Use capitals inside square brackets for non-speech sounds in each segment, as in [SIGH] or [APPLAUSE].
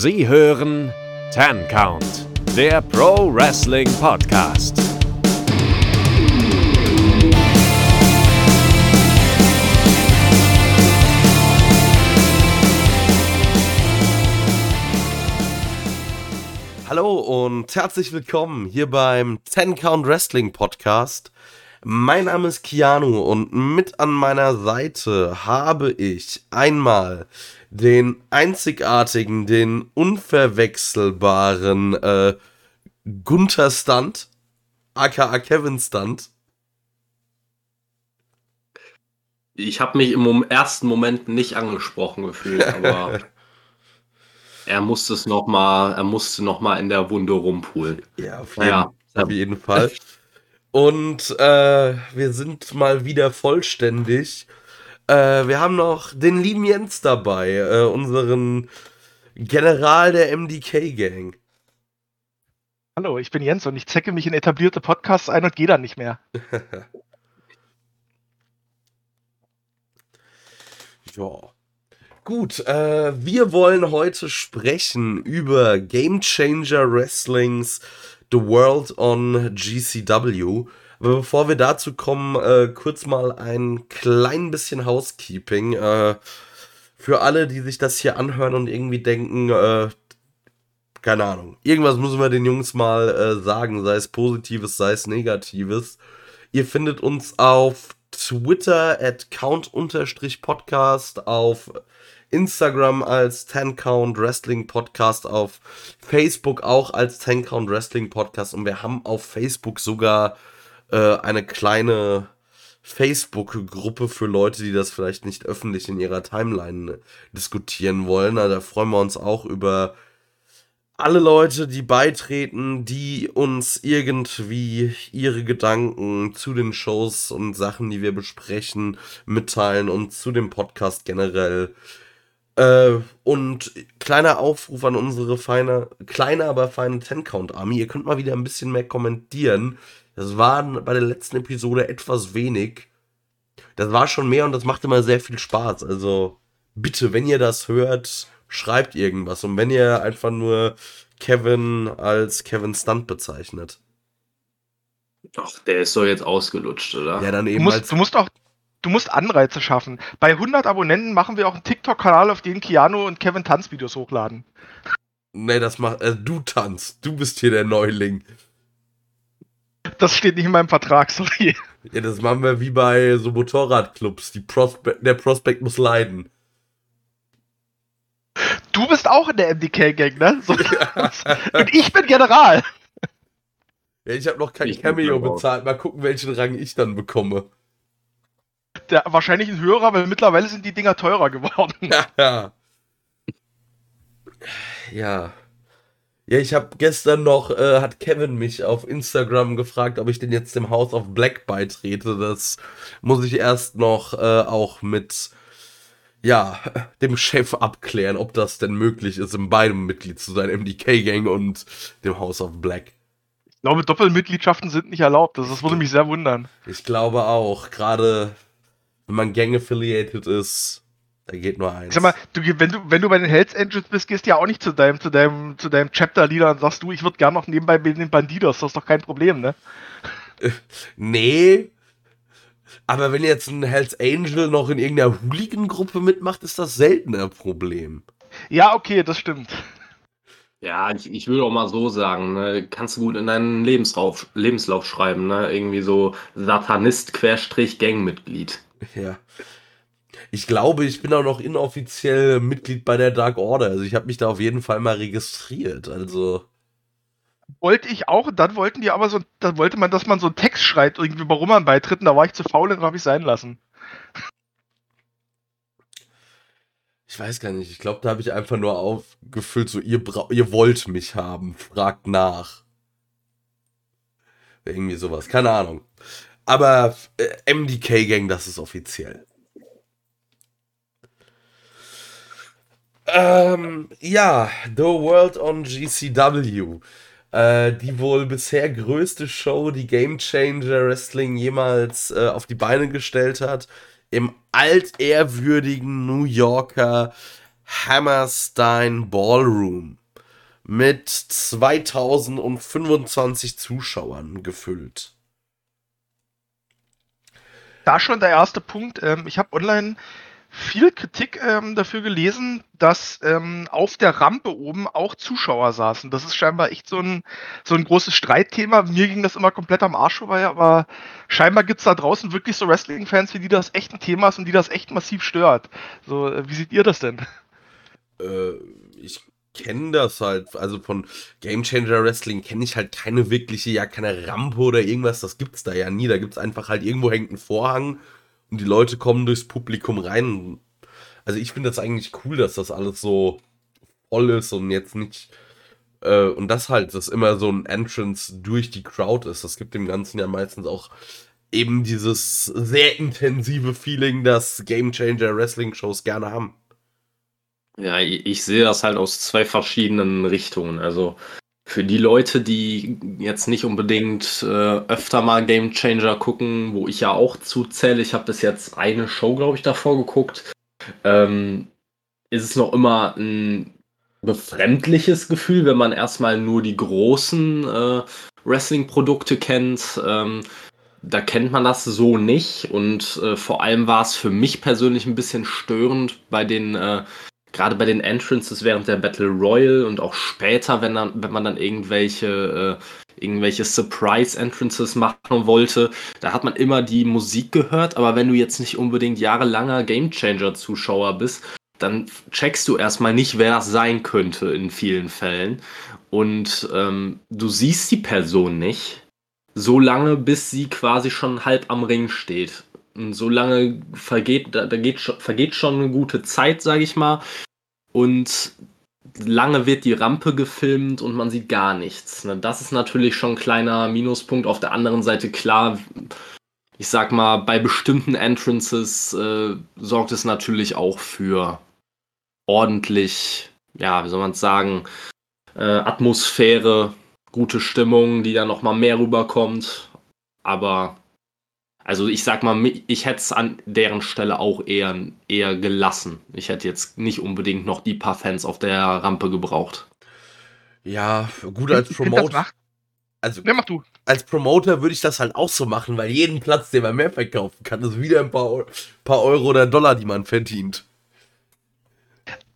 Sie hören Ten Count, der Pro Wrestling Podcast. Hallo und herzlich willkommen hier beim Ten Count Wrestling Podcast. Mein Name ist Keanu und mit an meiner Seite habe ich einmal den einzigartigen, den unverwechselbaren äh, Gunther Stunt, aka Kevin Stunt. Ich habe mich im ersten Moment nicht angesprochen gefühlt, [LAUGHS] aber er musste es noch mal, er musste noch mal in der Wunde rumpulen. Ja, auf jeden, ja. auf jeden Fall. Und äh, wir sind mal wieder vollständig. Äh, wir haben noch den lieben Jens dabei, äh, unseren General der MDK-Gang. Hallo, ich bin Jens und ich zecke mich in etablierte Podcasts ein und gehe dann nicht mehr. [LAUGHS] ja. Gut, äh, wir wollen heute sprechen über Game Changer Wrestlings The World on GCW. Bevor wir dazu kommen, äh, kurz mal ein klein bisschen Housekeeping. Äh, für alle, die sich das hier anhören und irgendwie denken, äh, keine Ahnung, irgendwas müssen wir den Jungs mal äh, sagen, sei es positives, sei es negatives. Ihr findet uns auf Twitter at count-podcast, auf Instagram als Ten Count Wrestling Podcast, auf Facebook auch als Ten Count Wrestling Podcast und wir haben auf Facebook sogar äh, eine kleine Facebook-Gruppe für Leute, die das vielleicht nicht öffentlich in ihrer Timeline diskutieren wollen. Da freuen wir uns auch über alle Leute, die beitreten, die uns irgendwie ihre Gedanken zu den Shows und Sachen, die wir besprechen, mitteilen und zu dem Podcast generell. Äh, und kleiner Aufruf an unsere feine, kleine, aber feine Ten-Count-Army. Ihr könnt mal wieder ein bisschen mehr kommentieren. Das war bei der letzten Episode etwas wenig. Das war schon mehr und das macht immer sehr viel Spaß. Also bitte, wenn ihr das hört, schreibt irgendwas. Und wenn ihr einfach nur Kevin als Kevin Stunt bezeichnet. Ach, der ist doch jetzt ausgelutscht, oder? Ja, dann eben. Du musst, du musst auch du musst Anreize schaffen. Bei 100 Abonnenten machen wir auch einen TikTok-Kanal, auf den Keanu und Kevin Tanzvideos hochladen. Nee, das macht. Äh, du tanzt. Du bist hier der Neuling. Das steht nicht in meinem Vertrag, sorry. Ja, das machen wir wie bei so Motorradclubs. Die Prospe der Prospect muss leiden. Du bist auch in der MDK-Gang, ne? So, [LAUGHS] und ich bin General. Ja, ich habe noch kein ich Cameo bezahlt. Mal gucken, welchen Rang ich dann bekomme der, wahrscheinlich ein höherer, weil mittlerweile sind die Dinger teurer geworden. Ja. Ja. Ja, ich habe gestern noch, äh, hat Kevin mich auf Instagram gefragt, ob ich denn jetzt dem House of Black beitrete. Das muss ich erst noch äh, auch mit, ja, dem Chef abklären, ob das denn möglich ist, in beidem Mitglied zu sein, MDK-Gang und dem House of Black. Ich glaube, Doppelmitgliedschaften sind nicht erlaubt. Das, das würde mich sehr wundern. Ich glaube auch. Gerade wenn man Gang-affiliated ist, da geht nur eins. Sag mal, du, wenn, du, wenn du bei den Hells Angels bist, gehst du ja auch nicht zu deinem, zu deinem, zu deinem Chapter-Leader und sagst du, ich würde gerne noch nebenbei bei den Bandidos, das ist doch kein Problem, ne? [LAUGHS] nee. Aber wenn jetzt ein Hells Angel noch in irgendeiner Hooligan-Gruppe mitmacht, ist das seltener ein Problem. Ja, okay, das stimmt. Ja, ich, ich würde auch mal so sagen, ne, kannst du gut in deinen Lebenslauf, Lebenslauf schreiben, ne? Irgendwie so Satanist-Gangmitglied. Ja. Ich glaube, ich bin auch noch inoffiziell Mitglied bei der Dark Order. Also ich habe mich da auf jeden Fall mal registriert. Also. Wollte ich auch, dann wollten die aber so, dann wollte man, dass man so einen Text schreibt, irgendwie, warum man beitritt, und da war ich zu faul und habe ich sein lassen. Ich weiß gar nicht, ich glaube, da habe ich einfach nur aufgefüllt, so, ihr, ihr wollt mich haben, fragt nach. Irgendwie sowas, keine Ahnung. Aber äh, MDK Gang, das ist offiziell. Ähm, ja, The World on GCW. Äh, die wohl bisher größte Show, die Game Changer Wrestling jemals äh, auf die Beine gestellt hat. Im altehrwürdigen New Yorker Hammerstein Ballroom mit 2025 Zuschauern gefüllt. Da schon der erste Punkt. Ähm, ich habe online viel Kritik ähm, dafür gelesen, dass ähm, auf der Rampe oben auch Zuschauer saßen. Das ist scheinbar echt so ein, so ein großes Streitthema. Mir ging das immer komplett am Arsch vorbei, aber scheinbar gibt es da draußen wirklich so Wrestling-Fans, für die das echt ein Thema ist und die das echt massiv stört. So, äh, wie seht ihr das denn? Äh, ich kenne das halt, also von Game Changer Wrestling kenne ich halt keine wirkliche, ja, keine Rampe oder irgendwas, das gibt's da ja nie. Da gibt's einfach halt irgendwo hängt ein Vorhang und die Leute kommen durchs Publikum rein. Also ich finde das eigentlich cool, dass das alles so voll ist und jetzt nicht. Äh, und das halt, dass immer so ein Entrance durch die Crowd ist. Das gibt dem Ganzen ja meistens auch eben dieses sehr intensive Feeling, das Game Changer Wrestling Shows gerne haben. Ja, ich, ich sehe das halt aus zwei verschiedenen Richtungen. Also für die Leute, die jetzt nicht unbedingt äh, öfter mal Game Changer gucken, wo ich ja auch zuzähle, ich habe bis jetzt eine Show, glaube ich, davor geguckt, ähm, ist es noch immer ein befremdliches Gefühl, wenn man erstmal nur die großen äh, Wrestling-Produkte kennt. Ähm, da kennt man das so nicht und äh, vor allem war es für mich persönlich ein bisschen störend bei den äh, gerade bei den Entrances während der Battle Royale und auch später, wenn, dann, wenn man dann irgendwelche, äh, irgendwelche Surprise-Entrances machen wollte, da hat man immer die Musik gehört, aber wenn du jetzt nicht unbedingt jahrelanger Gamechanger-Zuschauer bist, dann checkst du erstmal nicht, wer das sein könnte in vielen Fällen. Und ähm, du siehst die Person nicht, so lange, bis sie quasi schon halb am Ring steht. So lange vergeht, da, da geht, vergeht schon eine gute Zeit, sage ich mal. Und lange wird die Rampe gefilmt und man sieht gar nichts. Ne? Das ist natürlich schon ein kleiner Minuspunkt. Auf der anderen Seite klar, ich sag mal, bei bestimmten Entrances äh, sorgt es natürlich auch für ordentlich, ja, wie soll man es sagen, äh, Atmosphäre, gute Stimmung, die dann nochmal mehr rüberkommt. Aber also ich sag mal, ich hätte es an deren Stelle auch eher, eher gelassen. Ich hätte jetzt nicht unbedingt noch die paar Fans auf der Rampe gebraucht. Ja, gut als Promoter. Also, ja, mach du. Als Promoter würde ich das halt auch so machen, weil jeden Platz, den man mehr verkaufen kann, ist wieder ein paar, paar Euro oder Dollar, die man verdient.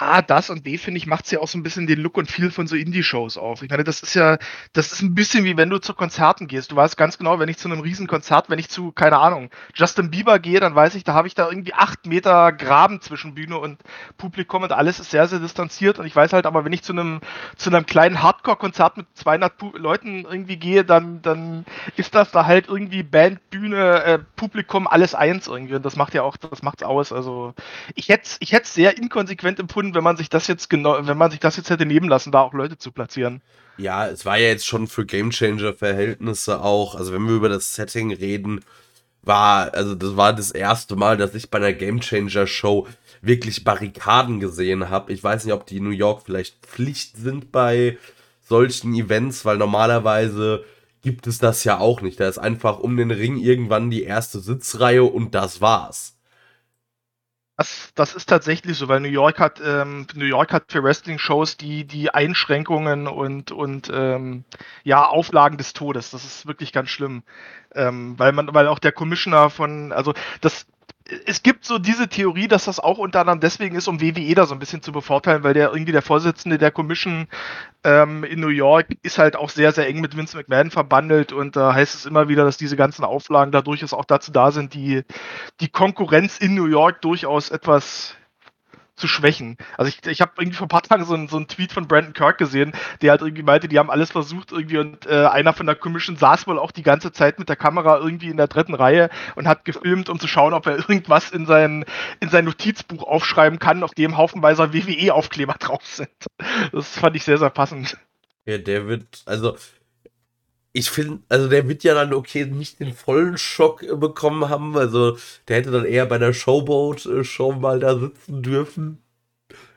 A, das und B, finde ich, macht es ja auch so ein bisschen den Look und Feel von so Indie-Shows auf. Ich meine, das ist ja, das ist ein bisschen wie wenn du zu Konzerten gehst. Du weißt ganz genau, wenn ich zu einem Riesenkonzert, wenn ich zu, keine Ahnung, Justin Bieber gehe, dann weiß ich, da habe ich da irgendwie acht Meter Graben zwischen Bühne und Publikum und alles ist sehr, sehr distanziert. Und ich weiß halt aber, wenn ich zu einem, zu einem kleinen Hardcore-Konzert mit 200 Pu Leuten irgendwie gehe, dann, dann ist das da halt irgendwie Band, Bühne, äh, Publikum, alles eins irgendwie. Und das macht ja auch, das macht's aus. Also, ich hätte ich hätte sehr inkonsequent empfunden, wenn man sich das jetzt genau, wenn man sich das jetzt hätte nehmen lassen, da auch Leute zu platzieren. Ja, es war ja jetzt schon für Gamechanger-Verhältnisse auch, also wenn wir über das Setting reden, war, also das war das erste Mal, dass ich bei einer Gamechanger-Show wirklich Barrikaden gesehen habe. Ich weiß nicht, ob die in New York vielleicht Pflicht sind bei solchen Events, weil normalerweise gibt es das ja auch nicht. Da ist einfach um den Ring irgendwann die erste Sitzreihe und das war's. Das, das ist tatsächlich so, weil New York hat, ähm, New York hat für Wrestling-Shows die, die Einschränkungen und, und ähm, ja, Auflagen des Todes. Das ist wirklich ganz schlimm. Ähm, weil man, weil auch der Commissioner von, also das, es gibt so diese Theorie, dass das auch unter anderem deswegen ist, um WWE da so ein bisschen zu bevorteilen, weil der irgendwie der Vorsitzende der Commission ähm, in New York ist halt auch sehr, sehr eng mit Vince McMahon verbandelt und da heißt es immer wieder, dass diese ganzen Auflagen dadurch auch dazu da sind, die, die Konkurrenz in New York durchaus etwas zu schwächen. Also ich, ich habe irgendwie vor ein paar Tagen so, ein, so einen Tweet von Brandon Kirk gesehen, der halt irgendwie meinte, die haben alles versucht irgendwie und äh, einer von der Commission saß wohl auch die ganze Zeit mit der Kamera irgendwie in der dritten Reihe und hat gefilmt, um zu schauen, ob er irgendwas in sein, in sein Notizbuch aufschreiben kann, auf dem haufenweise WWE-Aufkleber drauf sind. Das fand ich sehr, sehr passend. Ja, der wird, also ich finde, also der wird ja dann okay nicht den vollen Schock bekommen haben. Also der hätte dann eher bei der Showboat-Show mal da sitzen dürfen.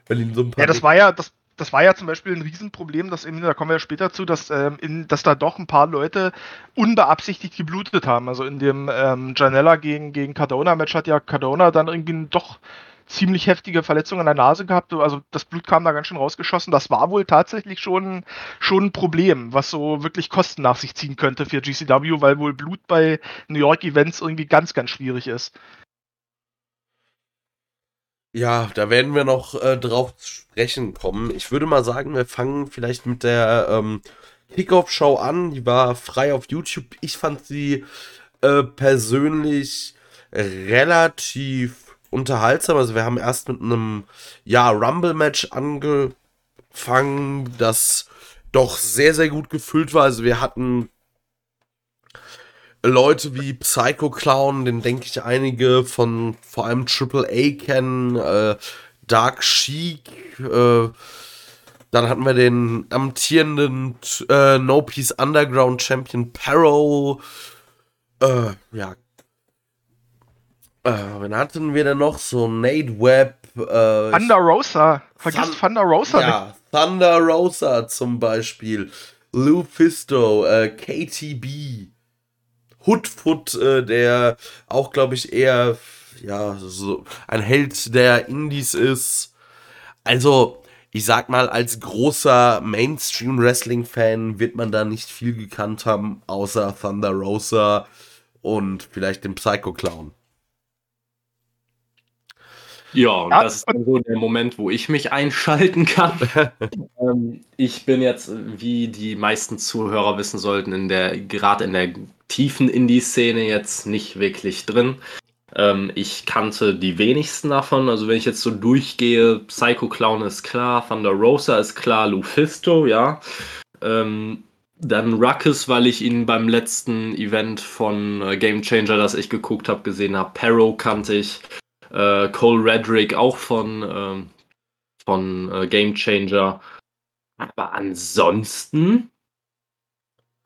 Wenn ihm so ein paar ja, das war ja, das, das war ja zum Beispiel ein Riesenproblem, dass eben, da kommen wir ja später zu, dass, ähm, in, dass da doch ein paar Leute unbeabsichtigt geblutet haben. Also in dem ähm, Janella gegen, gegen Cardona-Match hat ja Cardona dann irgendwie doch ziemlich heftige Verletzung an der Nase gehabt. Also das Blut kam da ganz schön rausgeschossen. Das war wohl tatsächlich schon, schon ein Problem, was so wirklich Kosten nach sich ziehen könnte für GCW, weil wohl Blut bei New York Events irgendwie ganz, ganz schwierig ist. Ja, da werden wir noch äh, drauf zu sprechen kommen. Ich würde mal sagen, wir fangen vielleicht mit der ähm, Kickoff-Show an. Die war frei auf YouTube. Ich fand sie äh, persönlich relativ unterhaltsam. Also wir haben erst mit einem ja, Rumble-Match angefangen, das doch sehr, sehr gut gefüllt war. Also wir hatten Leute wie Psycho Clown, den denke ich einige von vor allem Triple A kennen, äh, Dark Chic, äh, dann hatten wir den amtierenden äh, No Peace Underground Champion Paro, äh, ja. Äh, wen hatten wir denn noch? So Nate Webb. Äh, Thunder Rosa. Vergiss Thun Thunder Rosa ja, nicht. Thunder Rosa zum Beispiel. Lou Fisto, äh, KTB. Hoodfoot, äh, der auch, glaube ich, eher ja, so ein Held der Indies ist. Also, ich sag mal, als großer Mainstream-Wrestling-Fan wird man da nicht viel gekannt haben, außer Thunder Rosa und vielleicht den Psycho Clown. Ja, und ja, das ist dann so der Moment, wo ich mich einschalten kann. [LAUGHS] ähm, ich bin jetzt, wie die meisten Zuhörer wissen sollten, in der, gerade in der tiefen Indie-Szene jetzt nicht wirklich drin. Ähm, ich kannte die wenigsten davon. Also wenn ich jetzt so durchgehe, Psycho Clown ist klar, Thunder Rosa ist klar, Lufisto, ja. Ähm, dann Ruckus, weil ich ihn beim letzten Event von äh, Game Changer, das ich geguckt habe, gesehen habe. Perro kannte ich. Äh, Cole Redrick auch von, ähm, von äh, Game Changer. Aber ansonsten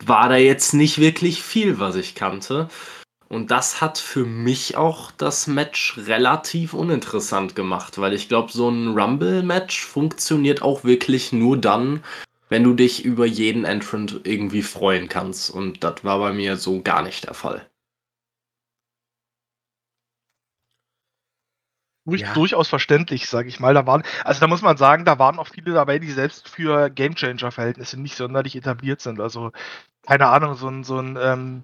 war da jetzt nicht wirklich viel, was ich kannte. Und das hat für mich auch das Match relativ uninteressant gemacht, weil ich glaube, so ein Rumble-Match funktioniert auch wirklich nur dann, wenn du dich über jeden Entrant irgendwie freuen kannst. Und das war bei mir so gar nicht der Fall. Ja. Durchaus verständlich, sage ich mal. Da waren, also da muss man sagen, da waren auch viele dabei, die selbst für Gamechanger-Verhältnisse nicht sonderlich etabliert sind. Also, keine Ahnung, so ein, so ein ähm,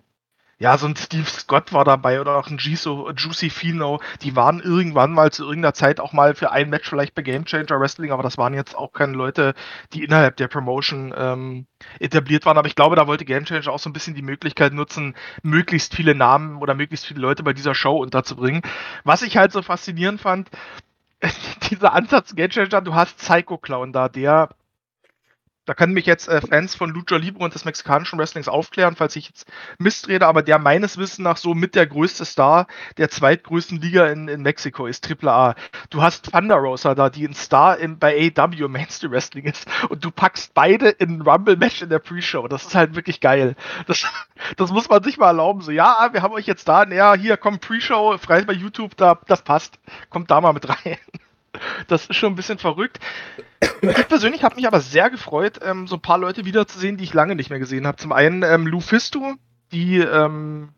ja, so ein Steve Scott war dabei oder auch ein Giso, Juicy Fino, die waren irgendwann mal zu irgendeiner Zeit auch mal für ein Match vielleicht bei Game Changer Wrestling, aber das waren jetzt auch keine Leute, die innerhalb der Promotion ähm, etabliert waren. Aber ich glaube, da wollte Game Changer auch so ein bisschen die Möglichkeit nutzen, möglichst viele Namen oder möglichst viele Leute bei dieser Show unterzubringen. Was ich halt so faszinierend fand, [LAUGHS] dieser Ansatz Game Changer, du hast Psycho Clown da, der da können mich jetzt äh, Fans von Lucha Libre und des mexikanischen Wrestlings aufklären, falls ich jetzt Mist rede, aber der meines Wissens nach so mit der größte Star der zweitgrößten Liga in, in Mexiko ist, AAA. Du hast Thunder Rosa da, die ein Star im, bei AW Mainstream Wrestling ist und du packst beide in ein Rumble-Match in der Pre-Show. Das ist halt wirklich geil. Das, [LAUGHS] das muss man sich mal erlauben. So, ja, wir haben euch jetzt da, ja, hier kommt Pre-Show, frei bei YouTube, da, das passt. Kommt da mal mit rein. Das ist schon ein bisschen verrückt. Ich persönlich habe mich aber sehr gefreut, ähm, so ein paar Leute wiederzusehen, die ich lange nicht mehr gesehen habe. Zum einen ähm, Lou Fisto, die ähm,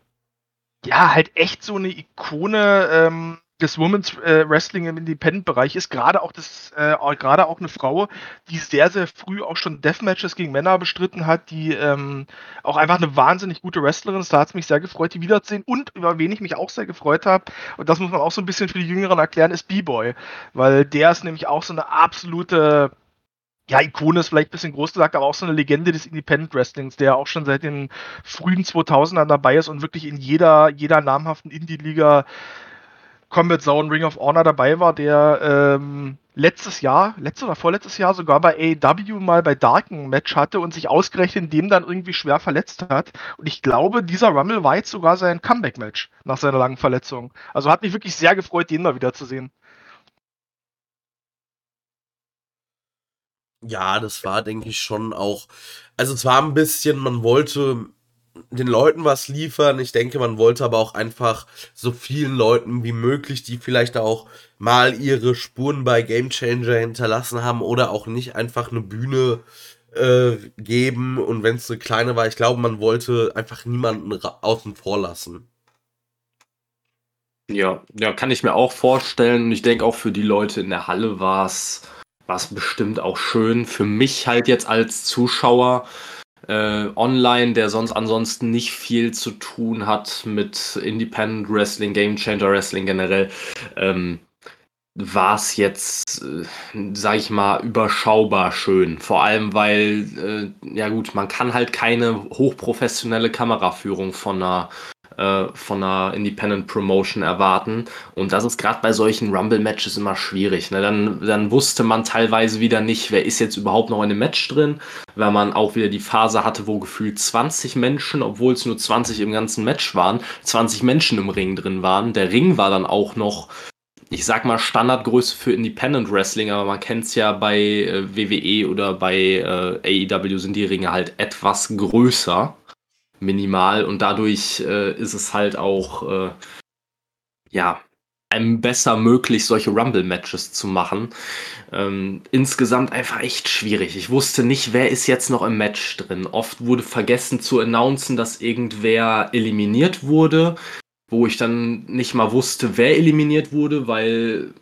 ja halt echt so eine Ikone ähm, des Women's äh, Wrestling im Independent-Bereich ist, gerade auch das, äh, gerade auch eine Frau, die sehr, sehr früh auch schon Deathmatches gegen Männer bestritten hat, die ähm, auch einfach eine wahnsinnig gute Wrestlerin ist. Da hat es mich sehr gefreut, die wiederzusehen. Und über wen ich mich auch sehr gefreut habe, und das muss man auch so ein bisschen für die Jüngeren erklären, ist B-Boy. Weil der ist nämlich auch so eine absolute ja, Ikone ist vielleicht ein bisschen groß gesagt, aber auch so eine Legende des Independent Wrestlings, der auch schon seit den frühen 2000ern dabei ist und wirklich in jeder, jeder namhaften Indie-Liga Combat Zone Ring of Honor dabei war, der ähm, letztes Jahr, letztes oder vorletztes Jahr sogar bei AEW mal bei Dark ein Match hatte und sich ausgerechnet in dem dann irgendwie schwer verletzt hat. Und ich glaube, dieser Rumble war jetzt sogar sein Comeback-Match nach seiner langen Verletzung. Also hat mich wirklich sehr gefreut, den mal wieder zu sehen. Ja, das war, denke ich, schon auch. Also es war ein bisschen, man wollte den Leuten was liefern. Ich denke, man wollte aber auch einfach so vielen Leuten wie möglich, die vielleicht auch mal ihre Spuren bei Game Changer hinterlassen haben oder auch nicht einfach eine Bühne äh, geben. Und wenn es eine kleine war, ich glaube, man wollte einfach niemanden außen vor lassen. Ja, ja, kann ich mir auch vorstellen. Und ich denke auch für die Leute in der Halle war es bestimmt auch schön. Für mich halt jetzt als Zuschauer äh, online, der sonst ansonsten nicht viel zu tun hat mit Independent Wrestling, Game Changer Wrestling generell, ähm, war es jetzt, äh, sag ich mal, überschaubar schön. Vor allem, weil, äh, ja gut, man kann halt keine hochprofessionelle Kameraführung von einer äh, von einer Independent Promotion erwarten. Und das ist gerade bei solchen Rumble-Matches immer schwierig. Ne? Dann, dann wusste man teilweise wieder nicht, wer ist jetzt überhaupt noch in dem Match drin, weil man auch wieder die Phase hatte, wo gefühlt 20 Menschen, obwohl es nur 20 im ganzen Match waren, 20 Menschen im Ring drin waren. Der Ring war dann auch noch ich sag mal, Standardgröße für Independent Wrestling, aber man kennt es ja bei äh, WWE oder bei äh, AEW sind die Ringe halt etwas größer minimal und dadurch äh, ist es halt auch, äh, ja, einem besser möglich, solche Rumble-Matches zu machen. Ähm, insgesamt einfach echt schwierig. Ich wusste nicht, wer ist jetzt noch im Match drin. Oft wurde vergessen zu announcen, dass irgendwer eliminiert wurde, wo ich dann nicht mal wusste, wer eliminiert wurde, weil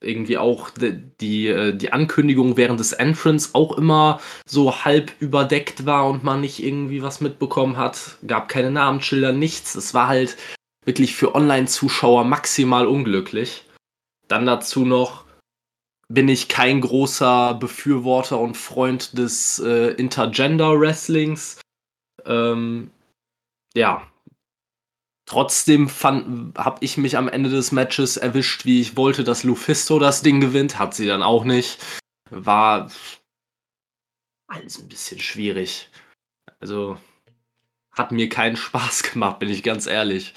irgendwie auch die, äh, die Ankündigung während des Entrance auch immer so halb überdeckt war und man nicht irgendwie was mitbekommen hat. Gab keine Namensschilder, nichts. Es war halt wirklich für Online-Zuschauer maximal unglücklich. Dann dazu noch bin ich kein großer Befürworter und Freund des äh, Intergender-Wrestlings. Ähm, ja, Trotzdem habe ich mich am Ende des Matches erwischt, wie ich wollte, dass Lufisto das Ding gewinnt. Hat sie dann auch nicht. War alles ein bisschen schwierig. Also hat mir keinen Spaß [LAUGHS] gemacht, bin ich ganz ehrlich.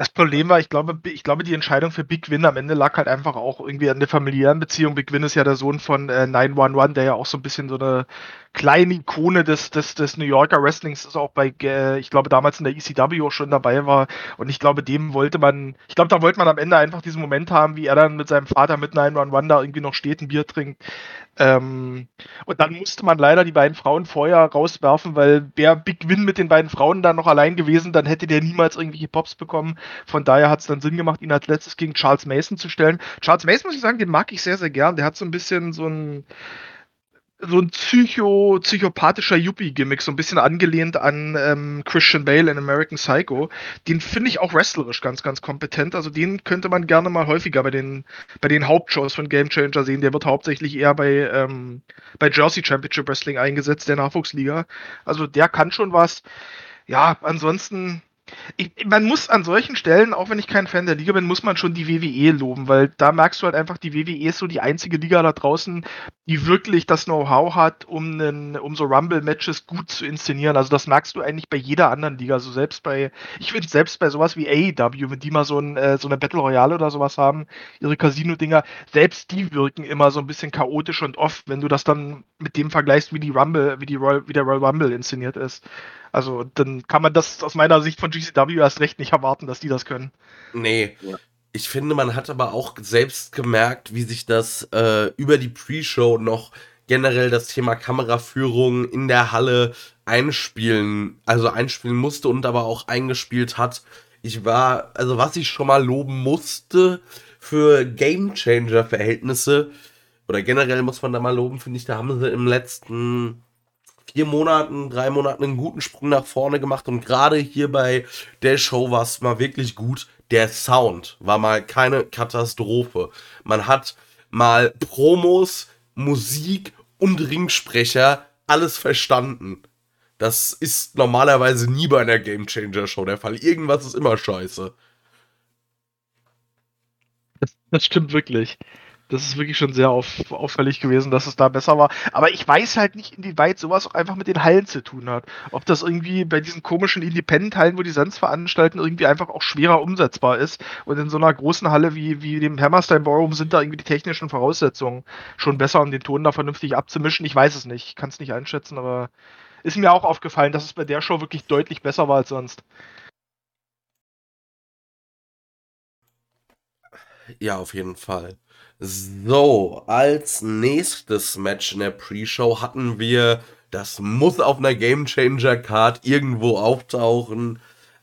Das Problem war, ich glaube, ich glaube, die Entscheidung für Big Win am Ende lag halt einfach auch irgendwie an der familiären Beziehung. Big Win ist ja der Sohn von äh, 911, der ja auch so ein bisschen so eine kleine Ikone des, des, des New Yorker Wrestlings ist, auch bei, äh, ich glaube, damals in der ECW auch schon dabei war. Und ich glaube, dem wollte man, ich glaube, da wollte man am Ende einfach diesen Moment haben, wie er dann mit seinem Vater mit 911 da irgendwie noch steht, ein Bier trinkt. Ähm, und dann musste man leider die beiden Frauen vorher rauswerfen, weil wäre Big Win mit den beiden Frauen dann noch allein gewesen, dann hätte der niemals irgendwelche Pops bekommen. Von daher hat es dann Sinn gemacht, ihn als letztes gegen Charles Mason zu stellen. Charles Mason, muss ich sagen, den mag ich sehr, sehr gern. Der hat so ein bisschen so ein so ein psycho, psychopathischer Yuppie-Gimmick, so ein bisschen angelehnt an ähm, Christian Bale in American Psycho. Den finde ich auch wrestlerisch ganz, ganz kompetent. Also den könnte man gerne mal häufiger bei den, bei den Hauptshows von Game Changer sehen. Der wird hauptsächlich eher bei, ähm, bei Jersey Championship Wrestling eingesetzt, der Nachwuchsliga. Also der kann schon was. Ja, ansonsten ich, man muss an solchen Stellen, auch wenn ich kein Fan der Liga bin, muss man schon die WWE loben, weil da merkst du halt einfach, die WWE ist so die einzige Liga da draußen, die wirklich das Know-how hat, um, einen, um so Rumble-Matches gut zu inszenieren. Also das merkst du eigentlich bei jeder anderen Liga. Also selbst bei, ich finde selbst bei sowas wie AEW, wenn die mal so, ein, äh, so eine Battle Royale oder sowas haben, ihre Casino-Dinger, selbst die wirken immer so ein bisschen chaotisch und oft, wenn du das dann mit dem vergleichst, wie die Rumble, wie die Royal, wie der Royal Rumble inszeniert ist. Also dann kann man das aus meiner Sicht von GCW erst recht nicht erwarten, dass die das können. Nee. Ja. Ich finde, man hat aber auch selbst gemerkt, wie sich das äh, über die Pre-Show noch generell das Thema Kameraführung in der Halle einspielen, also einspielen musste und aber auch eingespielt hat. Ich war, also was ich schon mal loben musste für Game Changer Verhältnisse oder generell muss man da mal loben, finde ich, da haben sie im letzten vier Monaten, drei Monaten einen guten Sprung nach vorne gemacht und gerade hier bei der Show war es mal wirklich gut. Der Sound war mal keine Katastrophe. Man hat mal Promos, Musik und Ringsprecher alles verstanden. Das ist normalerweise nie bei einer Game Changer Show der Fall. Irgendwas ist immer scheiße. Das, das stimmt wirklich. Das ist wirklich schon sehr auf, auffällig gewesen, dass es da besser war. Aber ich weiß halt nicht, inwieweit sowas auch einfach mit den Hallen zu tun hat. Ob das irgendwie bei diesen komischen Independent-Hallen, wo die sonst veranstalten, irgendwie einfach auch schwerer umsetzbar ist. Und in so einer großen Halle wie, wie dem Hammerstein Ballroom sind da irgendwie die technischen Voraussetzungen schon besser, um den Ton da vernünftig abzumischen. Ich weiß es nicht. Ich kann es nicht einschätzen, aber ist mir auch aufgefallen, dass es bei der Show wirklich deutlich besser war als sonst. Ja, auf jeden Fall. So, als nächstes Match in der Pre-Show hatten wir, das muss auf einer Game Changer Card irgendwo auftauchen,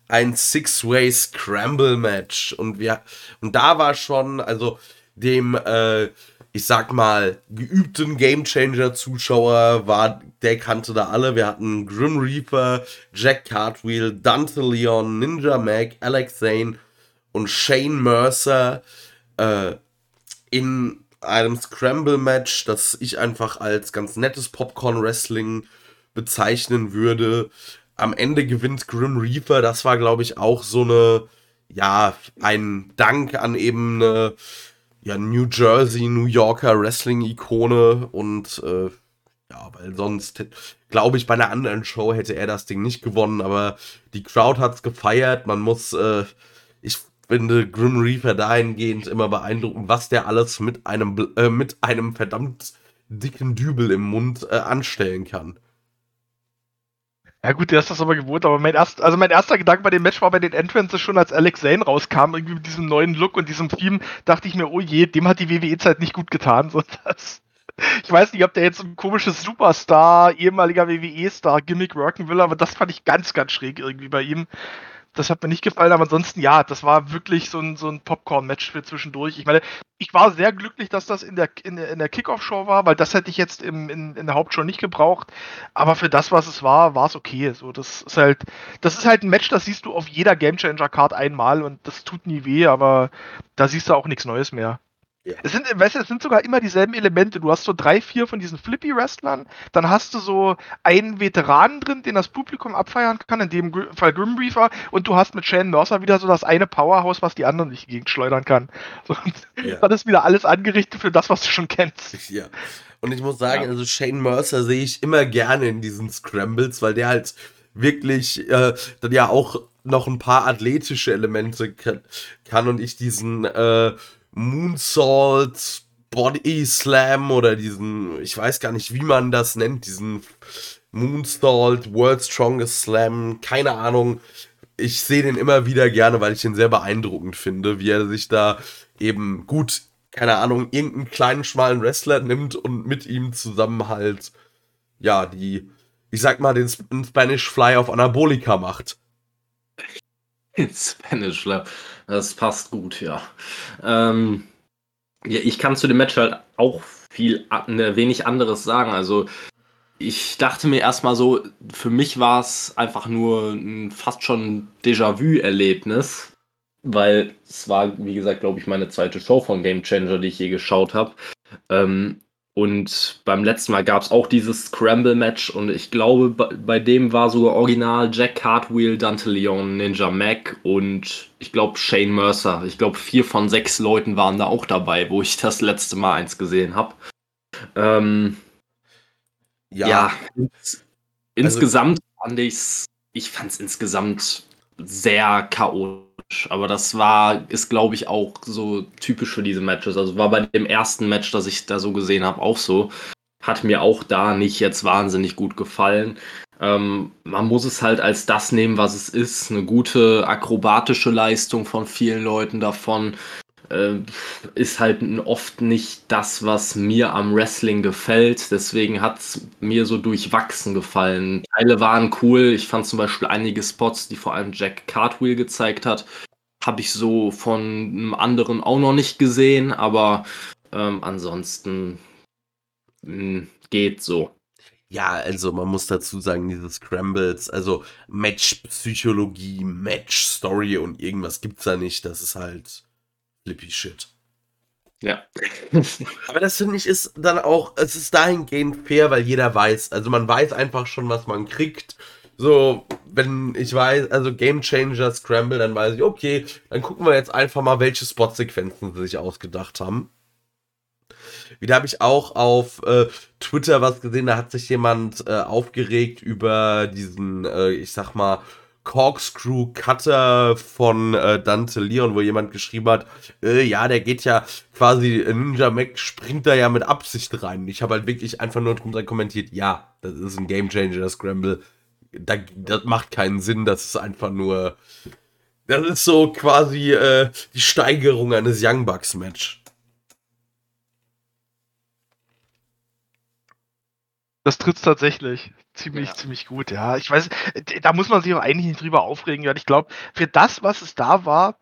ein Six-Way Scramble Match und wir und da war schon also dem äh, ich sag mal geübten Gamechanger Zuschauer war der kannte da alle. Wir hatten Grim Reaper Jack Cartwheel Dante Leon Ninja Mac Alex Zane und Shane Mercer. Äh, in einem Scramble Match das ich einfach als ganz nettes Popcorn Wrestling bezeichnen würde am Ende gewinnt Grim Reaper. Das war, glaube ich, auch so eine, ja, ein Dank an eben eine ja, New Jersey, New Yorker Wrestling-Ikone und äh, ja, weil sonst, glaube ich, bei einer anderen Show hätte er das Ding nicht gewonnen, aber die Crowd hat es gefeiert. Man muss, äh, ich finde Grim Reaper dahingehend immer beeindruckend, was der alles mit einem, äh, mit einem verdammt dicken Dübel im Mund äh, anstellen kann. Ja gut, der ist das aber gewohnt, aber mein, erst, also mein erster Gedanke bei dem Match war bei den Entrances schon, als Alex Zane rauskam, irgendwie mit diesem neuen Look und diesem Theme, dachte ich mir, oh je, dem hat die WWE-Zeit nicht gut getan. [LAUGHS] So, das, ich weiß nicht, ob der jetzt ein komisches Superstar, ehemaliger WWE-Star, Gimmick worken will, aber das fand ich ganz, ganz schräg irgendwie bei ihm das hat mir nicht gefallen, aber ansonsten ja, das war wirklich so ein, so ein Popcorn-Match für zwischendurch. Ich meine, ich war sehr glücklich, dass das in der, in in der Kickoff-Show war, weil das hätte ich jetzt im, in, in der Hauptshow nicht gebraucht. Aber für das, was es war, war es okay. So, das ist halt, das ist halt ein Match, das siehst du auf jeder Game Changer Card einmal und das tut nie weh, aber da siehst du auch nichts Neues mehr. Ja. Es sind, weißt du, es sind sogar immer dieselben Elemente. Du hast so drei, vier von diesen Flippy-Wrestlern, dann hast du so einen Veteranen drin, den das Publikum abfeiern kann, in dem Fall Grim Reaper, und du hast mit Shane Mercer wieder so das eine Powerhouse, was die anderen nicht gegenschleudern kann. [LAUGHS] So, ja. Dann ist wieder alles angerichtet für das, was du schon kennst. [LAUGHS] Ja. Und ich muss sagen, ja. also Shane Mercer sehe ich immer gerne in diesen Scrambles, weil der halt wirklich äh, dann ja auch noch ein paar athletische Elemente kann, kann und ich diesen äh, Moonsault Body Slam oder diesen, ich weiß gar nicht, wie man das nennt, diesen Moonsault World Strongest Slam, keine Ahnung. Ich sehe den immer wieder gerne, weil ich den sehr beeindruckend finde, wie er sich da eben gut, keine Ahnung, irgendeinen kleinen, schmalen Wrestler nimmt und mit ihm zusammen halt, ja, die, ich sag mal, den Spanish Fly auf Anabolika macht. Spanish Fly. Das passt gut, ja. Ähm, ja, ich kann zu dem Match halt auch viel ne, wenig anderes sagen. Also ich dachte mir erstmal so, für mich war es einfach nur ein fast schon Déjà-vu-Erlebnis, weil es war, wie gesagt, glaube ich, meine zweite Show von Game Changer, die ich je geschaut habe. Ähm, und beim letzten Mal gab es auch dieses Scramble-Match und ich glaube, bei dem war sogar original Jack Cartwheel, Dante Leon, Ninja Mac und ich glaube Shane Mercer. Ich glaube, vier von sechs Leuten waren da auch dabei, wo ich das letzte Mal eins gesehen habe. Ähm, ja. ja ins, also insgesamt fand ich's, ich fand es insgesamt sehr chaotisch aber das war, ist glaube ich auch so typisch für diese Matches. Also war bei dem ersten Match, das ich da so gesehen habe, auch so. Hat mir auch da nicht jetzt wahnsinnig gut gefallen. Ähm, man muss es halt als das nehmen, was es ist. Eine gute akrobatische Leistung von vielen Leuten davon ist halt oft nicht das, was mir am Wrestling gefällt. Deswegen hat es mir so durchwachsen gefallen. Teile waren cool. Ich fand zum Beispiel einige Spots, die vor allem Jack Cartwheel gezeigt hat, habe ich so von einem anderen auch noch nicht gesehen. Aber ähm, ansonsten mh, hm, geht so. Ja, also man muss dazu sagen, diese Scrambles, also Match-Psychologie, Match-Story und irgendwas gibt's da nicht. Das ist halt Flippy Shit. Ja. [LAUGHS] Aber das finde ich ist dann auch, es ist dahingehend fair, weil jeder weiß, also man weiß einfach schon, was man kriegt. So, wenn ich weiß, also Game Changer Scramble, dann weiß ich, okay, dann gucken wir jetzt einfach mal, welche Spotsequenzen sie sich ausgedacht haben. Wieder habe ich auch auf äh, Twitter was gesehen, da hat sich jemand äh, aufgeregt über diesen, äh, ich sag mal, Corkscrew Cutter von äh, Dante Leon, wo jemand geschrieben hat, äh, ja, der geht ja quasi, Ninja Mac springt da ja mit Absicht rein. Ich habe halt wirklich einfach nur drunter kommentiert, ja, das ist ein Game Changer, das Scramble. Da, das macht keinen Sinn, das ist einfach nur, das ist so quasi äh, die Steigerung eines Young Bucks Match. Das tritt tatsächlich ziemlich, ja. ziemlich gut, ja. Ich weiß, da muss man sich auch eigentlich nicht drüber aufregen, weil ich glaube, für das, was es da war,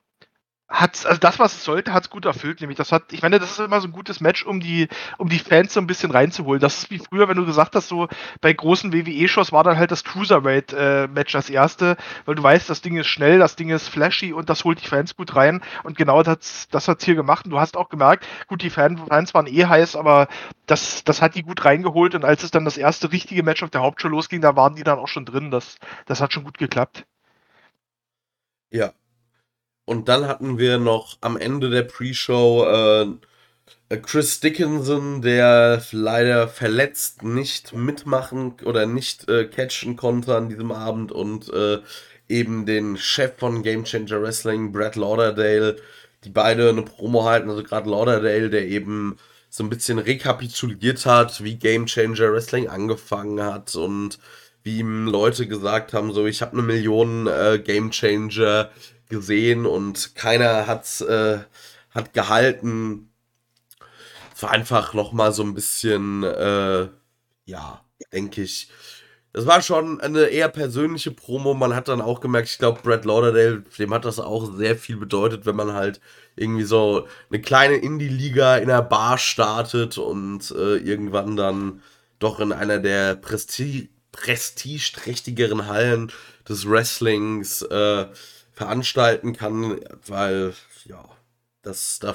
hat also das, was es sollte, hat es gut erfüllt. Nämlich, das hat, ich meine, das ist immer so ein gutes Match, um die, um die Fans so ein bisschen reinzuholen. Das ist wie früher, wenn du gesagt hast, so bei großen WWE-Shows war dann halt das Cruiserweight-Match äh, das erste, weil du weißt, das Ding ist schnell, das Ding ist flashy und das holt die Fans gut rein. Und genau das, das hat es hier gemacht. Und du hast auch gemerkt, gut, die Fan, Fans waren eh heiß, aber das, das hat die gut reingeholt. Und als es dann das erste richtige Match auf der Hauptshow losging, da waren die dann auch schon drin. Das, das hat schon gut geklappt. Ja, und dann hatten wir noch am Ende der Pre-Show äh, Chris Dickinson, der leider verletzt nicht mitmachen oder nicht äh, catchen konnte an diesem Abend und äh, eben den Chef von Game Changer Wrestling, Brad Lauderdale, die beide eine Promo halten. Also gerade Lauderdale, der eben so ein bisschen rekapituliert hat, wie Game Changer Wrestling angefangen hat und wie ihm Leute gesagt haben, so ich habe eine Million äh, Game Changer gesehen und keiner hat's, äh, hat gehalten. Es war einfach nochmal so ein bisschen, äh, ja, denke ich. Das war schon eine eher persönliche Promo. Man hat dann auch gemerkt, ich glaube, Brad Lauderdale, dem hat das auch sehr viel bedeutet, wenn man halt irgendwie so eine kleine Indie-Liga in einer Bar startet und äh, irgendwann dann doch in einer der Presti prestigeträchtigeren Hallen des Wrestlings äh, veranstalten kann, weil, ja, das, da,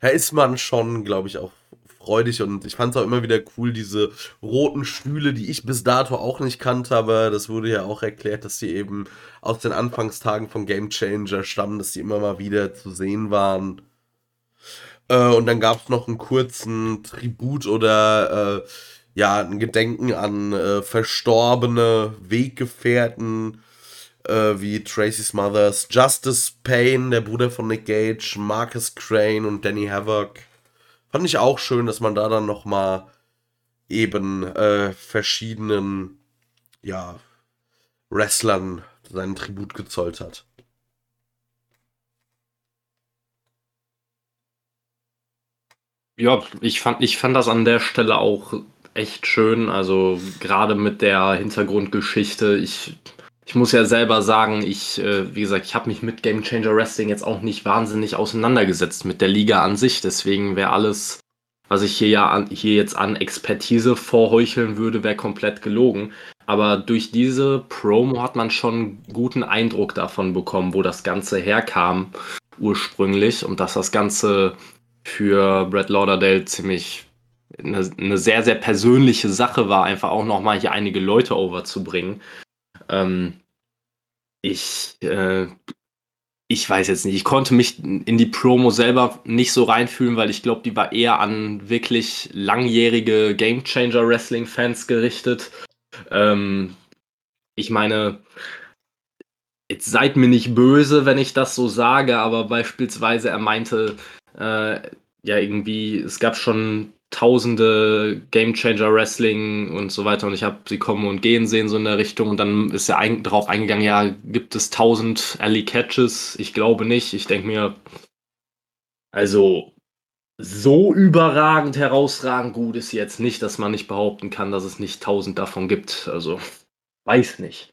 da ist man schon, glaube ich, auch freudig und ich fand es auch immer wieder cool, diese roten Stühle, die ich bis dato auch nicht kannte, aber das wurde ja auch erklärt, dass sie eben aus den Anfangstagen von Game Changer stammen, dass sie immer mal wieder zu sehen waren. Äh, und dann gab es noch einen kurzen Tribut oder äh, ja, ein Gedenken an äh, verstorbene Weggefährten äh, wie Tracy Smothers, Justice Payne, der Bruder von Nick Gage, Marcus Crane und Danny Havoc. Fand ich auch schön, dass man da dann nochmal eben äh, verschiedenen, ja, Wrestlern seinen Tribut gezollt hat. Ja, ich fand, ich fand das an der Stelle auch echt schön. Also gerade mit der Hintergrundgeschichte. Ich ich muss ja selber sagen, ich, äh, wie gesagt, ich habe mich mit Game Changer Wrestling jetzt auch nicht wahnsinnig auseinandergesetzt mit der Liga an sich. Deswegen wäre alles, was ich hier ja an, hier jetzt an Expertise vorheucheln würde, wäre komplett gelogen. Aber durch diese Promo hat man schon guten Eindruck davon bekommen, wo das Ganze herkam ursprünglich und dass das Ganze für Brad Lauderdale ziemlich eine, eine sehr, sehr persönliche Sache war, einfach auch nochmal hier einige Leute overzubringen. Ähm, ich, äh, ich weiß jetzt nicht. Ich konnte mich in die Promo selber nicht so reinfühlen, weil ich glaube, die war eher an wirklich langjährige Game Changer Wrestling Fans gerichtet. Ähm, ich meine, jetzt seid mir nicht böse, wenn ich das so sage, aber beispielsweise er meinte, äh, ja, irgendwie, es gab schon tausende Game Changer Wrestling und so weiter und ich habe sie kommen und gehen sehen so in der Richtung und dann ist er ein, darauf eingegangen, ja, gibt es tausend Alley Catches? Ich glaube nicht. Ich denke mir, also so überragend herausragend gut ist jetzt nicht, dass man nicht behaupten kann, dass es nicht tausend davon gibt. Also weiß nicht.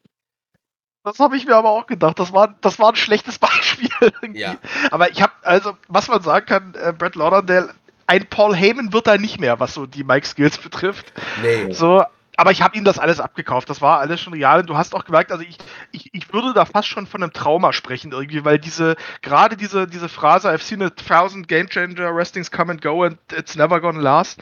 Das habe ich mir aber auch gedacht. Das war, das war ein schlechtes [LAUGHS] Beispiel. Irgendwie. Ja. Aber ich habe, also, was man sagen kann, äh, Brett Lauderdale ein Paul Heyman wird da nicht mehr, was so die Mike Skills [LAUGHS] betrifft. Nee. So, aber ich habe ihm das alles abgekauft. Das war alles schon real. Und du hast auch gemerkt, also ich, ich, ich würde da fast schon von einem Trauma sprechen irgendwie, weil diese, gerade diese, diese Phrase, I've seen a thousand game changer wrestlings come and go and it's never gonna last,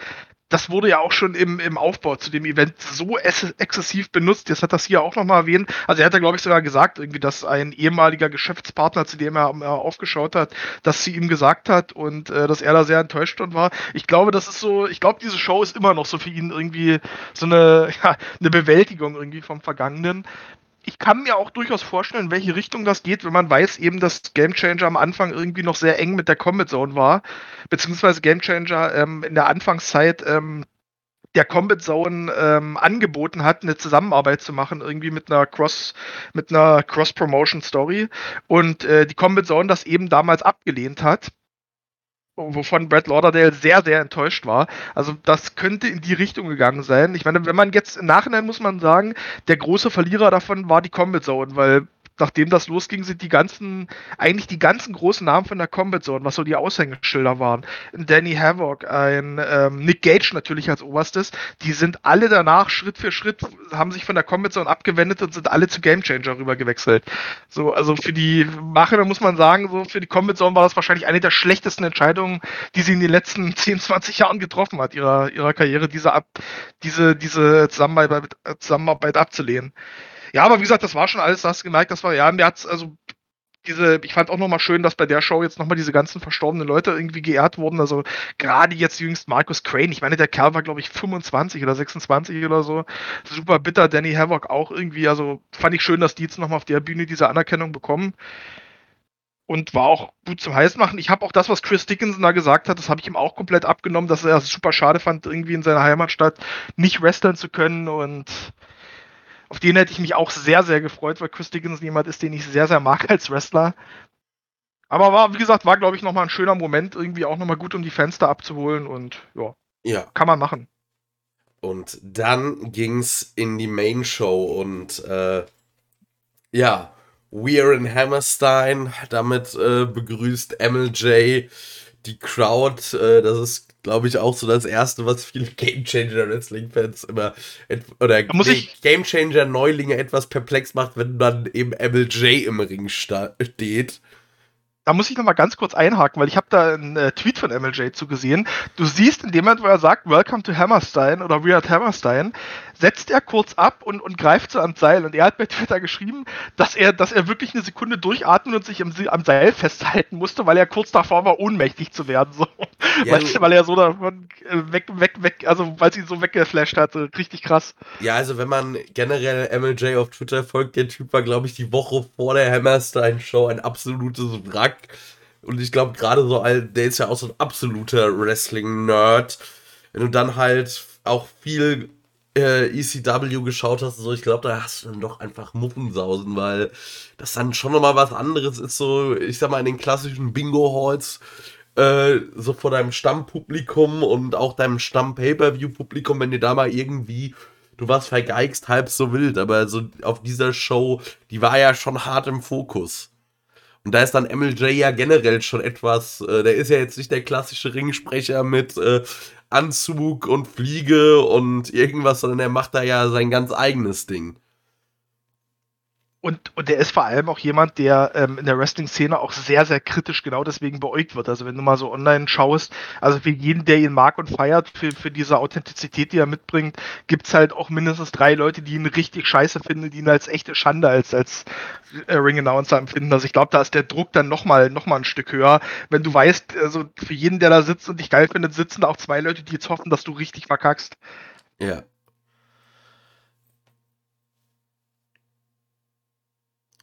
das wurde ja auch schon im, im Aufbau zu dem Event so exzessiv benutzt. Jetzt hat das hier auch nochmal erwähnt. Also er hat ja, glaube ich, sogar gesagt, irgendwie, dass ein ehemaliger Geschäftspartner, zu dem er, er aufgeschaut hat, dass sie ihm gesagt hat und äh, dass er da sehr enttäuscht und war. Ich glaube, das ist so, ich glaube, diese Show ist immer noch so für ihn irgendwie so eine, [LAUGHS] ja, eine Bewältigung irgendwie vom Vergangenen ich kann mir auch durchaus vorstellen, in welche Richtung das geht, wenn man weiß eben, dass Game Changer am Anfang irgendwie noch sehr eng mit der Combat Zone war, beziehungsweise Game Changer ähm, in der Anfangszeit ähm, der Combat Zone ähm, angeboten hat, eine Zusammenarbeit zu machen, irgendwie mit einer Cross, mit einer Cross-Promotion-Story. Und äh, die Combat Zone das eben damals abgelehnt hat wovon Brad Lauderdale sehr, sehr enttäuscht war. Also das könnte in die Richtung gegangen sein. Ich meine, wenn man jetzt im Nachhinein muss man sagen, der große Verlierer davon war die Combat Zone, weil nachdem das losging, sind die ganzen, eigentlich die ganzen großen Namen von der Combat Zone, was so die Aushängeschilder waren. Ein Danny Havoc, ein ähm, Nick Gage natürlich als oberstes, die sind alle danach Schritt für Schritt, haben sich von der Combat Zone abgewendet und sind alle zu Game Changer rüber gewechselt. So, also für die Macher muss man sagen, so für die Combat Zone war das wahrscheinlich eine der schlechtesten Entscheidungen, die sie in den letzten [LAUGHS] 10, 20 Jahren getroffen hat, ihrer, ihrer Karriere, diese, ab, diese, diese Zusammenarbeit, Zusammenarbeit abzulehnen. Ja, aber wie gesagt, das war schon alles, hast gemerkt, das war, ja, mir hat's, also diese, ich fand auch nochmal schön, dass bei der Show jetzt nochmal diese ganzen verstorbenen Leute irgendwie geehrt wurden. Also gerade jetzt jüngst Marcus Crane. Ich meine, der Kerl war, glaube ich, 25 oder 26 oder so. Super bitter. Danny Havoc auch irgendwie. Also fand ich schön, dass die jetzt nochmal auf der Bühne diese Anerkennung bekommen. Und war auch gut zum Heißmachen. Ich habe auch das, was Chris Dickinson da gesagt hat, das habe ich ihm auch komplett abgenommen, dass er es super schade fand, irgendwie in seiner Heimatstadt nicht wresteln zu können. Und auf den hätte ich mich auch sehr, sehr gefreut, weil Chris Dickinson jemand ist, den ich sehr, sehr mag als Wrestler. Aber war, wie gesagt, war, glaube ich, nochmal ein schöner Moment, irgendwie auch nochmal gut, um die Fenster abzuholen und ja, Ja. kann man machen. Und dann ging's in die Main Show und äh, ja, We're in Hammerstein. Damit äh, begrüßt MLJ die Crowd. Äh, das ist, glaube ich, auch so das Erste, was viele [LAUGHS] Game Changer Wrestling-Fans immer oder Da muss ich- Game Changer Neulinge etwas perplex macht, wenn dann eben MLJ im Ring steht. Da muss ich nochmal ganz kurz einhaken, weil ich habe da einen äh, Tweet von MLJ zugesehen. Du siehst in dem Moment, wo er sagt, Welcome to Hammerstein oder We are at Hammerstein, setzt er kurz ab und, und greift so ans Seil. Und er hat bei Twitter geschrieben, dass er, dass er wirklich eine Sekunde durchatmen und sich am, Se- am Seil festhalten musste, weil er kurz davor war, ohnmächtig zu werden. So. Ja, weißt du- weil er so davon äh, weg, weg, weg, also weil sie so weggeflasht hat. So, richtig krass. Ja, also wenn man generell MLJ auf Twitter folgt, der Typ war, glaube ich, die Woche vor der Hammerstein-Show ein absolutes Wrack. Und ich glaube, gerade so, der ist ja auch so ein absoluter Wrestling-Nerd. Wenn du dann halt auch viel äh, ECW geschaut hast, so, ich glaube, da hast du dann doch einfach Muffensausen, weil das dann schon nochmal was anderes ist, so, ich sag mal, in den klassischen Bingo-Halls, äh, so vor deinem Stammpublikum und auch deinem Stamm-Pay-Per-View-Publikum, wenn dir da mal irgendwie du warst vergeigst halb so wild, aber so auf dieser Show, die war ja schon hart im Fokus. Und da ist dann MLJ ja generell schon etwas, äh, der ist ja jetzt nicht der klassische Ringsprecher mit äh, Anzug und Fliege und irgendwas, sondern er macht da ja sein ganz eigenes Ding. Und, und der ist vor allem auch jemand, der ähm, in der Wrestling-Szene auch sehr, sehr kritisch genau deswegen beäugt wird. Also wenn du mal so online schaust, also für jeden, der ihn mag und feiert, für, für diese Authentizität, die er mitbringt, gibt's halt auch mindestens drei Leute, die ihn richtig scheiße finden, die ihn als echte Schande als, als äh, Ring-Announcer empfinden. Also ich glaube, da ist der Druck dann nochmal noch mal ein Stück höher. Wenn du weißt, also für jeden, der da sitzt und dich geil findet, sitzen da auch zwei Leute, die jetzt hoffen, dass du richtig verkackst. Ja.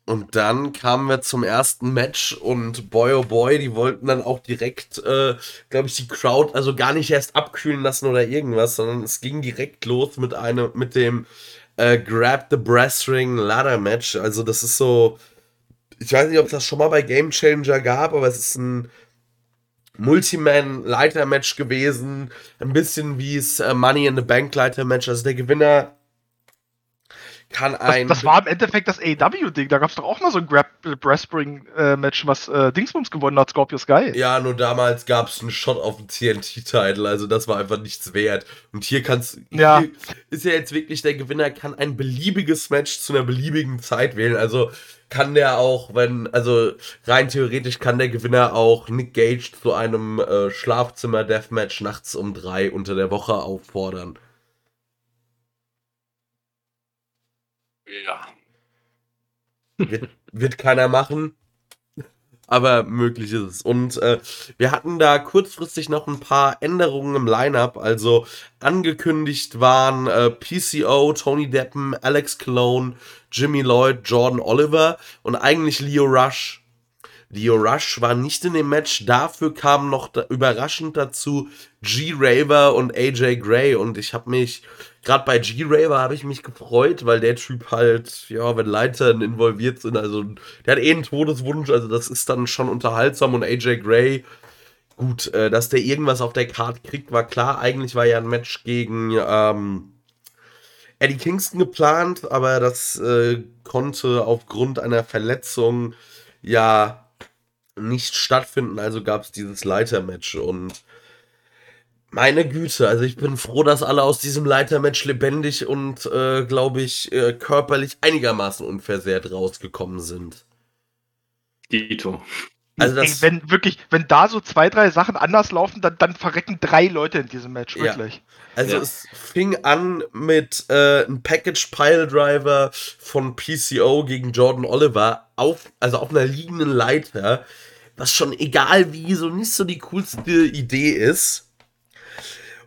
Und dann kamen wir zum ersten Match und boy oh boy, die wollten dann auch direkt, äh, glaube ich, die Crowd also gar nicht erst abkühlen lassen oder irgendwas, sondern es ging direkt los mit einem, mit dem äh, Grab the Brass Ring Ladder Match. Also das ist so, ich weiß nicht, ob es das schon mal bei Game Changer gab, aber es ist ein Multiman-Leiter-Match gewesen. Ein bisschen wie es äh, Money in the Bank-Leiter-Match. Also der Gewinner kann Das, ein. das war im Endeffekt das AEW-Ding. Da gab's doch auch mal so ein Grab Breastspring-Match, was äh, Dingsbums gewonnen hat, Scorpio Sky. ja, nur damals gab es einen Shot auf den TNT-Title, also das war einfach nichts wert. Und hier kannst Ja. hier ist ja jetzt wirklich der Gewinner kann ein beliebiges Match zu einer beliebigen Zeit wählen. Also kann der auch, wenn, also rein theoretisch kann der Gewinner auch Nick Gage zu einem äh, Schlafzimmer-Deathmatch nachts um drei unter der Woche auffordern. Ja. Wird, wird keiner machen. Aber möglich ist es. Und äh, wir hatten da kurzfristig noch ein paar Änderungen im Lineup. Also angekündigt waren äh, PCO, Tony Deppen, Alex Cologne, Jimmy Lloyd, Jordan Oliver und eigentlich Leo Rush. Leo Rush war nicht in dem Match. Dafür kamen noch da, überraschend dazu G. Raver und AJ Gray. Und ich habe mich, gerade bei G. Raver habe ich mich gefreut, weil der Typ halt, ja, wenn Leitern involviert sind, also der hat eh einen Todeswunsch, also das ist dann schon unterhaltsam. Und AJ Gray gut, äh, dass der irgendwas auf der Karte kriegt, war klar. Eigentlich war ja ein Match gegen ähm, Eddie Kingston geplant, aber das äh, konnte aufgrund einer Verletzung ja nicht stattfinden. Also gab es dieses Leitermatch und meine Güte, also ich bin froh, dass alle aus diesem Leitermatch lebendig und, äh, glaube ich, äh, körperlich einigermaßen unversehrt rausgekommen sind. Dito. Also Ey, wenn wirklich, wenn da so zwei, drei Sachen anders laufen, dann, dann verrecken drei Leute in diesem Match, wirklich. Ja. Also ja. es fing an mit äh, einem Package Pile Driver von PCO gegen Jordan Oliver auf, also auf einer liegenden Leiter, was schon egal wie so nicht so die coolste Idee ist.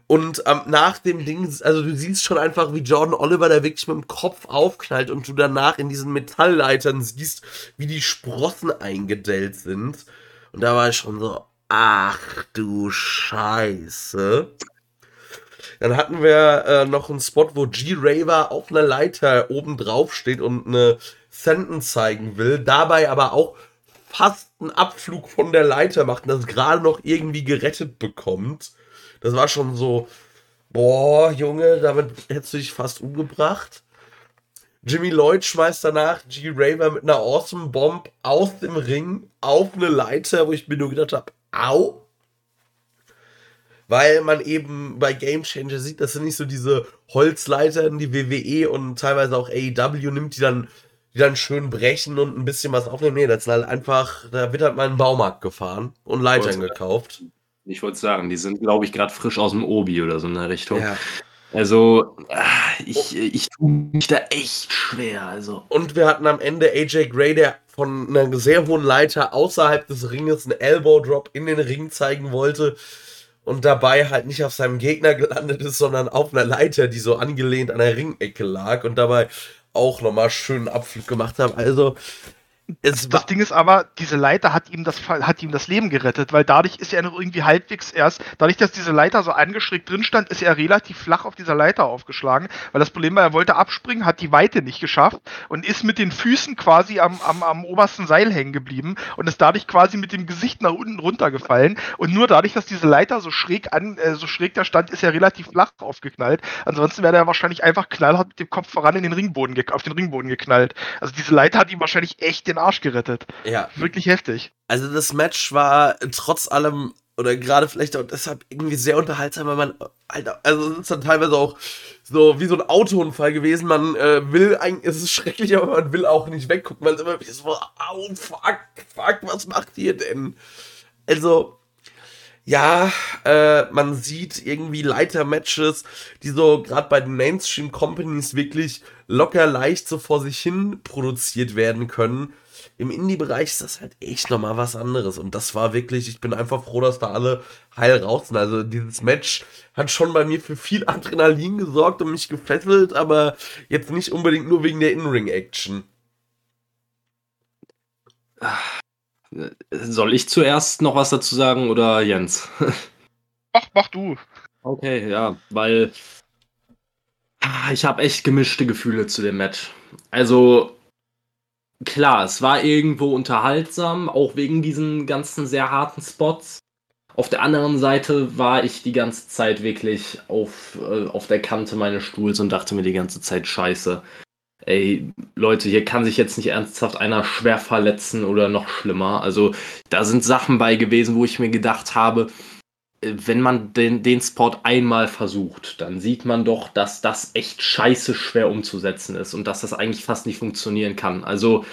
Und ähm, nach dem Ding, also du siehst schon einfach, wie Jordan Oliver da wirklich mit dem Kopf aufknallt und du danach in diesen Metallleitern siehst, wie die Sprossen eingedellt sind. Und da war ich schon so, ach du Scheiße. Dann hatten wir äh, noch einen Spot, wo G-Raver auf einer Leiter oben drauf steht und eine Sentence zeigen will, dabei aber auch fast einen Abflug von der Leiter macht und das gerade noch irgendwie gerettet bekommt. Das war schon so, boah, Junge, damit hättest du dich fast umgebracht. Jimmy Lloyd schmeißt danach G. Raver mit einer Awesome Bomb aus dem Ring auf eine Leiter, wo ich mir nur gedacht habe, au. Weil man eben bei Game Changer sieht, das sind nicht so diese Holzleitern, die WWE und teilweise auch AEW nimmt, die dann, die dann schön brechen und ein bisschen was aufnehmen. Nee, das sind halt einfach, da wird halt mal in den Baumarkt gefahren und Leitern gekauft. Ich wollte sagen, die sind, glaube ich, gerade frisch aus dem Obi oder so in der Richtung. Ja. Also, ah, ich, ich tue mich da echt schwer. Also. Und wir hatten am Ende AJ Gray, der von einer sehr hohen Leiter außerhalb des Ringes einen Elbow Drop in den Ring zeigen wollte und dabei halt nicht auf seinem Gegner gelandet ist, sondern auf einer Leiter, die so angelehnt an der Ringecke lag und dabei auch nochmal schön Abflug gemacht hat. Also, es das Ding ist aber, diese Leiter hat ihm, das, hat ihm das Leben gerettet, weil dadurch ist er noch irgendwie halbwegs erst, dadurch, dass diese Leiter so angeschrägt drin stand, ist er relativ flach auf dieser Leiter aufgeschlagen, weil das Problem war, er wollte abspringen, hat die Weite nicht geschafft und ist mit den Füßen quasi am, am, am obersten Seil hängen geblieben und ist dadurch quasi mit dem Gesicht nach unten runtergefallen und nur dadurch, dass diese Leiter so schräg an, äh, so schräg da stand, ist er relativ flach aufgeknallt. Ansonsten wäre er wahrscheinlich einfach knallhart mit dem Kopf voran in den Ringboden, auf den Ringboden geknallt. Also diese Leiter hat ihm wahrscheinlich echt den den Arsch gerettet. Ja. Wirklich heftig. Also das Match war trotz allem oder gerade vielleicht auch deshalb irgendwie sehr unterhaltsam, weil man, Alter, also es ist dann teilweise auch so wie so ein Autounfall gewesen. Man äh, will eigentlich, es ist schrecklich, aber man will auch nicht weggucken, weil es immer wie so, au, fuck, fuck, was macht ihr denn? Also, ja, äh, man sieht irgendwie Leiter-Matches, die so gerade bei den Mainstream-Companies wirklich locker leicht so vor sich hin produziert werden können im Indie-Bereich ist das halt echt nochmal was anderes. Und das war wirklich, ich bin einfach froh, dass da alle heil raus sind. Also dieses Match hat schon bei mir für viel Adrenalin gesorgt und mich gefesselt, aber jetzt nicht unbedingt nur wegen der In-Ring-Action. Soll ich zuerst noch was dazu sagen oder Jens? [LAUGHS] Mach, mach du. Okay, ja, weil ich habe echt gemischte Gefühle zu dem Match. Also klar, es war irgendwo unterhaltsam, auch wegen diesen ganzen sehr harten Spots. Auf der anderen Seite war ich die ganze Zeit wirklich auf, äh, auf der Kante meines Stuhls und dachte mir die ganze Zeit, scheiße. Ey, Leute, hier kann sich jetzt nicht ernsthaft einer schwer verletzen oder noch schlimmer. Also, da sind Sachen bei gewesen, wo ich mir gedacht habe, wenn man den, den Spot einmal versucht, dann sieht man doch, dass das echt scheiße schwer umzusetzen ist und dass das eigentlich fast nicht funktionieren kann. Also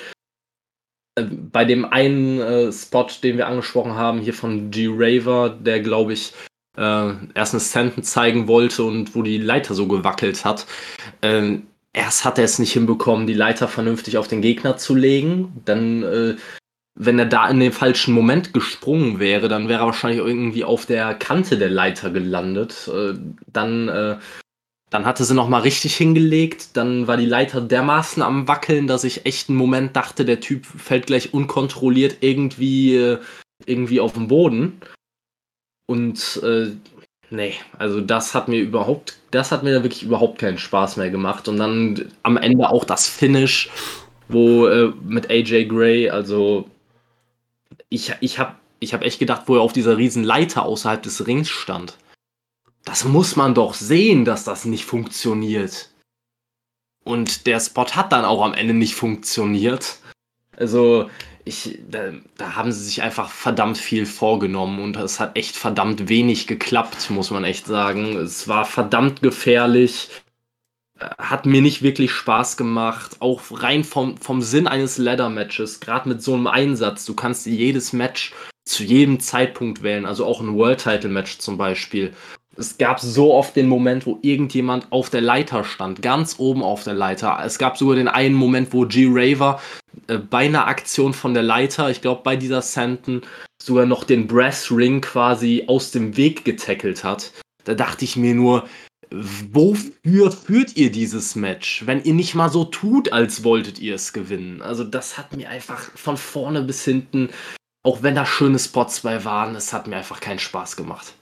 äh, bei dem einen äh, Spot, den wir angesprochen haben, hier von G-Raver, der glaube ich äh, erst eine Sentence zeigen wollte und wo die Leiter so gewackelt hat. Äh, erst hat er es nicht hinbekommen, die Leiter vernünftig auf den Gegner zu legen. Dann äh, wenn er da in den falschen Moment gesprungen wäre, dann wäre er wahrscheinlich irgendwie auf der Kante der Leiter gelandet. Äh, dann, äh, dann hatte sie nochmal richtig hingelegt. Dann war die Leiter dermaßen am Wackeln, dass ich echt einen Moment dachte, der Typ fällt gleich unkontrolliert irgendwie, äh, irgendwie auf den Boden. Und äh, nee, also das hat mir überhaupt, das hat mir wirklich überhaupt keinen Spaß mehr gemacht. Und dann am Ende auch das Finish, wo äh, mit AJ Gray, also ich, ich habe ich habe echt gedacht, wo er auf dieser riesen Leiter außerhalb des Rings stand. Das muss man doch sehen, dass das nicht funktioniert. Und der Spot hat dann auch am Ende nicht funktioniert. Also, ich, da, da, haben sie sich einfach verdammt viel vorgenommen und es hat echt verdammt wenig geklappt, muss man echt sagen. Es war verdammt gefährlich, äh, hat mir nicht wirklich Spaß gemacht, auch rein vom, vom Sinn eines Ladder-Matches, gerade mit so einem Einsatz. Du kannst jedes Match zu jedem Zeitpunkt wählen, also auch ein World-Title-Match zum Beispiel es gab so oft den Moment, wo irgendjemand auf der Leiter stand, ganz oben auf der Leiter. Es gab sogar den einen Moment, wo G. Raver äh, bei einer Aktion von der Leiter, ich glaube bei dieser Senten, sogar noch den Brass Ring quasi aus dem Weg getackelt hat. Da dachte ich mir nur, wofür führt ihr dieses Match, wenn ihr nicht mal so tut, als wolltet ihr es gewinnen? Also das hat mir einfach von vorne bis hinten, auch wenn da schöne Spots bei waren, es hat mir einfach keinen Spaß gemacht.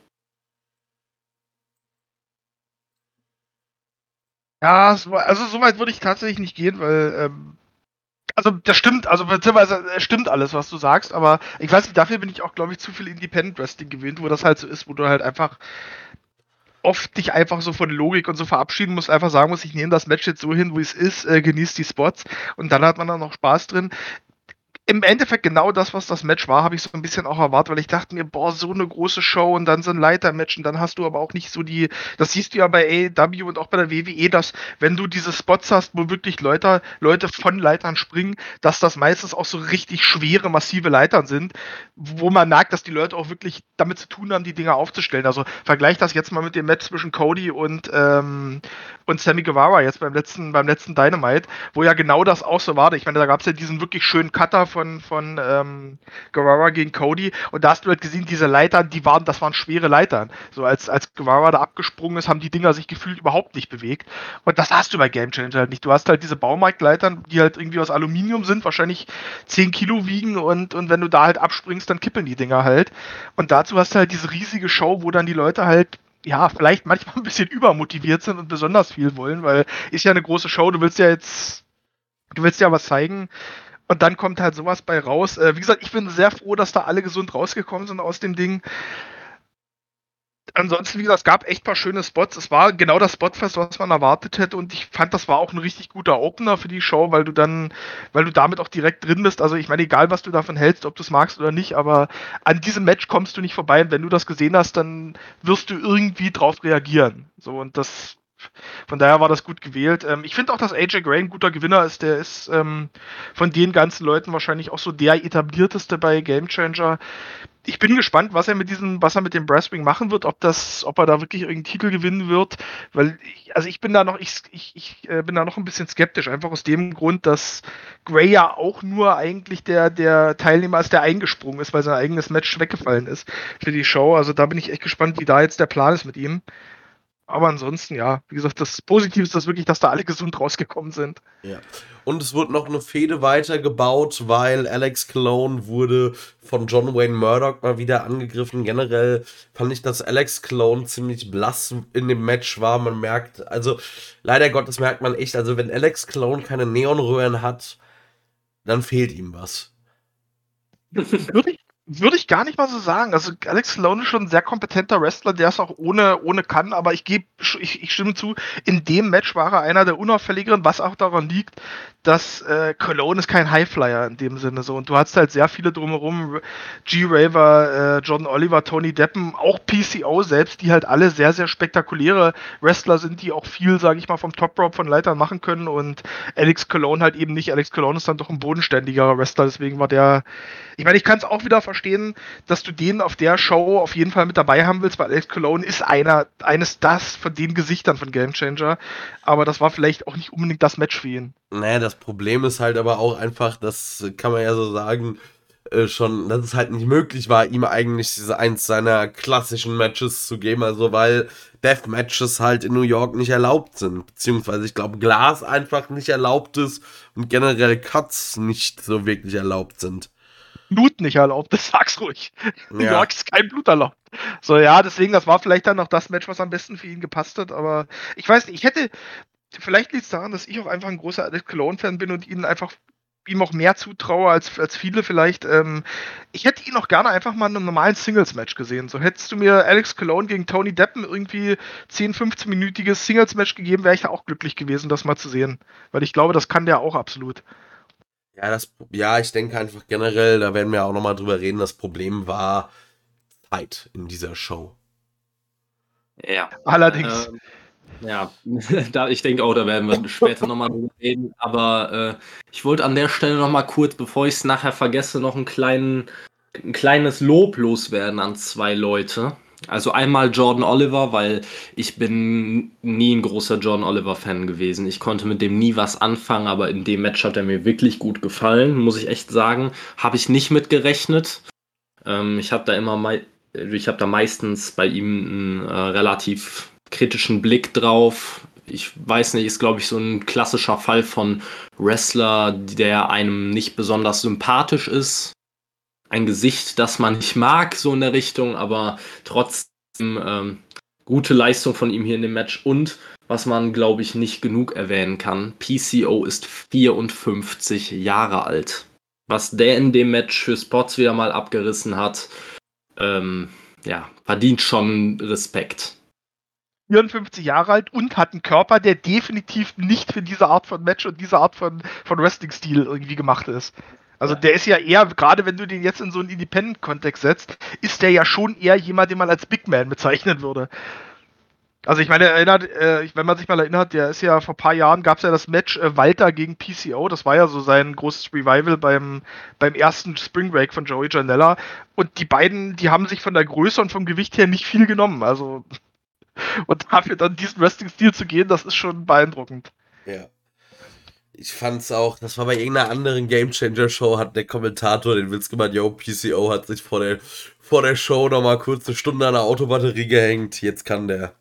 Ja, also so weit würde ich tatsächlich nicht gehen, weil, ähm, also das stimmt, also beziehungsweise es stimmt alles, was du sagst, aber ich weiß nicht, dafür bin ich auch, glaube ich, zu viel Independent Wrestling gewöhnt, wo das halt so ist, wo du halt einfach oft dich einfach so von Logik und so verabschieden musst, einfach sagen musst, ich nehme das Match jetzt so hin, wo es ist, äh, genießt die Spots. Und dann hat man dann noch Spaß drin im Endeffekt genau das, was das Match war, habe ich so ein bisschen auch erwartet, weil ich dachte mir, boah, so eine große Show und dann so ein Leitermatch und dann hast du aber auch nicht so die, das siehst du ja bei AEW und auch bei der WWE, dass wenn du diese Spots hast, wo wirklich Leute, Leute von Leitern springen, dass das meistens auch so richtig schwere, massive Leitern sind, wo man merkt, dass die Leute auch wirklich damit zu tun haben, die Dinger aufzustellen. Also vergleich das jetzt mal mit dem Match zwischen Cody und, ähm, und Sammy Guevara jetzt beim letzten, beim letzten Dynamite, wo ja genau das auch so war. Ich meine, da gab es ja diesen wirklich schönen Cutter von, von ähm, Guevara gegen Cody und da hast du halt gesehen, diese Leitern, die waren, das waren schwere Leitern. So als, als Guevara da abgesprungen ist, haben die Dinger sich gefühlt überhaupt nicht bewegt. Und das hast du bei Game Changer halt nicht. Du hast halt diese Baumarktleitern, die halt irgendwie aus Aluminium sind, wahrscheinlich 10 Kilo wiegen und, und wenn du da halt abspringst, dann kippeln die Dinger halt. Und dazu hast du halt diese riesige Show, wo dann die Leute halt ja, vielleicht manchmal ein bisschen übermotiviert sind und besonders viel wollen, weil ist ja eine große Show, du willst ja jetzt, du willst ja was zeigen. Und dann kommt halt sowas bei raus. Äh, wie gesagt, ich bin sehr froh, dass da alle gesund rausgekommen sind aus dem Ding. Ansonsten, wie gesagt, es gab echt paar schöne Spots. Es war genau das Spotfest, was man erwartet hätte. Und ich fand, das war auch ein richtig guter Opener für die Show, weil du dann, weil du damit auch direkt drin bist. Also ich meine, egal was du davon hältst, ob du es magst oder nicht, aber an diesem Match kommst du nicht vorbei. Und wenn du das gesehen hast, dann wirst du irgendwie drauf reagieren. So, und das von daher war das gut gewählt. Ähm, ich finde auch, dass AJ Gray ein guter Gewinner ist. Der ist ähm, von den ganzen Leuten wahrscheinlich auch so der etablierteste bei Game Changer. Ich bin gespannt, was er mit diesem, was er mit dem Brasswing machen wird, ob das, ob er da wirklich irgendeinen Titel gewinnen wird, weil ich, also ich bin da noch, ich, ich, ich äh, bin da noch ein bisschen skeptisch, einfach aus dem Grund, dass Gray ja auch nur eigentlich der, der Teilnehmer ist, der eingesprungen ist, weil sein eigenes Match weggefallen ist für die Show. Also da bin ich echt gespannt, wie da jetzt der Plan ist mit ihm. Aber ansonsten, ja, wie gesagt, das Positive ist das wirklich, dass da alle [LAUGHS] gesund rausgekommen sind. Ja. Und es wurde noch eine Fehde weitergebaut, weil Alex Clone wurde von John Wayne Murdoch mal wieder angegriffen. Generell fand ich, dass Alex Clone ziemlich blass in dem Match war. Man merkt, also leider Gottes merkt man echt, also wenn Alex Clone keine Neonröhren hat, dann fehlt ihm was. [LAUGHS] Würde ich, würde ich gar nicht mal so sagen. Also Alex Sloan ist schon ein sehr kompetenter Wrestler, der es auch ohne, ohne kann, aber ich gebe, ich, ich stimme zu, in dem Match war er einer der unauffälligeren, was auch daran liegt, dass äh, Cologne ist kein Highflyer in dem Sinne so. Und du hast halt sehr viele drumherum, G. Raver, äh, John Oliver, Tony Deppen, auch PCO selbst, die halt alle sehr, sehr spektakuläre Wrestler sind, die auch viel, sage ich mal, vom Top Rope von Leitern machen können und Alex Cologne halt eben nicht. Alex Cologne ist dann doch ein bodenständigerer Wrestler, deswegen war der, ich meine, ich kann es auch wieder verstehen, dass du den auf der Show auf jeden Fall mit dabei haben willst, weil Alex Cologne ist einer, eines das von den Gesichtern von Game Changer. Aber das war vielleicht auch nicht unbedingt das Match für ihn. Naja, das Problem ist halt aber auch einfach, das kann man ja so sagen, äh, schon, dass es halt nicht möglich war, ihm eigentlich eins seiner klassischen Matches zu geben, also weil Death-Matches halt in New York nicht erlaubt sind, beziehungsweise ich glaube Glas einfach nicht erlaubt ist und generell Cuts nicht so wirklich erlaubt sind. Blut nicht erlaubt, das sag's ruhig. [LAUGHS] Ja. New York ist kein Blut erlaubt. So, ja, deswegen, das war vielleicht dann noch das Match, was am besten für ihn gepasst hat, aber ich weiß nicht, ich hätte, vielleicht liegt es daran, dass ich auch einfach ein großer Alex Cologne-Fan bin und ihn einfach ihm auch mehr zutraue als, als viele vielleicht. Ähm, ich hätte ihn auch gerne einfach mal in einem normalen Singles-Match gesehen. So hättest du mir Alex Cologne gegen Tony Deppen irgendwie 10, 15-minütiges Singles-Match gegeben, wäre ich da auch glücklich gewesen, das mal zu sehen. Weil ich glaube, das kann der auch absolut. Ja, das, ja, ich denke einfach generell, da werden wir auch nochmal drüber reden, das Problem war Zeit in dieser Show. Ja. Allerdings. Ähm, ja, [LAUGHS] da, ich denke auch, da werden wir später nochmal drüber reden. Aber äh, ich wollte an der Stelle nochmal kurz, bevor ich es nachher vergesse, noch einen kleinen, ein kleines Lob loswerden an zwei Leute. Also einmal Jordan Oliver, weil ich bin nie ein großer Jordan Oliver-Fan gewesen. Ich konnte mit dem nie was anfangen, aber in dem Match hat er mir wirklich gut gefallen, muss ich echt sagen. Habe ich nicht mit gerechnet. Ähm, ich habe da immer ich habe da meistens bei ihm einen äh, relativ kritischen Blick drauf. Ich weiß nicht, ist glaube ich so ein klassischer Fall von Wrestler, der einem nicht besonders sympathisch ist. Ein Gesicht, das man nicht mag, so in der Richtung, aber trotzdem ähm, gute Leistung von ihm hier in dem Match. Und was man, glaube ich, nicht genug erwähnen kann, PCO ist 54 Jahre alt. Was der in dem Match für Spots wieder mal abgerissen hat, ähm, ja, verdient schon Respekt. 54 Jahre alt und hat einen Körper, der definitiv nicht für diese Art von Match und diese Art von, von Wrestling-Stil irgendwie gemacht ist. Also der ist ja eher, gerade wenn du den jetzt in so einen Independent-Kontext setzt, ist der ja schon eher jemand, den man als Big Man bezeichnen würde. Also ich meine, erinnert, äh, wenn man sich mal erinnert, der ist ja vor ein paar Jahren gab es ja das Match äh, Walter gegen PCO, das war ja so sein großes Revival beim, beim ersten Spring Break von Joey Janella. Und die beiden, die haben sich von der Größe und vom Gewicht her nicht viel genommen. Also [LAUGHS] und dafür dann diesen Wrestling-Stil zu gehen, das ist schon beeindruckend. Ja. Ich fand's auch, das war bei irgendeiner anderen Game Changer Show, hat der Kommentator den Witz gemacht, yo, PCO hat sich vor der, vor der Show nochmal kurz eine Stunde an der Autobatterie gehängt, jetzt kann der.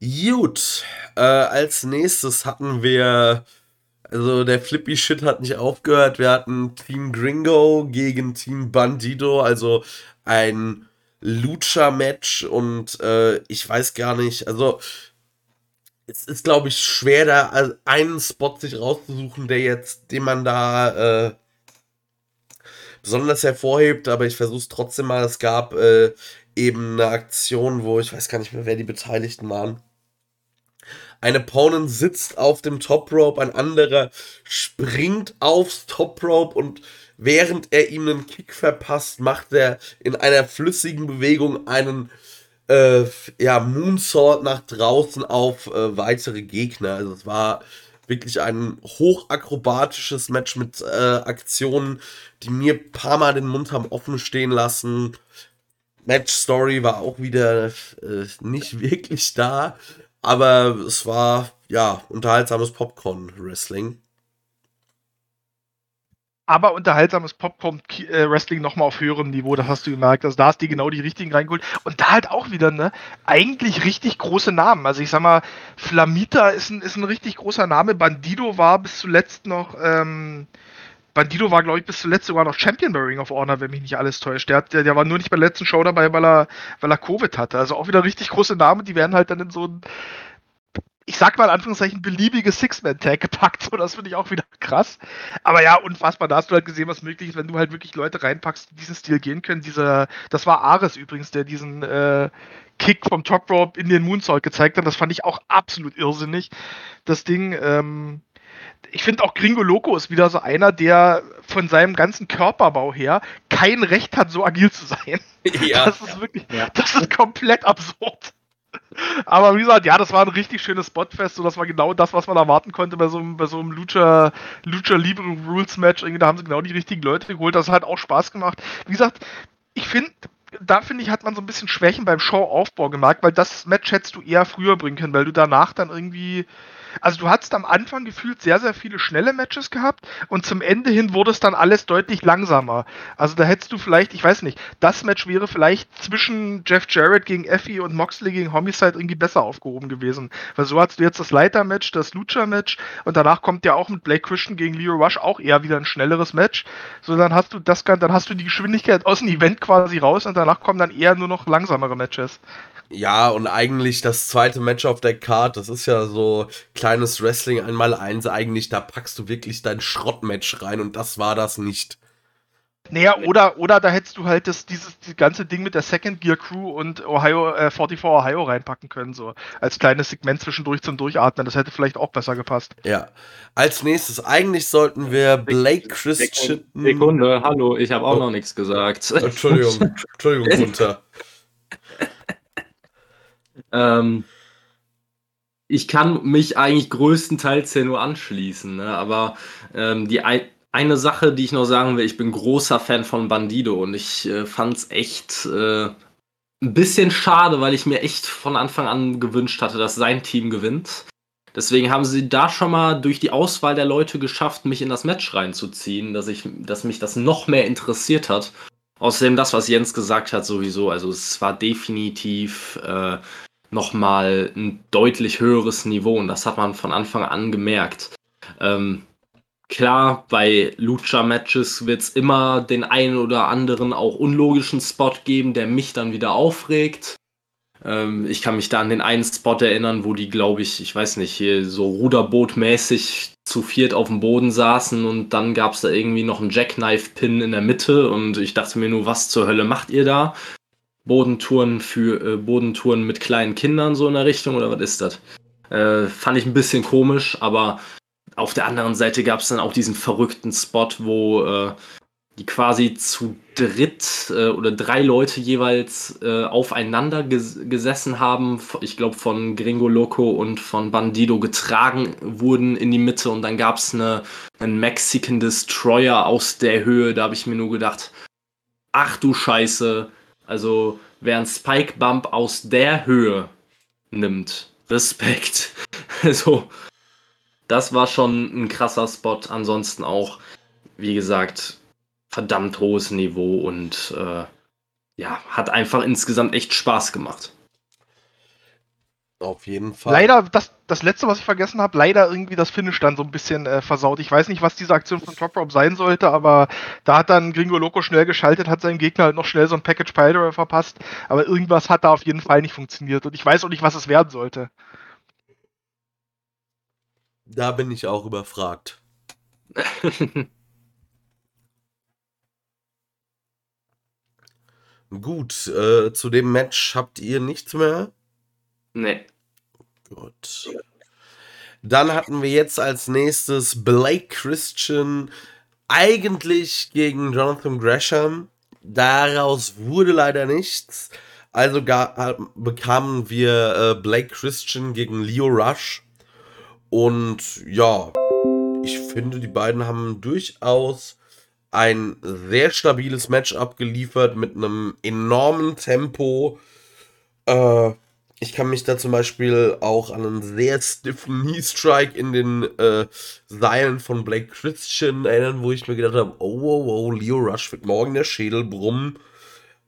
Gut, äh, als nächstes hatten wir, also der Flippy Shit hat nicht aufgehört. Wir hatten Team Gringo gegen Team Bandido, also ein Lucha-Match und äh, ich weiß gar nicht, also es ist, glaube ich, schwer, da einen Spot sich rauszusuchen, der jetzt, den man da äh, besonders hervorhebt, aber ich versuche es trotzdem mal. Es gab äh, eben eine Aktion, wo ich weiß gar nicht mehr, wer die Beteiligten waren. Ein Opponent sitzt auf dem Top Rope, ein anderer springt aufs Top Rope und während er ihm einen Kick verpasst, macht er in einer flüssigen Bewegung einen äh, ja, Moonsault nach draußen auf äh, weitere Gegner. Also es war wirklich ein hochakrobatisches Match mit äh, Aktionen, die mir ein paar Mal den Mund haben offen stehen lassen. Match Story war auch wieder äh, nicht [LAUGHS] wirklich da. Aber es war, ja, unterhaltsames Popcorn-Wrestling. Aber unterhaltsames Popcorn-Wrestling äh, nochmal auf höherem Niveau, das hast du gemerkt. Also da hast du genau die richtigen reingeholt. Und da halt auch wieder, ne, eigentlich richtig große Namen. Also ich sag mal, Flamita ist ein, ist ein richtig großer Name. Bandido war bis zuletzt noch, ähm, Bandido war, glaube ich, bis zuletzt sogar noch Champion bei Ring of Honor, wenn mich nicht alles täuscht. Der, hat, der, der war nur nicht bei der letzten Show dabei, weil er, weil er Covid hatte. Also auch wieder richtig große Namen, die werden halt dann in so ein, ich sag mal in Anführungszeichen, beliebiges Six-Man-Tag gepackt. So, das finde ich auch wieder krass. Aber ja, unfassbar. Da hast du halt gesehen, was möglich ist, wenn du halt wirklich Leute reinpackst, die diesen Stil gehen können. Dieser, das war Ares übrigens, der diesen äh, Kick vom Top Rope in den Moonsault gezeigt hat. Das fand ich auch absolut irrsinnig. Das Ding, ähm, ich finde auch Gringo Loco ist wieder so einer, der von seinem ganzen Körperbau her kein Recht hat, so agil zu sein. [LAUGHS] Ja. Das ist wirklich, ja. das ist komplett absurd. Aber wie gesagt, ja, das war ein richtig schönes Spotfest. So, das war genau das, was man erwarten konnte bei so einem, bei so einem Lucha, Lucha Libre Rules Match. Da haben sie genau die richtigen Leute geholt. Das hat auch Spaß gemacht. Wie gesagt, ich finde, da finde ich, hat man so ein bisschen Schwächen beim Showaufbau gemerkt, weil das Match hättest du eher früher bringen können, weil du danach dann irgendwie Also du hattest am Anfang gefühlt sehr, sehr viele schnelle Matches gehabt und zum Ende hin wurde es dann alles deutlich langsamer. Also da hättest du vielleicht, ich weiß nicht, das Match wäre vielleicht zwischen Jeff Jarrett gegen Effie und Moxley gegen Homicide irgendwie besser aufgehoben gewesen. Weil so hast du jetzt das Leiter-Match, das Lucha-Match und danach kommt ja auch mit Blake Christian gegen Leo Rush auch eher wieder ein schnelleres Match. So dann hast du das, dann hast du die Geschwindigkeit aus dem Event quasi raus und danach kommen dann eher nur noch langsamere Matches. Ja, und eigentlich das zweite Match auf der Card, das ist ja so kleines Wrestling einmal eins. Eigentlich, da packst du wirklich dein Schrottmatch rein und das war das nicht. Naja, oder, oder da hättest du halt das, dieses die ganze Ding mit der Second Gear Crew und Ohio, äh, 44 Ohio reinpacken können, so als kleines Segment zwischendurch zum Durchatmen. Das hätte vielleicht auch besser gepasst. Ja. Als nächstes, eigentlich sollten wir Blake Christian. Sekunde, hallo, ich habe auch oh. noch nichts gesagt. Entschuldigung, [LAUGHS] Entschuldigung, Gunther. [LAUGHS] ähm, ich kann mich eigentlich größtenteils ja nur anschließen, ne? aber ähm, die ein eine Sache, die ich noch sagen will, ich bin großer Fan von Bandido und ich äh, fand es echt äh, ein bisschen schade, weil ich mir echt von Anfang an gewünscht hatte, dass sein Team gewinnt. Deswegen haben sie da schon mal durch die Auswahl der Leute geschafft, mich in das Match reinzuziehen, dass, ich, dass mich das noch mehr interessiert hat. Außerdem das, was Jens gesagt hat, sowieso. Also es war definitiv äh, nochmal ein deutlich höheres Niveau und das hat man von Anfang an gemerkt. Ähm, klar, bei Lucha-Matches wird es immer den einen oder anderen auch unlogischen Spot geben, der mich dann wieder aufregt. Ähm, ich kann mich da an den einen Spot erinnern, wo die, glaube ich, ich weiß nicht, hier so Ruderbootmäßig zu viert auf dem Boden saßen und dann gab es da irgendwie noch einen Jackknife-Pin in der Mitte und ich dachte mir nur, was zur Hölle macht ihr da? Bodentouren für äh, Bodentouren mit kleinen Kindern so in der Richtung oder was ist das? Äh, fand ich ein bisschen komisch, aber auf der anderen Seite gab es dann auch diesen verrückten Spot, wo äh, die quasi zu dritt äh, oder drei Leute jeweils äh, aufeinander ges gesessen haben. Ich glaube, von Gringo Loco und von Bandido getragen wurden in die Mitte und dann gab es eine, einen Mexican Destroyer aus der Höhe. Da habe ich mir nur gedacht, ach du Scheiße. Also, wer einen Spike Bump aus der Höhe nimmt, Respekt. [LAUGHS] Also, das war schon ein krasser Spot. Ansonsten auch, wie gesagt, verdammt hohes Niveau und äh, ja, hat einfach insgesamt echt Spaß gemacht. Auf jeden Fall. Leider, das, das letzte, was ich vergessen habe, leider irgendwie das Finish dann so ein bisschen äh, versaut. Ich weiß nicht, was diese Aktion von Top Rope sein sollte, aber da hat dann Gringo Loco schnell geschaltet, hat seinem Gegner halt noch schnell so ein Package Piledriver verpasst. Aber irgendwas hat da auf jeden Fall nicht funktioniert und ich weiß auch nicht, was es werden sollte. Da bin ich auch überfragt. [LAUGHS] Gut, äh, zu dem Match habt ihr nichts mehr? Nee. Gut. Dann hatten wir jetzt als nächstes Blake Christian eigentlich gegen Jonathan Gresham. Daraus wurde leider nichts. Also bekamen wir äh, Blake Christian gegen Leo Rush. Und ja, ich finde, die beiden haben durchaus ein sehr stabiles Match abgeliefert mit einem enormen Tempo. Äh, ich kann mich da zum Beispiel auch an einen sehr stiffen Knee Strike in den äh, Seilen von Blake Christian erinnern, wo ich mir gedacht habe, oh, oh, oh, Leo Rush wird morgen der Schädel brummen.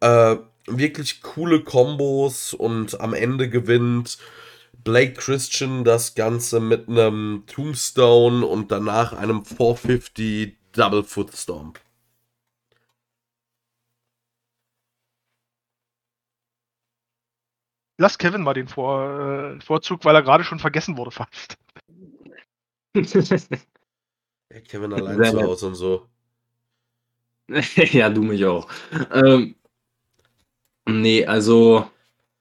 Äh, wirklich coole Kombos und am Ende gewinnt Blake Christian das Ganze mit einem Tombstone und danach einem 450 Double Foot Stomp. Lass Kevin mal den Vor, äh, Vorzug, weil er gerade schon vergessen wurde fast. ja, Kevin [LAUGHS] allein zu Hause und so. [LAUGHS] ja, du mich auch. Ähm, nee, also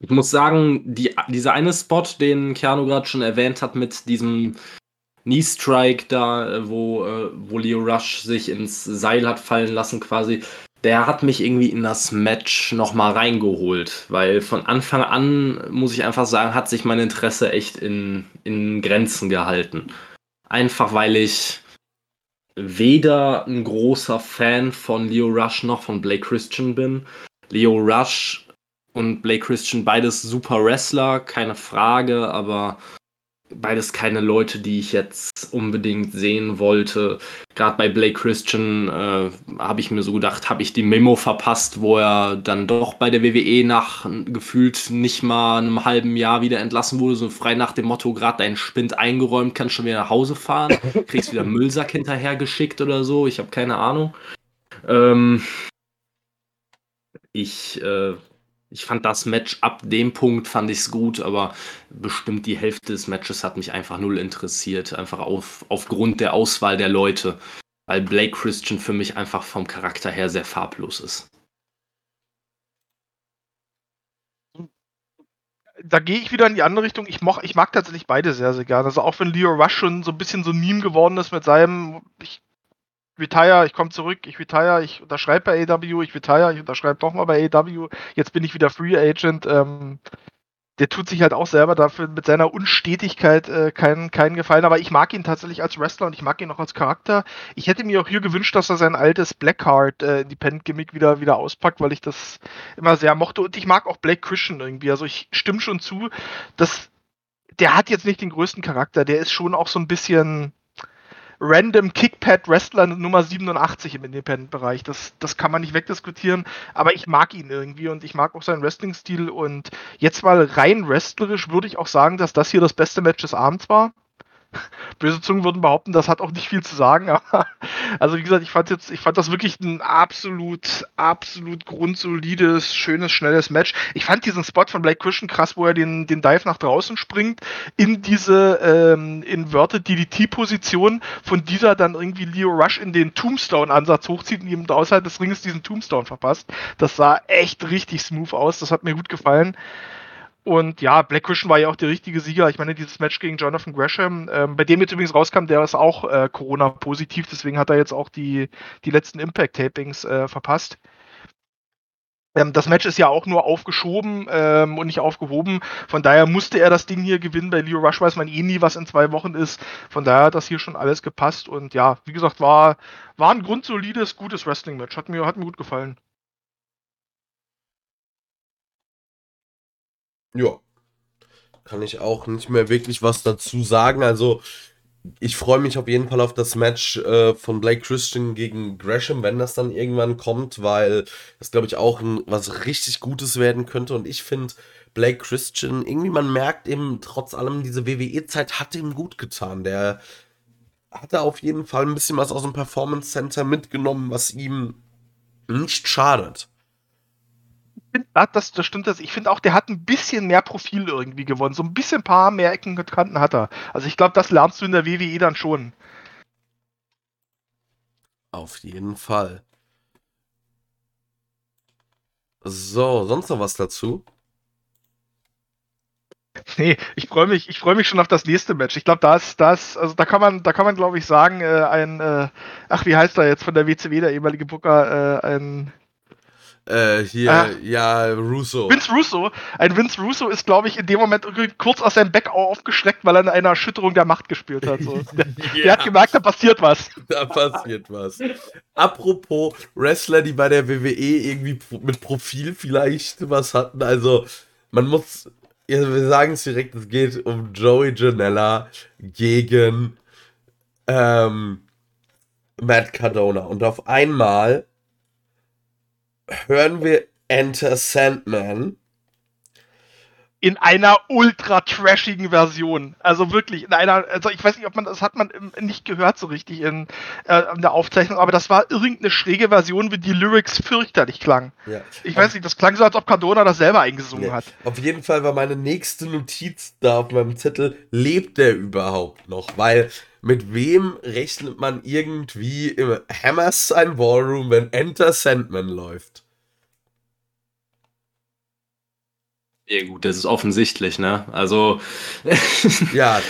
ich muss sagen, die, dieser eine Spot, den Keanu gerade schon erwähnt hat, mit diesem Knee Strike da, wo, äh, wo Leo Rush sich ins Seil hat fallen lassen, quasi, der hat mich irgendwie in das Match nochmal reingeholt, weil von Anfang an, muss ich einfach sagen, hat sich mein Interesse echt in, in Grenzen gehalten. Einfach weil ich weder ein großer Fan von Leo Rush noch von Blake Christian bin. Leo Rush und Blake Christian beides super Wrestler, keine Frage, aber beides keine Leute, die ich jetzt unbedingt sehen wollte. Gerade bei Blake Christian äh, habe ich mir so gedacht, habe ich die Memo verpasst, wo er dann doch bei der WWE nach gefühlt nicht mal einem halben Jahr wieder entlassen wurde, so frei nach dem Motto, gerade dein Spind eingeräumt, kannst schon wieder nach Hause fahren, [LAUGHS] kriegst wieder Müllsack hinterher geschickt oder so, ich habe keine Ahnung. Ähm, ich äh, ich fand das Match ab dem Punkt fand ich es gut, aber bestimmt die Hälfte des Matches hat mich einfach null interessiert, einfach auf, aufgrund der Auswahl der Leute, weil Blake Christian für mich einfach vom Charakter her sehr farblos ist. Da gehe ich wieder in die andere Richtung. Ich, moch, ich mag tatsächlich beide sehr, sehr gerne. Also auch wenn Leo Rush schon so ein bisschen so ein Meme geworden ist mit seinem, ich retire, ich komme zurück, ich retire, ich unterschreibe bei AW, ich retire, ich unterschreibe doch mal bei AW, jetzt bin ich wieder Free Agent. Ähm, der tut sich halt auch selber dafür mit seiner Unstetigkeit äh, keinen, keinen Gefallen, aber ich mag ihn tatsächlich als Wrestler und ich mag ihn auch als Charakter. Ich hätte mir auch hier gewünscht, dass er sein altes Blackheart äh, Independent Gimmick wieder, wieder auspackt, weil ich das immer sehr mochte und ich mag auch Blake Christian irgendwie. Also ich stimme schon zu, dass der hat jetzt nicht den größten Charakter, der ist schon auch so ein bisschen random Kickpad Wrestler Nummer 87 im Independent-Bereich. Das, das kann man nicht wegdiskutieren, aber ich mag ihn irgendwie und ich mag auch seinen Wrestling-Stil und jetzt mal rein wrestlerisch würde ich auch sagen, dass das hier das beste Match des Abends war. [LAUGHS] Böse Zungen würden behaupten, das hat auch nicht viel zu sagen, aber [LAUGHS] also wie gesagt, ich fand jetzt, ich fand das wirklich ein absolut, absolut grundsolides, schönes, schnelles Match. Ich fand diesen Spot von Blake Christian krass, wo er den, den Dive nach draußen springt, in diese ähm, Inverted DDT-Position, von dieser dann irgendwie Leo Rush in den Tombstone-Ansatz hochzieht und ihm außerhalb des Ringes diesen Tombstone verpasst. Das sah echt richtig smooth aus, das hat mir gut gefallen. Und ja, Black Christian war ja auch der richtige Sieger. Ich meine, dieses Match gegen Jonathan Gresham, ähm, bei dem jetzt übrigens rauskam, der ist auch äh, Corona-positiv, deswegen hat er jetzt auch die, die letzten Impact-Tapings äh, verpasst. Ähm, das Match ist ja auch nur aufgeschoben ähm, und nicht aufgehoben. Von daher musste er das Ding hier gewinnen. Bei Leo Rush weiß man eh nie, was in zwei Wochen ist. Von daher hat das hier schon alles gepasst. Und ja, wie gesagt, war, war ein grundsolides, gutes Wrestling-Match. Hat mir, hat mir gut gefallen. Ja. Kann ich auch nicht mehr wirklich was dazu sagen. Also, ich freue mich auf jeden Fall auf das Match äh, von Blake Christian gegen Gresham, wenn das dann irgendwann kommt, weil das, glaube ich, auch ein, was richtig Gutes werden könnte. Und ich finde, Blake Christian, irgendwie man merkt eben trotz allem, diese WWE-Zeit hat ihm gut getan. Der hatte auf jeden Fall ein bisschen was aus dem Performance Center mitgenommen, was ihm nicht schadet finde, das, das stimmt das. Ich finde auch, der hat ein bisschen mehr Profil irgendwie gewonnen. So ein bisschen paar mehr Ecken und Kanten hat er. Also ich glaube, das lernst du in der WWE dann schon. Auf jeden Fall. So, sonst noch was dazu? Nee, ich freue mich, ich freue mich schon auf das nächste Match. Ich glaube, da ist, das, also da kann man, da kann man, glaube ich, sagen, äh, ein, äh, ach, wie heißt er jetzt von der WCW, der ehemalige Booker, äh, ein äh, hier, ah. ja, Russo. Vince Russo. Ein Vince Russo ist, glaube ich, in dem Moment kurz aus seinem Back aufgeschreckt, weil er in einer Erschütterung der Macht gespielt hat. So. Der, [LAUGHS] ja. der, hat gemerkt, da passiert was. [LAUGHS] Da passiert was. Apropos Wrestler, die bei der WWE irgendwie mit Profil vielleicht was hatten. Also, man muss, ja, wir sagen es direkt, es geht um Joey Janella gegen ähm, Matt Cardona. Und auf einmal hören wir Enter Sandman. In einer ultra trashigen Version. Also wirklich, in einer, also ich weiß nicht, ob man das hat man nicht gehört so richtig in, äh, in der Aufzeichnung, aber das war irgendeine schräge Version, wie die Lyrics fürchterlich klangen. Ja. Ich weiß nicht, das klang so, als ob Cardona das selber eingesungen ja. hat. Auf jeden Fall war meine nächste Notiz da auf meinem Zettel, lebt der überhaupt noch? Weil mit wem rechnet man irgendwie im Hammerstein Ballroom, wenn Enter Sandman läuft? Ja, gut, das ist offensichtlich, ne? Also. [LAUGHS] ja.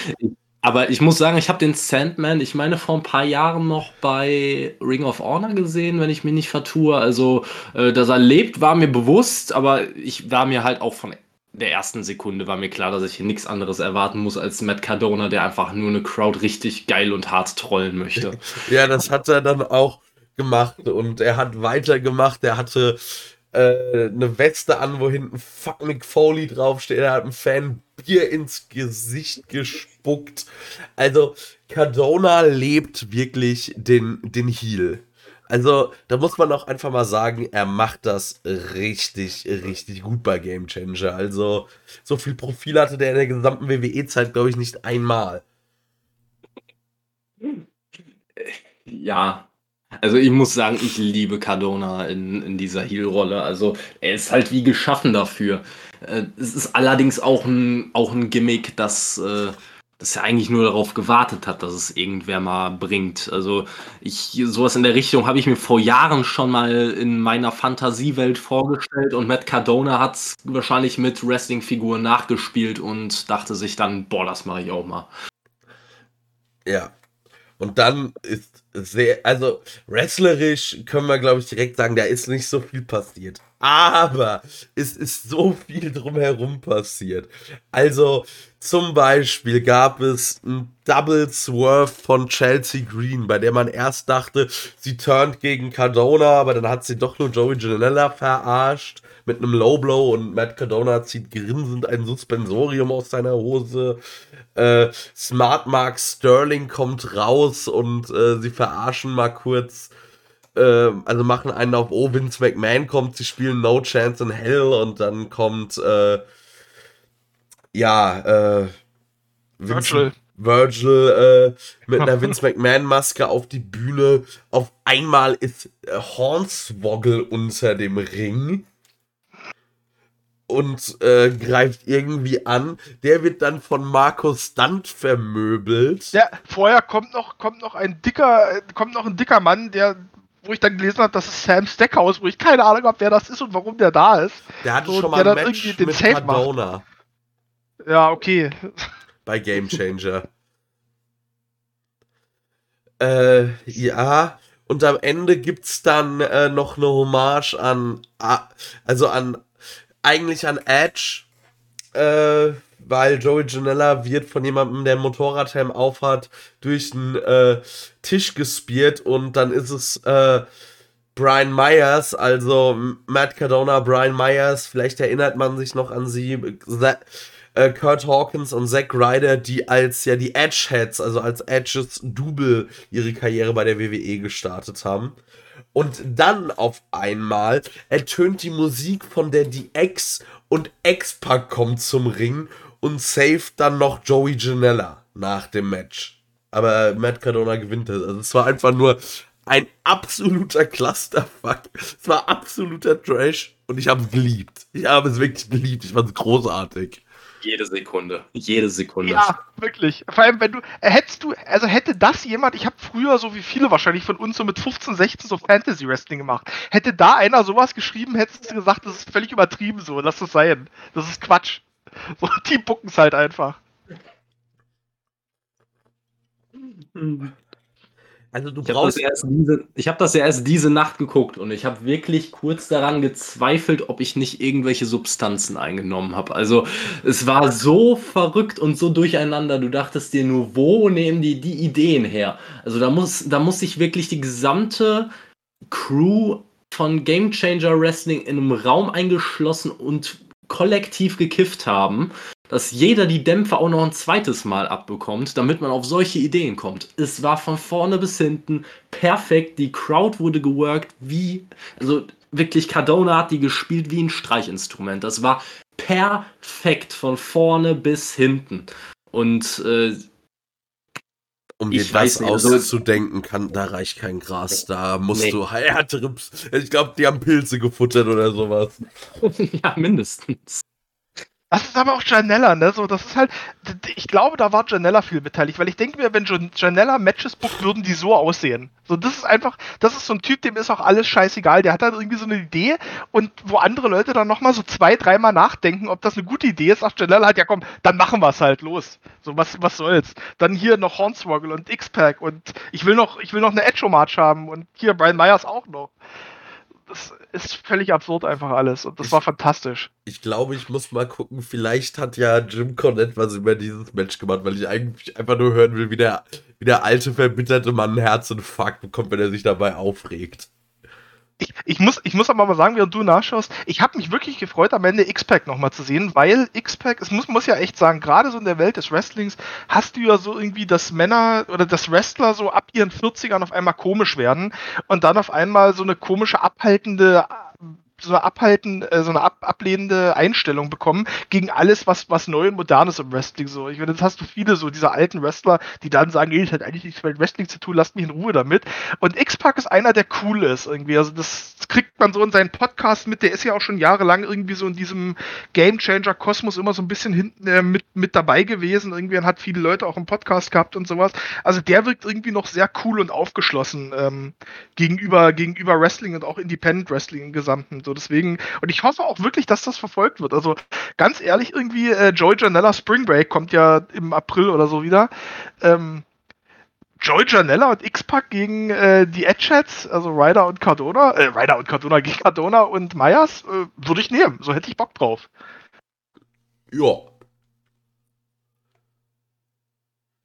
Aber ich muss sagen, ich habe den Sandman, ich meine, vor ein paar Jahren noch bei Ring of Honor gesehen, wenn ich mich nicht vertue. Also, äh, dass er lebt, war mir bewusst, aber ich war mir halt auch von der ersten Sekunde war mir klar, dass ich hier nichts anderes erwarten muss als Matt Cardona, der einfach nur eine Crowd richtig geil und hart trollen möchte. [LAUGHS] ja, das hat er dann auch gemacht und er hat weitergemacht. Er hatte äh, eine Weste an, wo hinten Fuck Mick Foley draufsteht. Er hat einem Fan Bier ins Gesicht gespuckt. Also, Cardona lebt wirklich den, den Heal. Also, da muss man auch einfach mal sagen, er macht das richtig, richtig gut bei Game Changer. Also, so viel Profil hatte der in der gesamten WWE-Zeit, glaube ich, nicht einmal. Ja, also ich muss sagen, ich liebe Cardona in, in dieser Heel-Rolle. Also er ist halt wie geschaffen dafür. Äh, es ist allerdings auch ein, auch ein Gimmick, das, äh, das er eigentlich nur darauf gewartet hat, dass es irgendwer mal bringt. Also ich, sowas in der Richtung habe ich mir vor Jahren schon mal in meiner Fantasiewelt vorgestellt und Matt Cardona hat es wahrscheinlich mit Wrestling-Figuren nachgespielt und dachte sich dann, boah, das mache ich auch mal. Ja. Und dann ist sehr, also wrestlerisch können wir, glaube ich, direkt sagen, da ist nicht so viel passiert. Aber es ist so viel drumherum passiert. Also zum Beispiel gab es ein Double Swerve von Chelsea Green, bei der man erst dachte, sie turnt gegen Cardona, aber dann hat sie doch nur Joey Janella verarscht mit einem Low Blow und Matt Cardona zieht grinsend ein Suspensorium aus seiner Hose. Äh, Smart Mark Sterling kommt raus und äh, sie verarschen mal kurz. Äh, also machen einen auf, oh, Vince McMahon kommt, sie spielen No Chance in Hell und dann kommt, äh, ja, äh, Virgil. Virgil äh, mit einer [LAUGHS] Vince McMahon-Maske auf die Bühne. Auf einmal ist äh, Hornswoggle unter dem Ring und äh, greift irgendwie an. Der wird dann von Markus Stunt vermöbelt. Ja, vorher kommt noch, kommt noch ein dicker, äh, kommt noch ein dicker Mann, der, wo ich dann gelesen habe, das ist Sam Stackhouse, wo ich keine Ahnung habe, wer das ist und warum der da ist. Der hatte So, schon mal ein Match mit macht. Cardona Ja, okay. bei Game [LAUGHS] Changer. äh, ja. Und am Ende gibt's dann äh, noch eine Hommage an, also an, eigentlich an Edge, äh, weil Joey Janella wird von jemandem, der einen Motorradhelm aufhat, durch einen äh, Tisch gespiert und dann ist es äh, Brian Myers, also Matt Cardona, Brian Myers, vielleicht erinnert man sich noch an sie, äh, Kurt Hawkins und Zack Ryder, die als ja die Edgeheads, also als Edges Double ihre Karriere bei der WWE gestartet haben. Und dann auf einmal ertönt die Musik von der DX und X-Pac kommt zum Ring und saved dann noch Joey Janella nach dem Match. Aber Matt Cardona gewinnt das. Also es war einfach nur ein absoluter Clusterfuck. Es war absoluter Trash und ich habe es geliebt. Ich habe es wirklich geliebt. Ich fand es großartig. Jede Sekunde. Jede Sekunde. Ja, wirklich. Vor allem, wenn du, hättest du, also hätte das jemand, ich habe früher, so wie viele wahrscheinlich von uns, so mit 15, 16 so Fantasy Wrestling gemacht. Hätte da einer sowas geschrieben, hättest du gesagt, das ist völlig übertrieben so, lass das sein. Das ist Quatsch. So, die bucken es halt einfach. Also du Ich habe brauchst das, erst diese- ich hab das ja erst diese Nacht geguckt und ich habe wirklich kurz daran gezweifelt, ob ich nicht irgendwelche Substanzen eingenommen habe. Also es war so verrückt und so durcheinander. Du dachtest dir nur, wo nehmen die die Ideen her? Also da muss, da muss sich wirklich die gesamte Crew von Game Changer Wrestling in einem Raum eingeschlossen und kollektiv gekifft haben, dass jeder die Dämpfe auch noch ein zweites Mal abbekommt, damit man auf solche Ideen kommt. Es war von vorne bis hinten perfekt. Die Crowd wurde geworkt wie, also wirklich, Cardona hat die gespielt wie ein Streichinstrument. Das war perfekt von vorne bis hinten. Und äh, Um dir Ich das nicht, also- auszudenken, kann, da reicht kein Gras. Da musst Nee. du härtere. Ich glaube, die haben Pilze gefuttert oder sowas. [LAUGHS] ja, mindestens. Das ist aber auch Janella, ne? So, das ist halt, ich glaube, da war Janella viel beteiligt, weil ich denke mir, wenn Jan- Janella Matches bookt, würden die so aussehen. So, das ist einfach, das ist so ein Typ, dem ist auch alles scheißegal. Der hat dann irgendwie so eine Idee und wo andere Leute dann nochmal so zwei, dreimal nachdenken, ob das eine gute Idee ist, sagt Janella halt, ja komm, dann machen wir es halt, los. So, was, was soll's. Dann hier noch Hornswoggle und X-Pac und ich will noch, ich will noch eine Edge-Match haben und hier Brian Myers auch noch. Das ist völlig absurd einfach alles und das Ich- war fantastisch. Ich glaube, ich muss mal gucken. Vielleicht hat ja Jim Cornette was über dieses Match gemacht, weil ich eigentlich einfach nur hören will, wie der, wie der alte, verbitterte Mann einen Herzinfarkt bekommt, wenn er sich dabei aufregt. Ich, ich, muss, ich muss aber mal sagen, während du nachschaust, ich habe mich wirklich gefreut, am Ende X-Pac nochmal zu sehen, weil X-Pac, es muss, muss ja echt sagen, gerade so in der Welt des Wrestlings hast du ja so irgendwie, dass Männer oder dass Wrestler so ab ihren 40ern auf einmal komisch werden und dann auf einmal so eine komische, abhaltende so eine abhalten, äh, so eine ab, ablehnende Einstellung bekommen gegen alles, was, was neu und modern ist im Wrestling. So, ich meine, das hast du viele so diese alten Wrestler, die dann sagen, ich hätte eigentlich nichts mit Wrestling zu tun, lasst mich in Ruhe damit. Und X-Pac ist einer, der cool ist irgendwie. Also das kriegt man so in seinen Podcast mit. Der ist ja auch schon jahrelang irgendwie so in diesem Game Changer Kosmos immer so ein bisschen hinten äh, mit, mit dabei gewesen. Irgendwie hat viele Leute auch im Podcast gehabt und sowas. Also der wirkt irgendwie noch sehr cool und aufgeschlossen ähm, gegenüber, gegenüber Wrestling und auch Independent Wrestling im Gesamten. So deswegen, und ich hoffe auch wirklich, dass das verfolgt wird. Also ganz ehrlich, irgendwie, äh, Joey Janella Spring Break kommt ja im April oder so wieder. Ähm, Joey Janella und X-Pac gegen äh, die Edgeheads, also Ryder und Cardona, äh, Ryder und Cardona gegen Cardona und Myers, äh, würde ich nehmen. So hätte ich Bock drauf. Ja.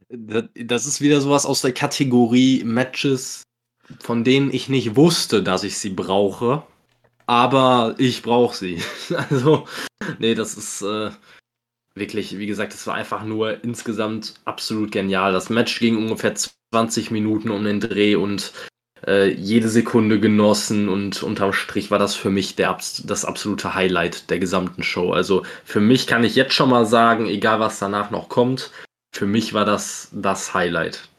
Das ist wieder sowas aus der Kategorie Matches, von denen ich nicht wusste, dass ich sie brauche aber ich brauche sie. [LAUGHS] also, nee, das ist äh, wirklich, wie gesagt, das war einfach nur insgesamt absolut genial. Das Match ging ungefähr 20 Minuten um den Dreh und äh, jede Sekunde genossen und unterm Strich war das für mich der, das absolute Highlight der gesamten Show. Also für mich kann ich jetzt schon mal sagen, egal was danach noch kommt, für mich war das das Highlight.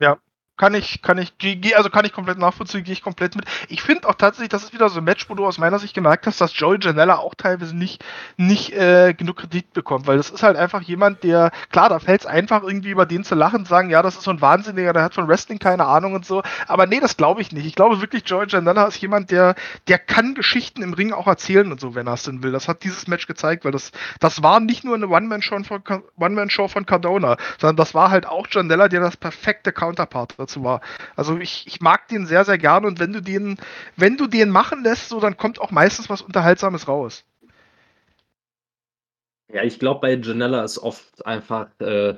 Ja, kann ich, kann ich, also kann ich komplett nachvollziehen, gehe ich komplett mit. Ich finde auch tatsächlich, das ist wieder so ein Match, wo du aus meiner Sicht gemerkt hast, dass Joey Janella auch teilweise nicht, nicht äh, genug Kredit bekommt, weil das ist halt einfach jemand, der, klar, da fällt es einfach irgendwie über den zu lachen, sagen, ja, das ist so ein Wahnsinniger, der hat von Wrestling keine Ahnung und so, aber nee, das glaube ich nicht. Ich glaube wirklich, Joey Janella ist jemand, der, der kann Geschichten im Ring auch erzählen und so, wenn er es denn will. Das hat dieses Match gezeigt, weil das, das war nicht nur eine One-Man-Show von, One von Cardona, sondern das war halt auch Janella, der das perfekte Counterpart dazu war. Also ich, ich mag den sehr, sehr gerne und wenn du den, wenn du den machen lässt, so, dann kommt auch meistens was Unterhaltsames raus. Ja, ich glaube, bei Janella ist oft einfach äh,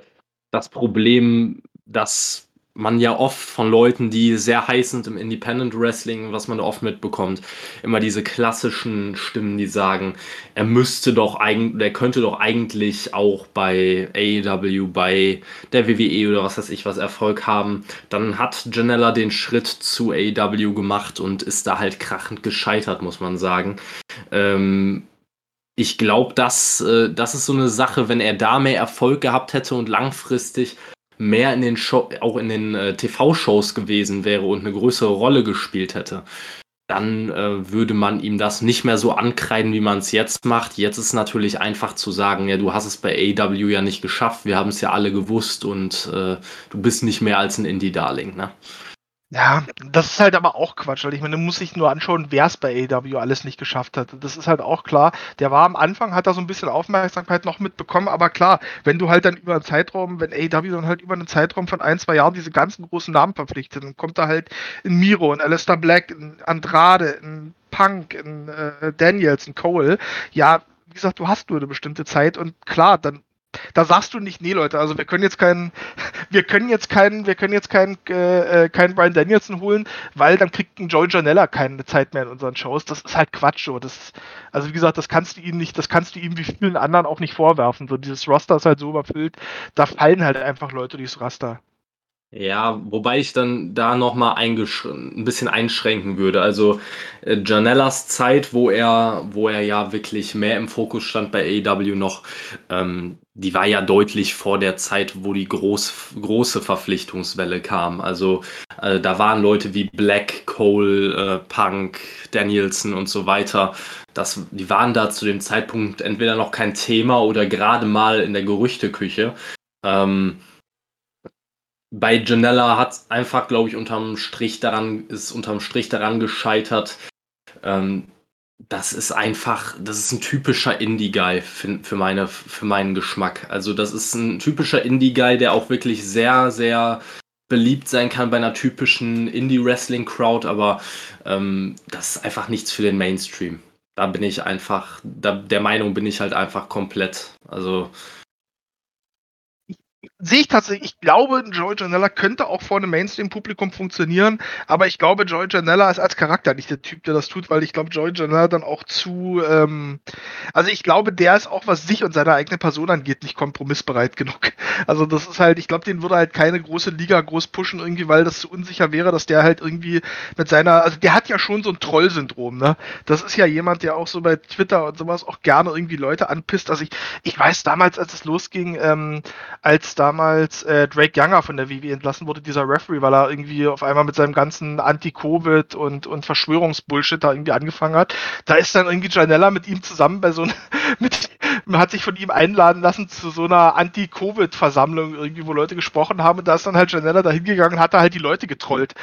das Problem, dass man ja oft von Leuten, die sehr heiß sind im Independent Wrestling, was man da oft mitbekommt, immer diese klassischen Stimmen, die sagen, er müsste doch eigentlich, er könnte doch eigentlich auch bei AEW, bei der WWE oder was weiß ich was Erfolg haben. Dann hat Janella den Schritt zu AEW gemacht und ist da halt krachend gescheitert, muss man sagen. Ähm, ich glaube, dass äh, das ist so eine Sache, wenn er da mehr Erfolg gehabt hätte und langfristig mehr in den Show, auch in den äh, TV-Shows gewesen wäre und eine größere Rolle gespielt hätte, dann äh, würde man ihm das nicht mehr so ankreiden, wie man es jetzt macht. Jetzt ist natürlich einfach zu sagen, ja, du hast es bei AEW ja nicht geschafft, wir haben es ja alle gewusst und äh, du bist nicht mehr als ein Indie-Darling, ne? Ja, das ist halt aber auch Quatsch, weil ich meine, du musst dich nur anschauen, wer es bei AW alles nicht geschafft hat. Das ist halt auch klar. Der war am Anfang, hat da so ein bisschen Aufmerksamkeit noch mitbekommen, aber klar, wenn du halt dann über einen Zeitraum, wenn AW dann halt über einen Zeitraum von ein, zwei Jahren diese ganzen großen Namen verpflichtet, dann kommt da halt in Miro, in Alistair Black, in Andrade, in Punk, in äh, Daniels, in Cole. Ja, wie gesagt, du hast nur eine bestimmte Zeit und klar, dann da sagst du nicht, nee, Leute, also wir können jetzt keinen, wir können jetzt keinen, wir können jetzt keinen, äh, äh, keinen Brian Danielson holen, weil dann kriegt ein Joey Janella keine Zeit mehr in unseren Shows. Das ist halt Quatsch, so. Das, also wie gesagt, das kannst du ihm nicht, das kannst du ihm wie vielen anderen auch nicht vorwerfen. So dieses Roster ist halt so überfüllt, da fallen halt einfach Leute durchs Raster. Ja, wobei ich dann da nochmal ein bisschen einschränken würde. Also äh, Janellas Zeit, wo er, wo er ja wirklich mehr im Fokus stand bei AEW noch, ähm, die war ja deutlich vor der Zeit, wo die groß, große Verpflichtungswelle kam. Also äh, da waren Leute wie Black, Cole, äh, Punk, Danielson und so weiter. Das, die waren da zu dem Zeitpunkt entweder noch kein Thema oder gerade mal in der Gerüchteküche. Ähm, bei Janella hat einfach, glaube ich, unterm Strich daran, ist unterm Strich daran gescheitert. Ähm, das ist einfach, das ist ein typischer Indie-Guy für, für, meine, für meinen Geschmack. Also, das ist ein typischer Indie-Guy, der auch wirklich sehr, sehr beliebt sein kann bei einer typischen Indie-Wrestling-Crowd, aber ähm, das ist einfach nichts für den Mainstream. Da bin ich einfach, da, der Meinung bin ich halt einfach komplett. Also, sehe ich tatsächlich, ich glaube, Joey Janella könnte auch vor einem Mainstream-Publikum funktionieren, aber ich glaube, Joey Janella ist als Charakter nicht der Typ, der das tut, weil ich glaube, Joey Janella dann auch zu, ähm, also ich glaube, der ist auch, was sich und seine eigene Person angeht, nicht kompromissbereit genug. Also das ist halt, ich glaube, den würde halt keine große Liga groß pushen irgendwie, weil das zu unsicher wäre, dass der halt irgendwie mit seiner, also der hat ja schon so ein Troll-Syndrom, ne? Das ist ja jemand, der auch so bei Twitter und sowas auch gerne irgendwie Leute anpisst. Also ich, ich weiß damals, als es losging, ähm, als da damals äh, Drake Younger von der WWE entlassen wurde, dieser Referee, weil er irgendwie auf einmal mit seinem ganzen Anti-Covid und, und Verschwörungsbullshit da irgendwie angefangen hat. Da ist dann irgendwie Janella mit ihm zusammen bei so einer, [LAUGHS] mit, hat sich von ihm einladen lassen zu so einer Anti-Covid-Versammlung irgendwie, wo Leute gesprochen haben und da ist dann halt Janella da hingegangen und hat da halt die Leute getrollt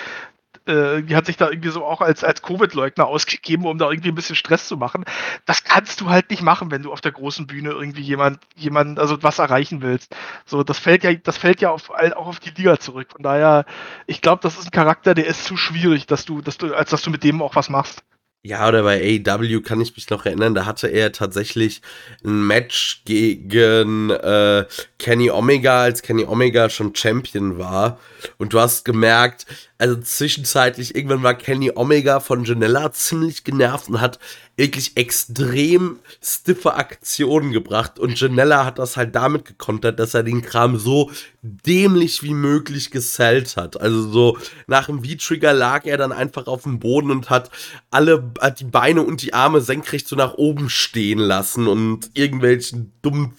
äh, die hat sich da irgendwie so auch als, als Covid-Leugner ausgegeben, um da irgendwie ein bisschen Stress zu machen. Das kannst du halt nicht machen, wenn du auf der großen Bühne irgendwie jemand, jemand, also was erreichen willst. So, das fällt ja, das fällt ja auf, auch auf die Liga zurück. Von daher, ich glaube, das ist ein Charakter, der ist zu schwierig, dass du, dass du, als dass du mit dem auch was machst. Ja, oder bei AEW kann ich mich noch erinnern, da hatte er tatsächlich ein Match gegen äh, Kenny Omega, als Kenny Omega schon Champion war. Und du hast gemerkt, also zwischenzeitlich, irgendwann war Kenny Omega von Janella ziemlich genervt und hat wirklich extrem stiffe Aktionen gebracht. Und Janella hat das halt damit gekontert, dass er den Kram so dämlich wie möglich gesellt hat. Also so nach dem V-Trigger lag er dann einfach auf dem Boden und hat alle, hat die Beine und die Arme senkrecht so nach oben stehen lassen und irgendwelchen dumm,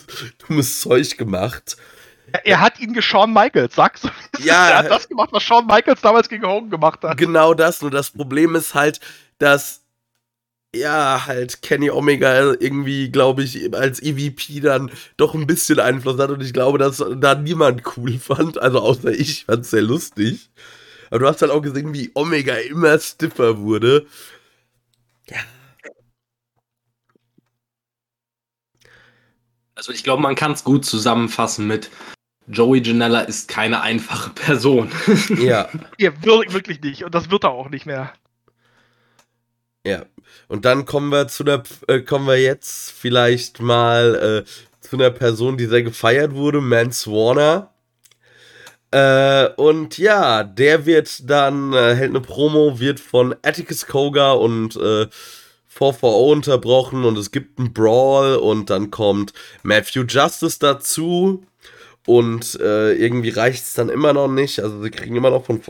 dummes Zeug gemacht. Er hat ihn Shawn Michaels, sagst du? Ja. er hat das gemacht, was Shawn Michaels damals gegen Hogan gemacht hat. Genau das, nur das Problem ist halt, dass ja, halt Kenny Omega irgendwie, glaube ich, als EVP dann doch ein bisschen Einfluss hat und ich glaube, dass da niemand cool fand, also außer ich fand es sehr lustig. Aber du hast halt auch gesehen, wie Omega immer stiffer wurde. Also ich glaube, man kann es gut zusammenfassen mit Joey Janella ist keine einfache [LAUGHS] Person. Ja. ja. Wirklich nicht. Und das wird er auch nicht mehr. Ja. Und dann kommen wir zu der, äh, kommen wir jetzt vielleicht mal äh, zu einer Person, die sehr gefeiert wurde, Mance Warner. Äh, und ja, der wird dann, äh, hält eine Promo, wird von Atticus Koga und äh, 440 unterbrochen und es gibt einen Brawl und dann kommt Matthew Justice dazu und äh, irgendwie reicht es dann immer noch nicht. Also sie kriegen immer noch von,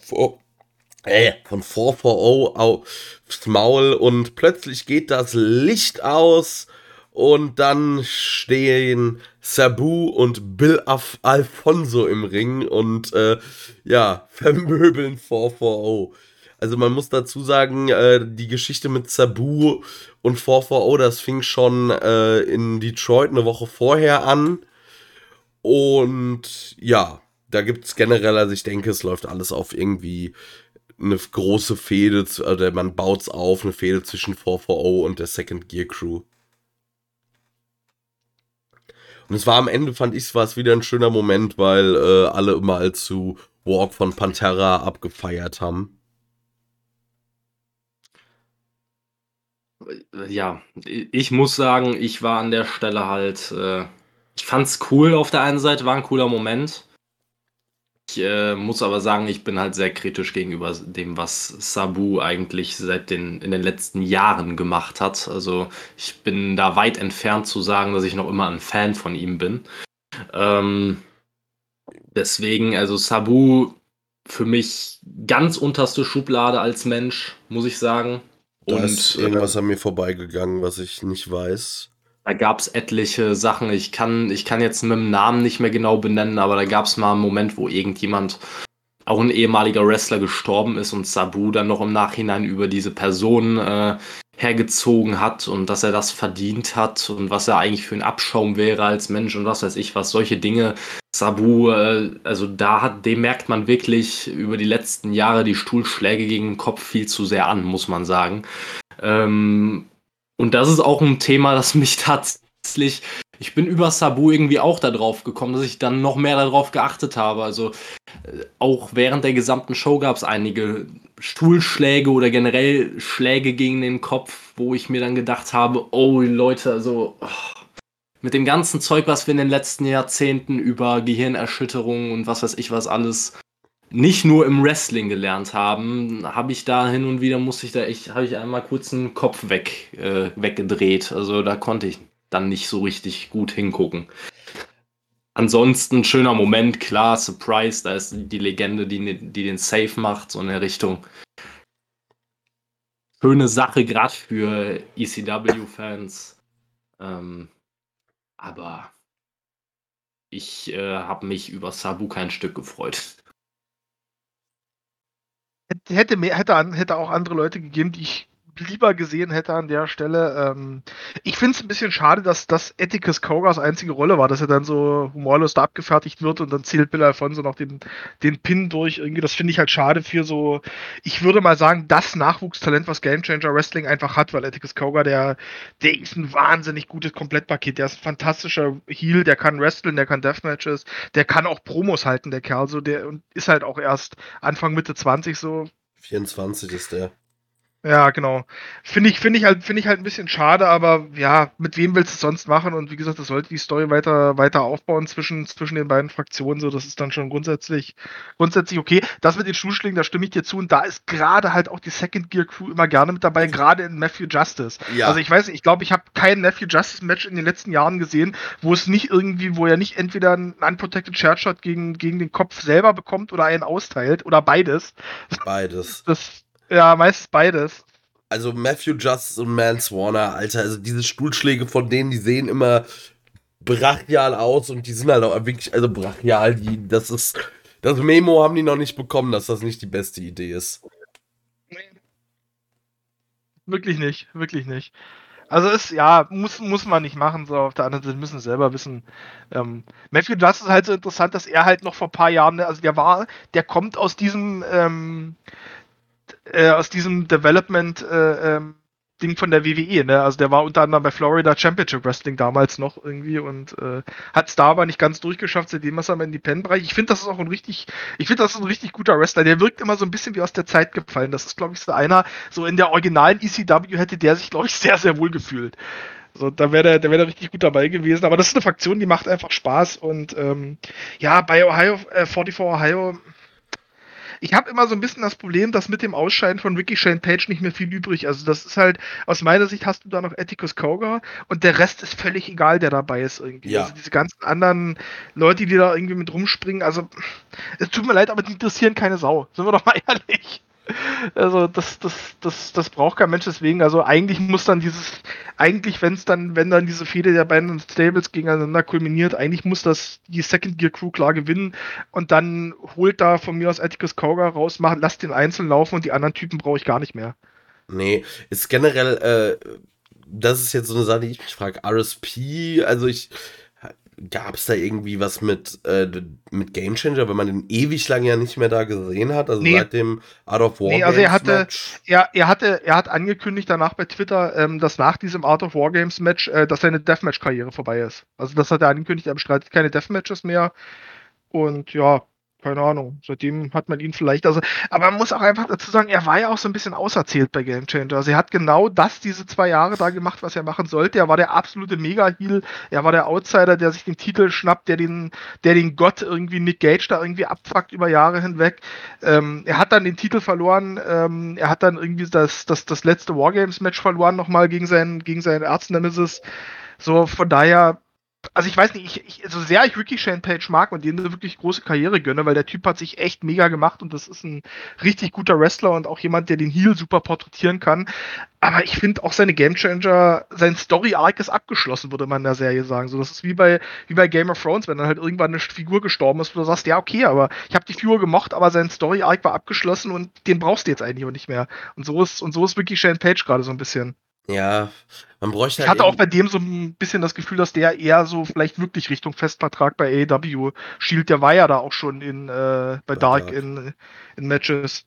von, äh, von 440 aufs Maul und plötzlich geht das Licht aus und dann stehen Sabu und Bill Af Alfonso im Ring und äh, ja, [LAUGHS] vermöbeln 440. Also man muss dazu sagen, äh, die Geschichte mit Sabu und 440, das fing schon äh, in Detroit eine Woche vorher an. Und ja, da gibt es generell, also ich denke, es läuft alles auf irgendwie eine große Fehde, oder man baut es auf, eine Fehde zwischen 440 und der Second Gear Crew. Und es war am Ende, fand ich, war es wieder ein schöner Moment, weil äh, alle mal zu Walk von Pantera abgefeiert haben. Ja, ich muss sagen, ich war an der Stelle halt, äh, ich fand's cool auf der einen Seite, war ein cooler Moment. Ich äh, muss aber sagen, ich bin halt sehr kritisch gegenüber dem, was Sabu eigentlich seit den in den letzten Jahren gemacht hat. Also ich bin da weit entfernt zu sagen, dass ich noch immer ein Fan von ihm bin. Ähm, deswegen, also Sabu für mich ganz unterste Schublade als Mensch, muss ich sagen. Da Und ist irgendwas äh, an mir vorbeigegangen, was ich nicht weiß. Da gab es etliche Sachen. Ich kann, ich kann jetzt mit dem Namen nicht mehr genau benennen, aber da gab es mal einen Moment, wo irgendjemand, auch ein ehemaliger Wrestler, gestorben ist und Sabu dann noch im Nachhinein über diese Person äh, hergezogen hat und dass er das verdient hat und was er eigentlich für ein Abschaum wäre als Mensch und was weiß ich was. Solche Dinge. Sabu, äh, also da hat, dem merkt man wirklich über die letzten Jahre die Stuhlschläge gegen den Kopf viel zu sehr an, muss man sagen. Ähm, und das ist auch ein Thema, das mich [LAUGHS] tatsächlich. Ich bin über Sabu irgendwie auch darauf gekommen, dass ich dann noch mehr darauf geachtet habe. Also äh, auch während der gesamten Show gab es einige Stuhlschläge oder generell Schläge gegen den Kopf, wo ich mir dann gedacht habe, oh Leute, also oh, mit dem ganzen Zeug, was wir in den letzten Jahrzehnten über Gehirnerschütterungen und was weiß ich was alles nicht nur im Wrestling gelernt haben, habe ich da hin und wieder musste ich da echt, habe ich einmal kurz einen Kopf weg, äh, weggedreht. Also da konnte ich dann nicht so richtig gut hingucken. Ansonsten schöner Moment, klar, Surprise, da ist die Legende, die, die den Safe macht, so in der Richtung. Schöne Sache, gerade für ECW-Fans. Ähm, aber ich äh, habe mich über Sabu kein Stück gefreut hätte, mehr, hätte, hätte auch andere Leute gegeben, die ich lieber gesehen hätte an der Stelle. Ähm, ich finde es ein bisschen schade, dass das Ethicus Kogas einzige Rolle war, dass er dann so humorlos da abgefertigt wird und dann zählt Bill Alfonso noch den, den Pin durch. Irgendwie, das finde ich halt schade für so, ich würde mal sagen, das Nachwuchstalent, was Game Changer Wrestling einfach hat, weil Ethicus Koga, der, der ist ein wahnsinnig gutes Komplettpaket. Der ist ein fantastischer Heel, der kann wrestlen, der kann Deathmatches, der kann auch Promos halten, der Kerl, so, der und ist halt auch erst Anfang Mitte 20 so. 24 ist der. Ja, genau. Finde ich, finde ich halt, finde ich halt ein bisschen schade, aber ja, mit wem willst du es sonst machen? Und wie gesagt, das sollte die Story weiter, weiter aufbauen zwischen, zwischen den beiden Fraktionen. So, das ist dann schon grundsätzlich, grundsätzlich okay. Das mit den Schuhschlägen, da stimme ich dir zu. Und da ist gerade halt auch die Second Gear Crew immer gerne mit dabei, gerade in Matthew Justice. Ja. Also ich weiß nicht, ich glaube, ich habe kein Matthew Justice Match in den letzten Jahren gesehen, wo es nicht irgendwie, wo er nicht entweder einen Unprotected Shirt Shot gegen, gegen den Kopf selber bekommt oder einen austeilt oder beides. Beides. Das, ja, meistens beides. Also Matthew Justice und Mance Warner, Alter, also diese Stuhlschläge von denen, die sehen immer brachial aus und die sind halt auch wirklich, also brachial, die, das ist, das Memo haben die noch nicht bekommen, dass das nicht die beste Idee ist. Wirklich nicht, wirklich nicht. Also ist, ja, muss, muss man nicht machen, so auf der anderen Seite müssen selber wissen. Ähm, Matthew Justice ist halt so interessant, dass er halt noch vor ein paar Jahren, also der war, der kommt aus diesem, ähm, äh, aus diesem Development äh, ähm, Ding von der WWE, ne? Also der war unter anderem bei Florida Championship Wrestling damals noch irgendwie und äh, hat es da aber nicht ganz durchgeschafft, seitdem ist er im Independent-Bereich. Ich finde, das ist auch ein richtig, ich finde, das ist ein richtig guter Wrestler. Der wirkt immer so ein bisschen wie aus der Zeit gefallen. Das ist, glaube ich, so einer, so in der originalen ECW hätte der sich, glaube ich, sehr, sehr wohl gefühlt. So, da wäre der, der wäre richtig gut dabei gewesen. Aber das ist eine Fraktion, die macht einfach Spaß und ähm, ja, bei Ohio, äh, 44 Ohio, ich habe immer so ein bisschen das Problem, dass mit dem Ausscheiden von Ricky Shane Page nicht mehr viel übrig. Also das ist halt, aus meiner Sicht hast du da noch Atticus Koga und der Rest ist völlig egal, der dabei ist irgendwie. Ja. Also diese ganzen anderen Leute, die da irgendwie mit rumspringen, also es tut mir leid, aber die interessieren keine Sau. Sind wir doch mal [LAUGHS] ehrlich. Also das, das, das, das braucht kein Mensch deswegen. Also eigentlich muss dann dieses, eigentlich, wenn es dann, wenn dann diese Fehde der beiden Stables gegeneinander kulminiert, eigentlich muss das die Second Gear Crew klar gewinnen und dann holt da von mir aus Atticus Kauga raus, macht, lasst den einzeln laufen und die anderen Typen brauche ich gar nicht mehr. Nee, ist generell, äh, das ist jetzt so eine Sache, die ich mich frage. RSP, also ich gab es da irgendwie was mit, äh, mit Game Changer, wenn man den ewig lang ja nicht mehr da gesehen hat, also nee. seit dem Art of War nee, also er hatte, er, er hatte, er hat angekündigt danach bei Twitter, ähm, dass nach diesem Art of War Games Match, äh, dass seine Deathmatch-Karriere vorbei ist. Also das hat er angekündigt, er bestreitet keine Deathmatches mehr und ja, keine Ahnung. Seitdem hat man ihn vielleicht, also, aber man muss auch einfach dazu sagen, er war ja auch so ein bisschen auserzählt bei Game Changer. Also er hat genau das diese zwei Jahre da gemacht, was er machen sollte. Er war der absolute Mega-Heal. Er war der Outsider, der sich den Titel schnappt, der den, der den Gott irgendwie Nick Gage da irgendwie abfuckt über Jahre hinweg. Ähm, er hat dann den Titel verloren. Ähm, er hat dann irgendwie das, das, das letzte Wargames-Match verloren nochmal gegen seinen, gegen seinen Erznemesis. So, von daher, also ich weiß nicht, ich, ich, so sehr ich Ricky Shane Page mag und dem eine wirklich große Karriere gönne, weil der Typ hat sich echt mega gemacht und das ist ein richtig guter Wrestler und auch jemand, der den Heel super porträtieren kann. Aber ich finde auch seine Game Changer, sein Story Arc ist abgeschlossen, würde man in der Serie sagen. So, das ist wie bei, wie bei Game of Thrones, wenn dann halt irgendwann eine Figur gestorben ist, wo du sagst, ja, okay, aber ich habe die Figur gemocht, aber sein Story Arc war abgeschlossen und den brauchst du jetzt eigentlich auch nicht mehr. Und so ist, und so ist Ricky Shane Page gerade so ein bisschen. Ja, man bräuchte Ich halt hatte auch bei dem so ein bisschen das Gefühl, dass der eher so vielleicht wirklich Richtung Festvertrag bei AEW schielt. Der war ja da auch schon in, äh, bei Dark, Dark. In, in Matches.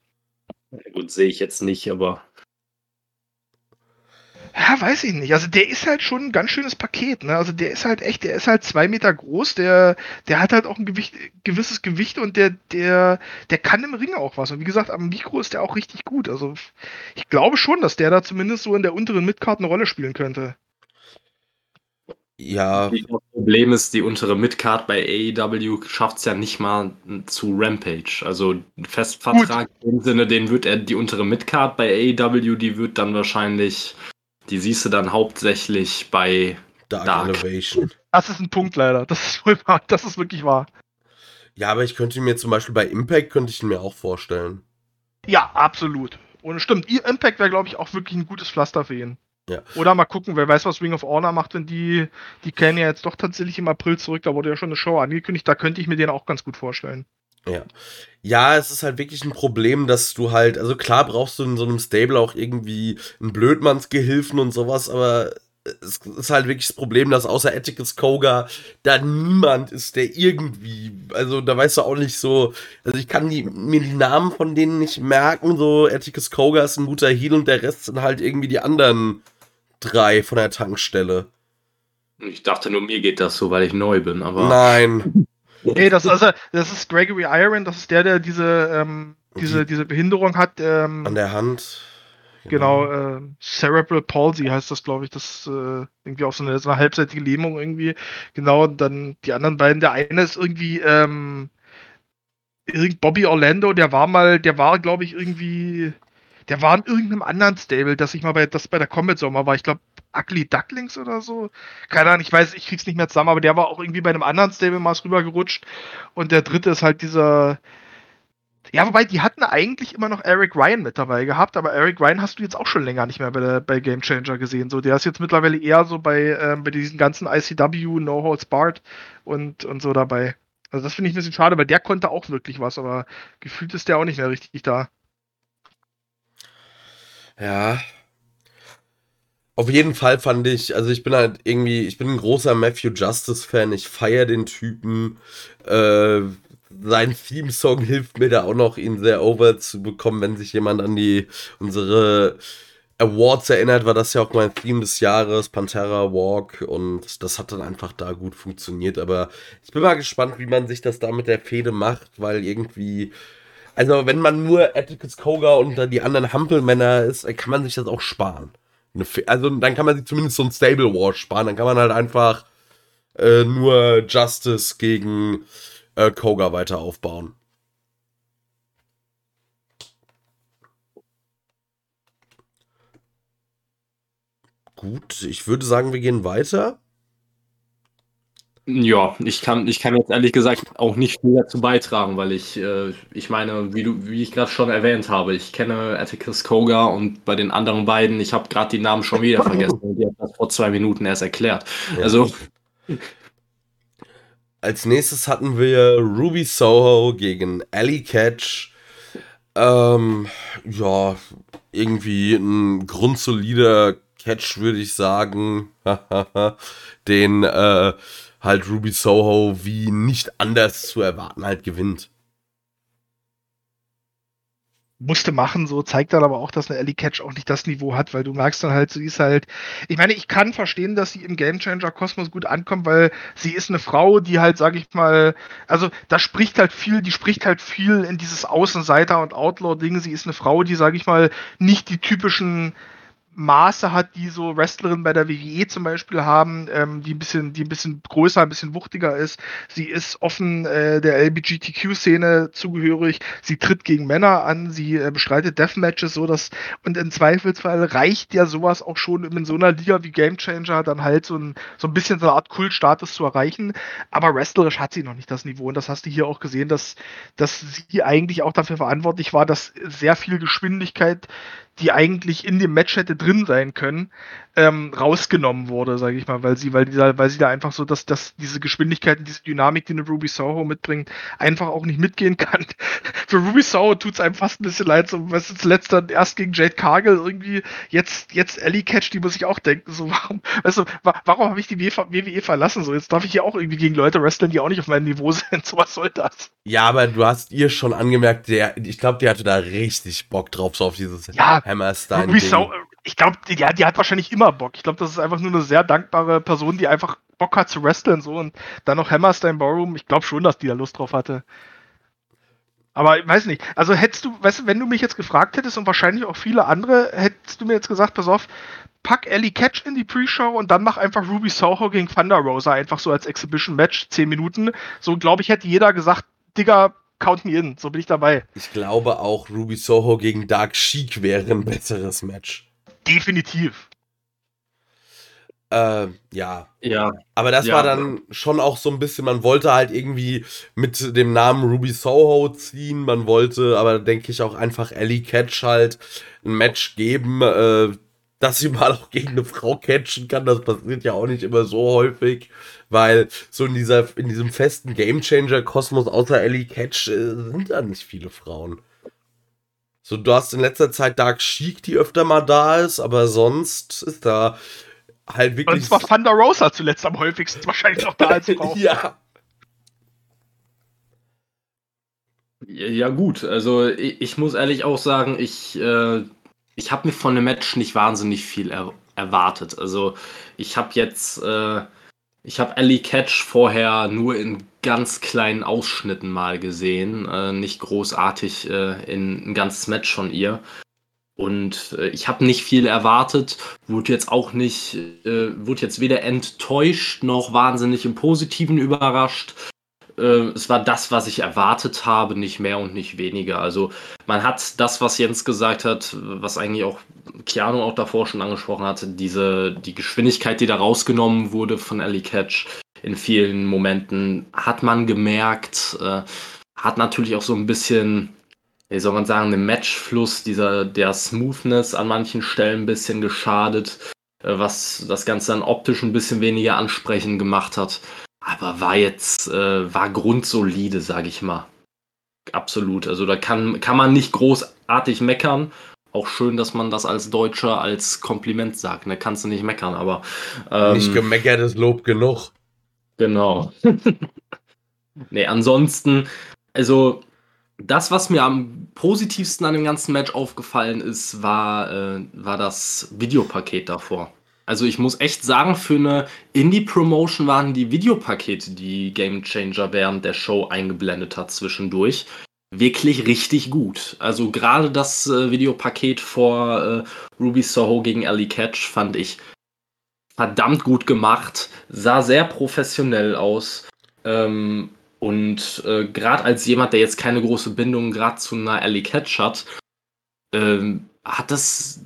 Gut, sehe ich jetzt nicht, aber ja, weiß ich nicht. Also der ist halt schon ein ganz schönes Paket, ne? Also der ist halt echt, der ist halt zwei Meter groß, der, der hat halt auch ein Gewicht, gewisses Gewicht und der, der, der kann im Ring auch was. Und wie gesagt, am Mikro ist der auch richtig gut. Also ich glaube schon, dass der da zumindest so in der unteren Midcard eine Rolle spielen könnte. Ja, Das Problem ist, die untere Midcard bei AEW schafft es ja nicht mal zu Rampage. Also ein Festvertrag im Sinne, den wird er die untere Midcard bei AEW, die wird dann wahrscheinlich, die siehst du dann hauptsächlich bei Dark, Dark. Elevation. Das ist ein Punkt leider. Das ist wohl wahr. Das ist wirklich wahr. Ja, aber ich könnte mir zum Beispiel bei Impact könnte ich ihn mir auch vorstellen. Ja, absolut. Und stimmt, ihr Impact wäre, glaube ich, auch wirklich ein gutes Pflaster für ihn. Ja. Oder mal gucken, wer weiß, was Ring of Honor macht, wenn die, die kennen ja jetzt doch tatsächlich im April zurück, da wurde ja schon eine Show angekündigt, da könnte ich mir den auch ganz gut vorstellen. Ja, es ist halt wirklich ein Problem, dass du halt, also klar brauchst du in so einem Stable auch irgendwie einen Blödmannsgehilfen und sowas, aber es ist halt wirklich das Problem, dass außer Atticus Koga da niemand ist, der irgendwie, also da weißt du auch nicht so, also ich kann die, mir die Namen von denen nicht merken, so Atticus Koga ist ein guter Heal und der Rest sind halt irgendwie die anderen drei von der Tankstelle. Ich dachte nur, mir geht das so, weil ich neu bin, aber Nein. Nee, das, also, das ist Gregory Iron, das ist der, der diese, ähm, diese, diese Behinderung hat. Ähm, An der Hand. Genau, äh, Cerebral Palsy heißt das, glaube ich. Das äh, irgendwie auch so eine, so eine halbseitige Lähmung irgendwie. Genau, und dann die anderen beiden. Der eine ist irgendwie ähm, Bobby Orlando, der war mal, der war, glaube ich, irgendwie, der war in irgendeinem anderen Stable, das ich mal bei, das bei der Combat Sommer war. Ich glaube, Ugly Ducklings oder so. Keine Ahnung, ich weiß, ich krieg's nicht mehr zusammen, aber der war auch irgendwie bei einem anderen Stable mal rübergerutscht. Und der dritte ist halt dieser, ja, wobei, die hatten eigentlich immer noch Eric Ryan mit dabei gehabt, aber Eric Ryan hast du jetzt auch schon länger nicht mehr bei, der, bei Game Changer gesehen. So, der ist jetzt mittlerweile eher so bei, ähm, bei diesen ganzen ICW, No Holds Barred und, und so dabei. Also das finde ich ein bisschen schade, weil der konnte auch wirklich was, aber gefühlt ist der auch nicht mehr richtig da. Ja. Auf jeden Fall fand ich, also ich bin halt irgendwie, ich bin ein großer Matthew Justice-Fan, ich feiere den Typen. Äh, sein Theme-Song hilft mir da auch noch, ihn sehr over zu bekommen, wenn sich jemand an die unsere Awards erinnert, war das ja auch mein Theme des Jahres, Pantera Walk, und das hat dann einfach da gut funktioniert. Aber ich bin mal gespannt, wie man sich das da mit der Fehde macht, weil irgendwie. Also, wenn man nur Atticus Koga und dann die anderen Hampelmänner ist, kann man sich das auch sparen. Also, dann kann man sich zumindest so ein Stable War sparen. Dann kann man halt einfach äh, nur Justice gegen äh, Koga weiter aufbauen. Gut, ich würde sagen, wir gehen weiter. Ja, ich kann, ich kann jetzt ehrlich gesagt auch nicht viel dazu beitragen, weil ich, äh, ich meine, wie du, wie ich gerade schon erwähnt habe, ich kenne Atticus Koga und bei den anderen beiden, ich habe gerade die Namen schon wieder vergessen und die hat das vor zwei Minuten erst erklärt. Ja. Also, Als nächstes hatten wir Ruby Soho gegen Alley Catch. Ähm, ja, irgendwie ein grundsolider Catch, würde ich sagen. [LAUGHS] Den äh, halt Ruby Soho wie nicht anders zu erwarten halt gewinnt. musste machen, so zeigt dann aber auch, dass eine Ellie Catch auch nicht das Niveau hat, weil du merkst dann halt, sie ist halt, ich meine, ich kann verstehen, dass sie im Gamechanger Kosmos gut ankommt, weil sie ist eine Frau, die halt, sag ich mal, also da spricht halt viel, die spricht halt viel in dieses Außenseiter- und Outlaw-Ding. Sie ist eine Frau, die, sag ich mal, nicht die typischen Maße hat, die so Wrestlerinnen bei der WWE zum Beispiel haben, ähm, die ein bisschen, die ein bisschen größer, ein bisschen wuchtiger ist. Sie ist offen äh, der LBGTQ-Szene zugehörig. Sie tritt gegen Männer an. Sie äh, bestreitet Deathmatches, so dass und im Zweifelsfall reicht ja sowas auch schon in so einer Liga wie Game Changer dann halt so ein so ein bisschen so eine Art Kultstatus zu erreichen. Aber wrestlerisch hat sie noch nicht das Niveau und das hast du hier auch gesehen, dass dass sie eigentlich auch dafür verantwortlich war, dass sehr viel Geschwindigkeit die eigentlich in dem Match hätte drin sein können, ähm, rausgenommen wurde, sage ich mal, weil sie, weil dieser, weil sie da einfach so, dass, dass diese Geschwindigkeit diese Dynamik, die eine Ruby Soho mitbringt, einfach auch nicht mitgehen kann. [LAUGHS] Für Ruby Soho tut es einem fast ein bisschen leid, so was ist zuletzt dann erst gegen Jade Cargill irgendwie, jetzt, jetzt Ellie Catch, die muss ich auch denken, so warum, weißt du, wa warum habe ich die WWE verlassen? So, jetzt darf ich hier auch irgendwie gegen Leute wresteln, die auch nicht auf meinem Niveau [LAUGHS] sind. So was soll das? Ja, aber du hast ihr schon angemerkt, der, ich glaube, die hatte da richtig Bock drauf, so auf dieses Ja, Hammerstein. Ruby Soho, ich glaube, die, die hat wahrscheinlich immer Bock. Ich glaube, das ist einfach nur eine sehr dankbare Person, die einfach Bock hat zu wresteln so und dann noch Hammerstein Ballroom. Ich glaube schon, dass die da Lust drauf hatte. Aber ich weiß nicht. Also hättest du, weißt du, wenn du mich jetzt gefragt hättest und wahrscheinlich auch viele andere, hättest du mir jetzt gesagt, pass auf, pack Ellie Catch in die Pre-Show und dann mach einfach Ruby Soho gegen Thunder Rosa einfach so als Exhibition-Match, 10 Minuten. So, glaube ich, hätte jeder gesagt, Digga, count me in, so bin ich dabei. Ich glaube auch, Ruby Soho gegen Dark Sheik wäre ein besseres Match. Definitiv. Äh, ja. Ja. Aber das Ja. war dann schon auch so ein bisschen, man wollte halt irgendwie mit dem Namen Ruby Soho ziehen, man wollte aber, denke ich, auch einfach Ellie Catch halt ein Match geben, äh, dass sie mal auch gegen eine Frau catchen kann. Das passiert ja auch nicht immer so häufig, weil so in dieser, in diesem festen Gamechanger-Kosmos außer Ellie Catch äh, sind da nicht viele Frauen. So, du hast in letzter Zeit Dark Sheik, die öfter mal da ist, aber sonst ist da halt Und wirklich. zwar Thunder Rosa zuletzt am häufigsten, wahrscheinlich auch da als [LAUGHS] Frau. ja. Ja, gut, also ich, ich muss ehrlich auch sagen, ich, äh, ich habe mir von dem Match nicht wahnsinnig viel er erwartet. Also ich habe jetzt, äh, ich habe Ellie Catch vorher nur in ganz kleinen Ausschnitten mal gesehen, äh, nicht großartig äh, in ein ganzes Match von ihr. Und äh, ich habe nicht viel erwartet, wurde jetzt auch nicht, äh, wurde jetzt weder enttäuscht noch wahnsinnig im Positiven überrascht äh, es war das, was ich erwartet habe, nicht mehr und nicht weniger. Also man hat das, was Jens gesagt hat, was eigentlich auch Keanu auch davor schon angesprochen hatte, diese die Geschwindigkeit, die da rausgenommen wurde von Ellie Catch in vielen Momenten, hat man gemerkt, äh, hat natürlich auch so ein bisschen, wie soll man sagen, den Matchfluss, dieser der Smoothness an manchen Stellen ein bisschen geschadet, äh, was das Ganze dann optisch ein bisschen weniger ansprechend gemacht hat. Aber war jetzt, äh, war grundsolide, sage ich mal. Absolut. Also da kann, kann man nicht großartig meckern. Auch schön, dass man das als Deutscher als Kompliment sagt. Ne, kannst du nicht meckern, aber. Ähm, Nicht gemeckert ist Lob genug. Genau. [LAUGHS] nee, ansonsten, also das, was mir am positivsten an dem ganzen Match aufgefallen ist, war, äh, war das Videopaket davor. Also ich muss echt sagen, für eine Indie-Promotion waren die Videopakete, die Game Changer während der Show eingeblendet hat zwischendurch, wirklich richtig gut. Also gerade das äh, Videopaket vor äh, Ruby Soho gegen Ellie Catch fand ich verdammt gut gemacht, sah sehr professionell aus. Ähm, und äh, gerade als jemand, der jetzt keine große Bindung gerade zu einer Ellie Catch hat, ähm, hat das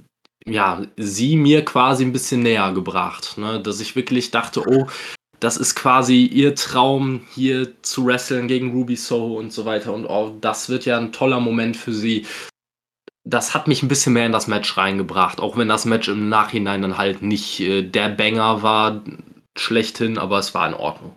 ja sie mir quasi ein bisschen näher gebracht, ne? dass ich wirklich dachte, oh, das ist quasi ihr Traum, hier zu wresteln gegen Ruby Soho und so weiter. Und oh, das wird ja ein toller Moment für sie. Das hat mich ein bisschen mehr in das Match reingebracht, auch wenn das Match im Nachhinein dann halt nicht äh, der Banger war, schlechthin, aber es war in Ordnung.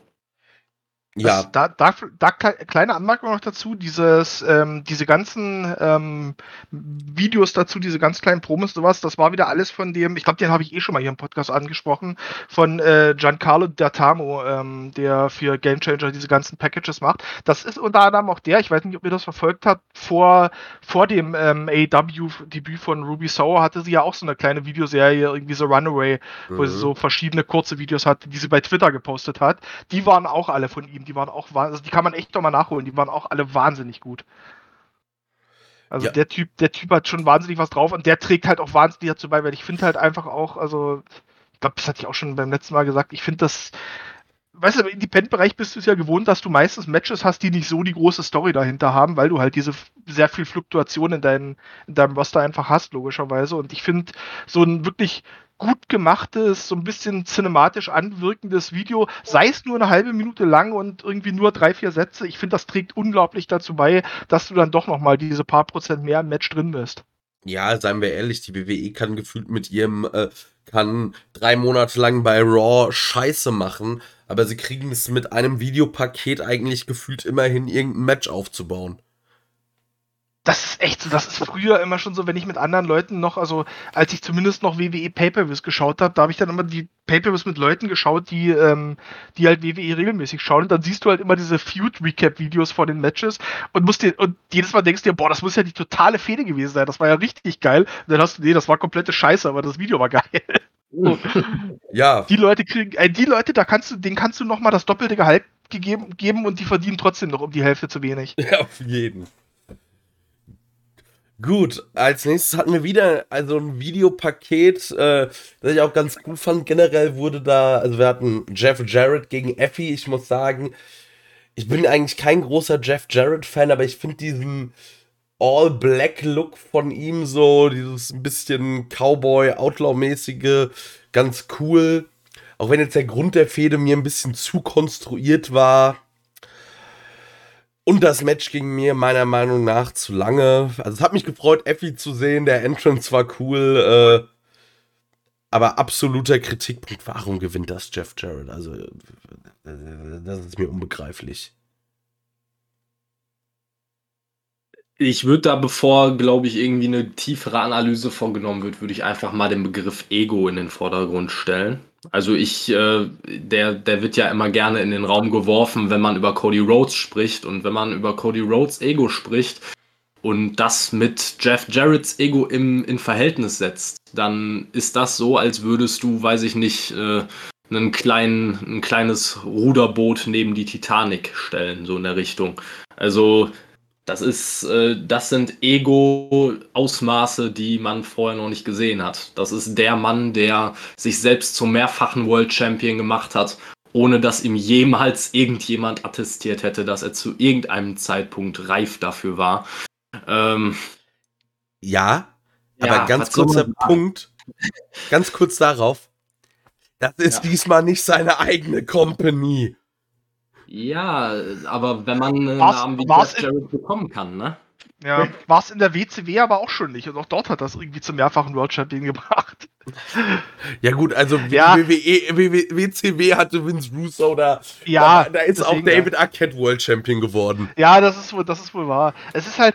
Ja, Das, da, da, da kle- kleine Anmerkung noch dazu, dieses, ähm, diese ganzen ähm, Videos dazu, diese ganz kleinen Promos und sowas, das war wieder alles von dem, ich glaube, den habe ich eh schon mal hier im Podcast angesprochen, von äh, Giancarlo D'Atamo, ähm, der für Game Changer diese ganzen Packages macht. Das ist unter anderem auch der, ich weiß nicht, ob ihr das verfolgt habt, vor, vor dem ähm, AEW-Debüt von Ruby Sour hatte sie ja auch so eine kleine Videoserie, irgendwie so Runaway, wo sie Mhm. so verschiedene kurze Videos hatte, die sie bei Twitter gepostet hat. Die waren auch alle von ihm, die waren auch, also die kann man echt nochmal nachholen, die waren auch alle wahnsinnig gut. Also Ja. der Typ, der Typ hat schon wahnsinnig was drauf und der trägt halt auch wahnsinnig dazu bei, weil ich finde halt einfach auch, also ich glaube, das hatte ich auch schon beim letzten Mal gesagt, ich finde das, weißt du, im Independent-Bereich bist du es ja gewohnt, dass du meistens Matches hast, die nicht so die große Story dahinter haben, weil du halt diese sehr viel Fluktuation in, dein, in deinem Roster einfach hast, logischerweise. Und ich finde, so ein wirklich gut gemachtes, so ein bisschen cinematisch anwirkendes Video, sei es nur eine halbe Minute lang und irgendwie nur drei, vier Sätze, ich finde, das trägt unglaublich dazu bei, dass du dann doch nochmal diese paar Prozent mehr im Match drin bist. ja, seien wir ehrlich, die WWE kann gefühlt mit ihrem, äh, kann drei Monate lang bei Raw Scheiße machen, aber sie kriegen es mit einem Videopaket eigentlich gefühlt immerhin irgendein Match aufzubauen. Das ist echt so, das ist früher immer schon so, wenn ich mit anderen Leuten noch, also als ich zumindest noch WWE Pay-Per-Views geschaut habe, da habe ich dann immer die Pay-Per-Views mit Leuten geschaut, die, ähm, die halt WWE regelmäßig schauen und dann siehst du halt immer diese Feud-Recap-Videos vor den Matches und musst dir, und jedes Mal denkst du dir, boah, das muss ja die totale Fehde gewesen sein, das war ja richtig geil. Und dann hast du, nee, das war komplette Scheiße, aber das Video war geil. [LAUGHS] Ja, Die Leute kriegen, äh, die Leute, da kannst du, denen kannst du nochmal das doppelte Gehalt gegeben, geben und die verdienen trotzdem noch um die Hälfte zu wenig. ja auf jeden. Gut, als nächstes hatten wir wieder also ein Videopaket, äh, das ich auch ganz gut fand. Generell wurde da, also wir hatten Jeff Jarrett gegen Effie. Ich muss sagen, ich bin eigentlich kein großer Jeff Jarrett-Fan, aber ich finde diesen All-Black-Look von ihm so, dieses ein bisschen Cowboy-Outlaw-mäßige, ganz cool. Auch wenn jetzt der Grund der Fehde mir ein bisschen zu konstruiert war. Und das Match ging mir meiner Meinung nach zu lange. Also es hat mich gefreut, Effie zu sehen. Der Entrance war cool. Äh, aber absoluter Kritikpunkt, warum gewinnt das Jeff Jarrett? Also äh, das ist mir unbegreiflich. Ich würde da, bevor, glaube ich, irgendwie eine tiefere Analyse vorgenommen wird, würde ich einfach mal den Begriff Ego in den Vordergrund stellen. Also ich, äh, der, der wird ja immer gerne in den Raum geworfen, wenn man über Cody Rhodes spricht. Und wenn man über Cody Rhodes Ego spricht und das mit Jeff Jarretts Ego im, in Verhältnis setzt, dann ist das so, als würdest du, weiß ich nicht, äh, einen kleinen, ein kleines Ruderboot neben die Titanic stellen, so in der Richtung. Also das ist, äh, das sind Ego-Ausmaße, die man vorher noch nicht gesehen hat. Das ist der Mann, der sich selbst zum mehrfachen World Champion gemacht hat, ohne dass ihm jemals irgendjemand attestiert hätte, dass er zu irgendeinem Zeitpunkt reif dafür war. Ähm, ja, aber ja, ganz kurzer Punkt, ganz kurz darauf. Das ist ja. diesmal nicht seine eigene Company. Ja, aber wenn man einen war's, Namen wie Jeff Jarrett bekommen kann, ne? Ja, war es in der WCW aber auch schon nicht. Und auch dort hat das irgendwie zum mehrfachen World Champion gebracht. Ja, gut, also ja. WWE, WCW hatte Vince Russo da. Ja, da, da ist deswegen, auch David Arquette World Champion geworden. Ja, das ist wohl, das ist wohl wahr. Es ist halt,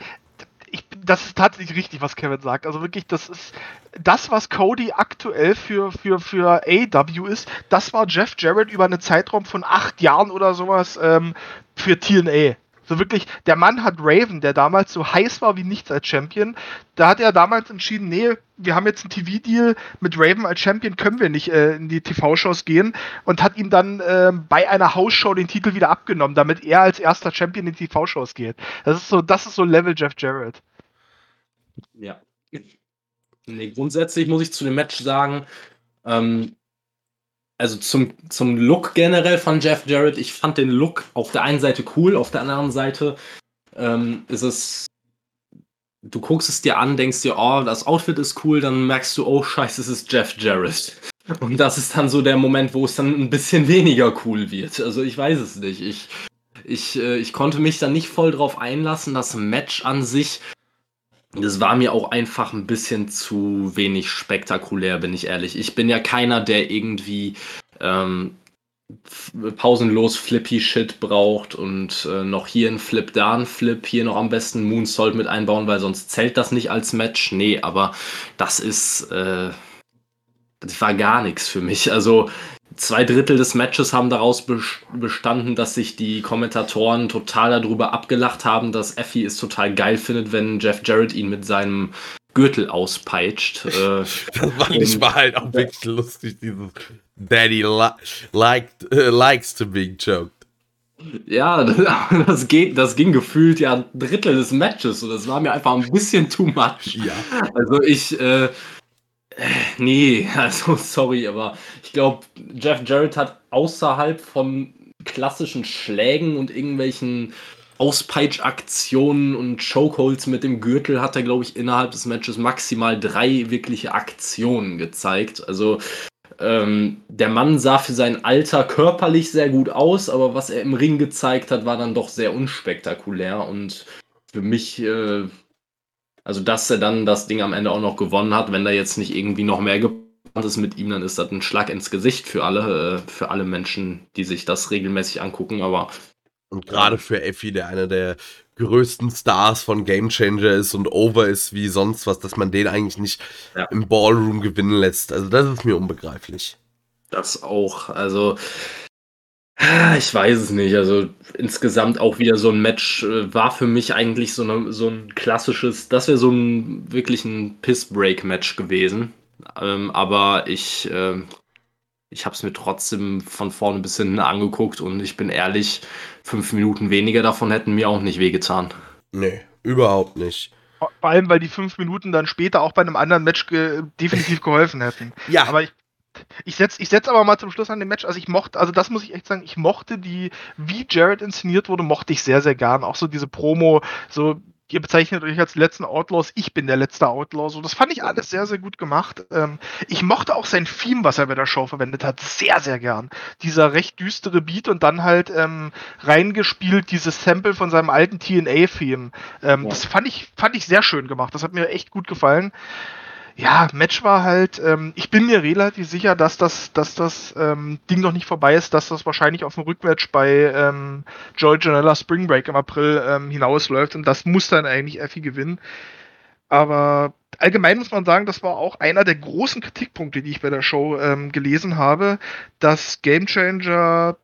ich, das ist tatsächlich richtig, was Kevin sagt. Also wirklich, das ist das, was Cody aktuell für, für, für AW ist, das war Jeff Jarrett über einen Zeitraum von acht Jahren oder sowas ähm, für TNA. So wirklich, der Mann hat Raven, der damals so heiß war wie nichts als Champion, da hat er damals entschieden, nee, wir haben jetzt einen TV-Deal mit Raven als Champion, können wir nicht äh, in die TV-Shows gehen und hat ihm dann äh, bei einer Hausshow den Titel wieder abgenommen, damit er als erster Champion in die TV-Shows geht. Das ist so, das ist so Level Jeff Jarrett. Ja. Nee, grundsätzlich muss ich zu dem Match sagen, ähm, also zum, zum Look generell von Jeff Jarrett, ich fand den Look auf der einen Seite cool, auf der anderen Seite ähm, ist es, du guckst es dir an, denkst dir, oh, das Outfit ist cool, dann merkst du, oh scheiße, es ist Jeff Jarrett. [LAUGHS] Und das ist dann so der Moment, wo es dann ein bisschen weniger cool wird. Also ich weiß es nicht. Ich, ich, äh, ich konnte mich dann nicht voll drauf einlassen. Das Match an sich das war mir auch einfach ein bisschen zu wenig spektakulär, bin ich ehrlich. Ich bin ja keiner, der irgendwie ähm, pausenlos flippy Shit braucht und äh, noch hier ein Flip, da ein Flip, hier noch am besten Moonsault mit einbauen, weil sonst zählt das nicht als Match. Nee, aber das ist, äh, das war gar nichts für mich. Also zwei Drittel des Matches haben daraus bestanden, dass sich die Kommentatoren total darüber abgelacht haben, dass Effie es total geil findet, wenn Jeff Jarrett ihn mit seinem Gürtel auspeitscht. [LAUGHS] Äh, das war nicht mal halt auch wirklich lustig, dieses Daddy li liked, uh, likes to be choked. Ja, [LAUGHS] das, geht, das ging gefühlt ja ein Drittel des Matches und das war mir einfach ein bisschen too much. Ja. Also ich, äh, Nee, [LAUGHS] also sorry, aber ich glaube, Jeff Jarrett hat außerhalb von klassischen Schlägen und irgendwelchen Auspeitschaktionen und Chokeholds mit dem Gürtel hat er, glaube ich, innerhalb des Matches maximal drei wirkliche Aktionen gezeigt. Also ähm, der Mann sah für sein Alter körperlich sehr gut aus, aber was er im Ring gezeigt hat, war dann doch sehr unspektakulär und für mich äh, also, dass er dann das Ding am Ende auch noch gewonnen hat, wenn da jetzt nicht irgendwie noch mehr geplant ist mit ihm, dann ist das ein Schlag ins Gesicht für alle, äh, für alle Menschen, die sich das regelmäßig angucken, aber. Und gerade für Effi, der einer der größten Stars von Game Changer ist und over ist wie sonst was, dass man den eigentlich nicht ja. im Ballroom gewinnen lässt. Also das ist mir unbegreiflich. Das auch. Also ich weiß es nicht. Also insgesamt auch wieder so ein Match äh, war für mich eigentlich so, eine, so ein klassisches, das wäre so ein wirklich ein Piss-Break-Match gewesen. Ähm, aber ich, äh, ich habe es mir trotzdem von vorne bis hinten angeguckt und ich bin ehrlich, fünf Minuten weniger davon hätten mir auch nicht wehgetan. Nee, überhaupt nicht. Vor allem, weil die fünf Minuten dann später auch bei einem anderen Match ge definitiv geholfen hätten. Ja. Aber ich, ich setze ich setz aber mal zum Schluss an dem Match. Also ich mochte, also das muss ich echt sagen, ich mochte die, wie Jared inszeniert wurde, mochte ich sehr, sehr gern. Auch so diese Promo, so ihr bezeichnet euch als letzten Outlaws, ich bin der letzte Outlaw. So, das fand ich alles sehr, sehr gut gemacht. Ähm, ich mochte auch sein Theme, was er bei der Show verwendet hat, sehr, sehr gern. Dieser recht düstere Beat und dann halt ähm, reingespielt dieses Sample von seinem alten TNA-Theme. Ähm, ja. Das fand ich, fand ich sehr schön gemacht. Das hat mir echt gut gefallen ja, Match war halt, ähm, ich bin mir relativ sicher, dass das, dass das ähm, Ding noch nicht vorbei ist, dass das wahrscheinlich auf dem Rückmatch bei ähm, Joy Janella Spring Break im April ähm, hinausläuft und das muss dann eigentlich Effie gewinnen. Aber allgemein muss man sagen, das war auch einer der großen Kritikpunkte, die ich bei der Show ähm, gelesen habe, dass Game Changer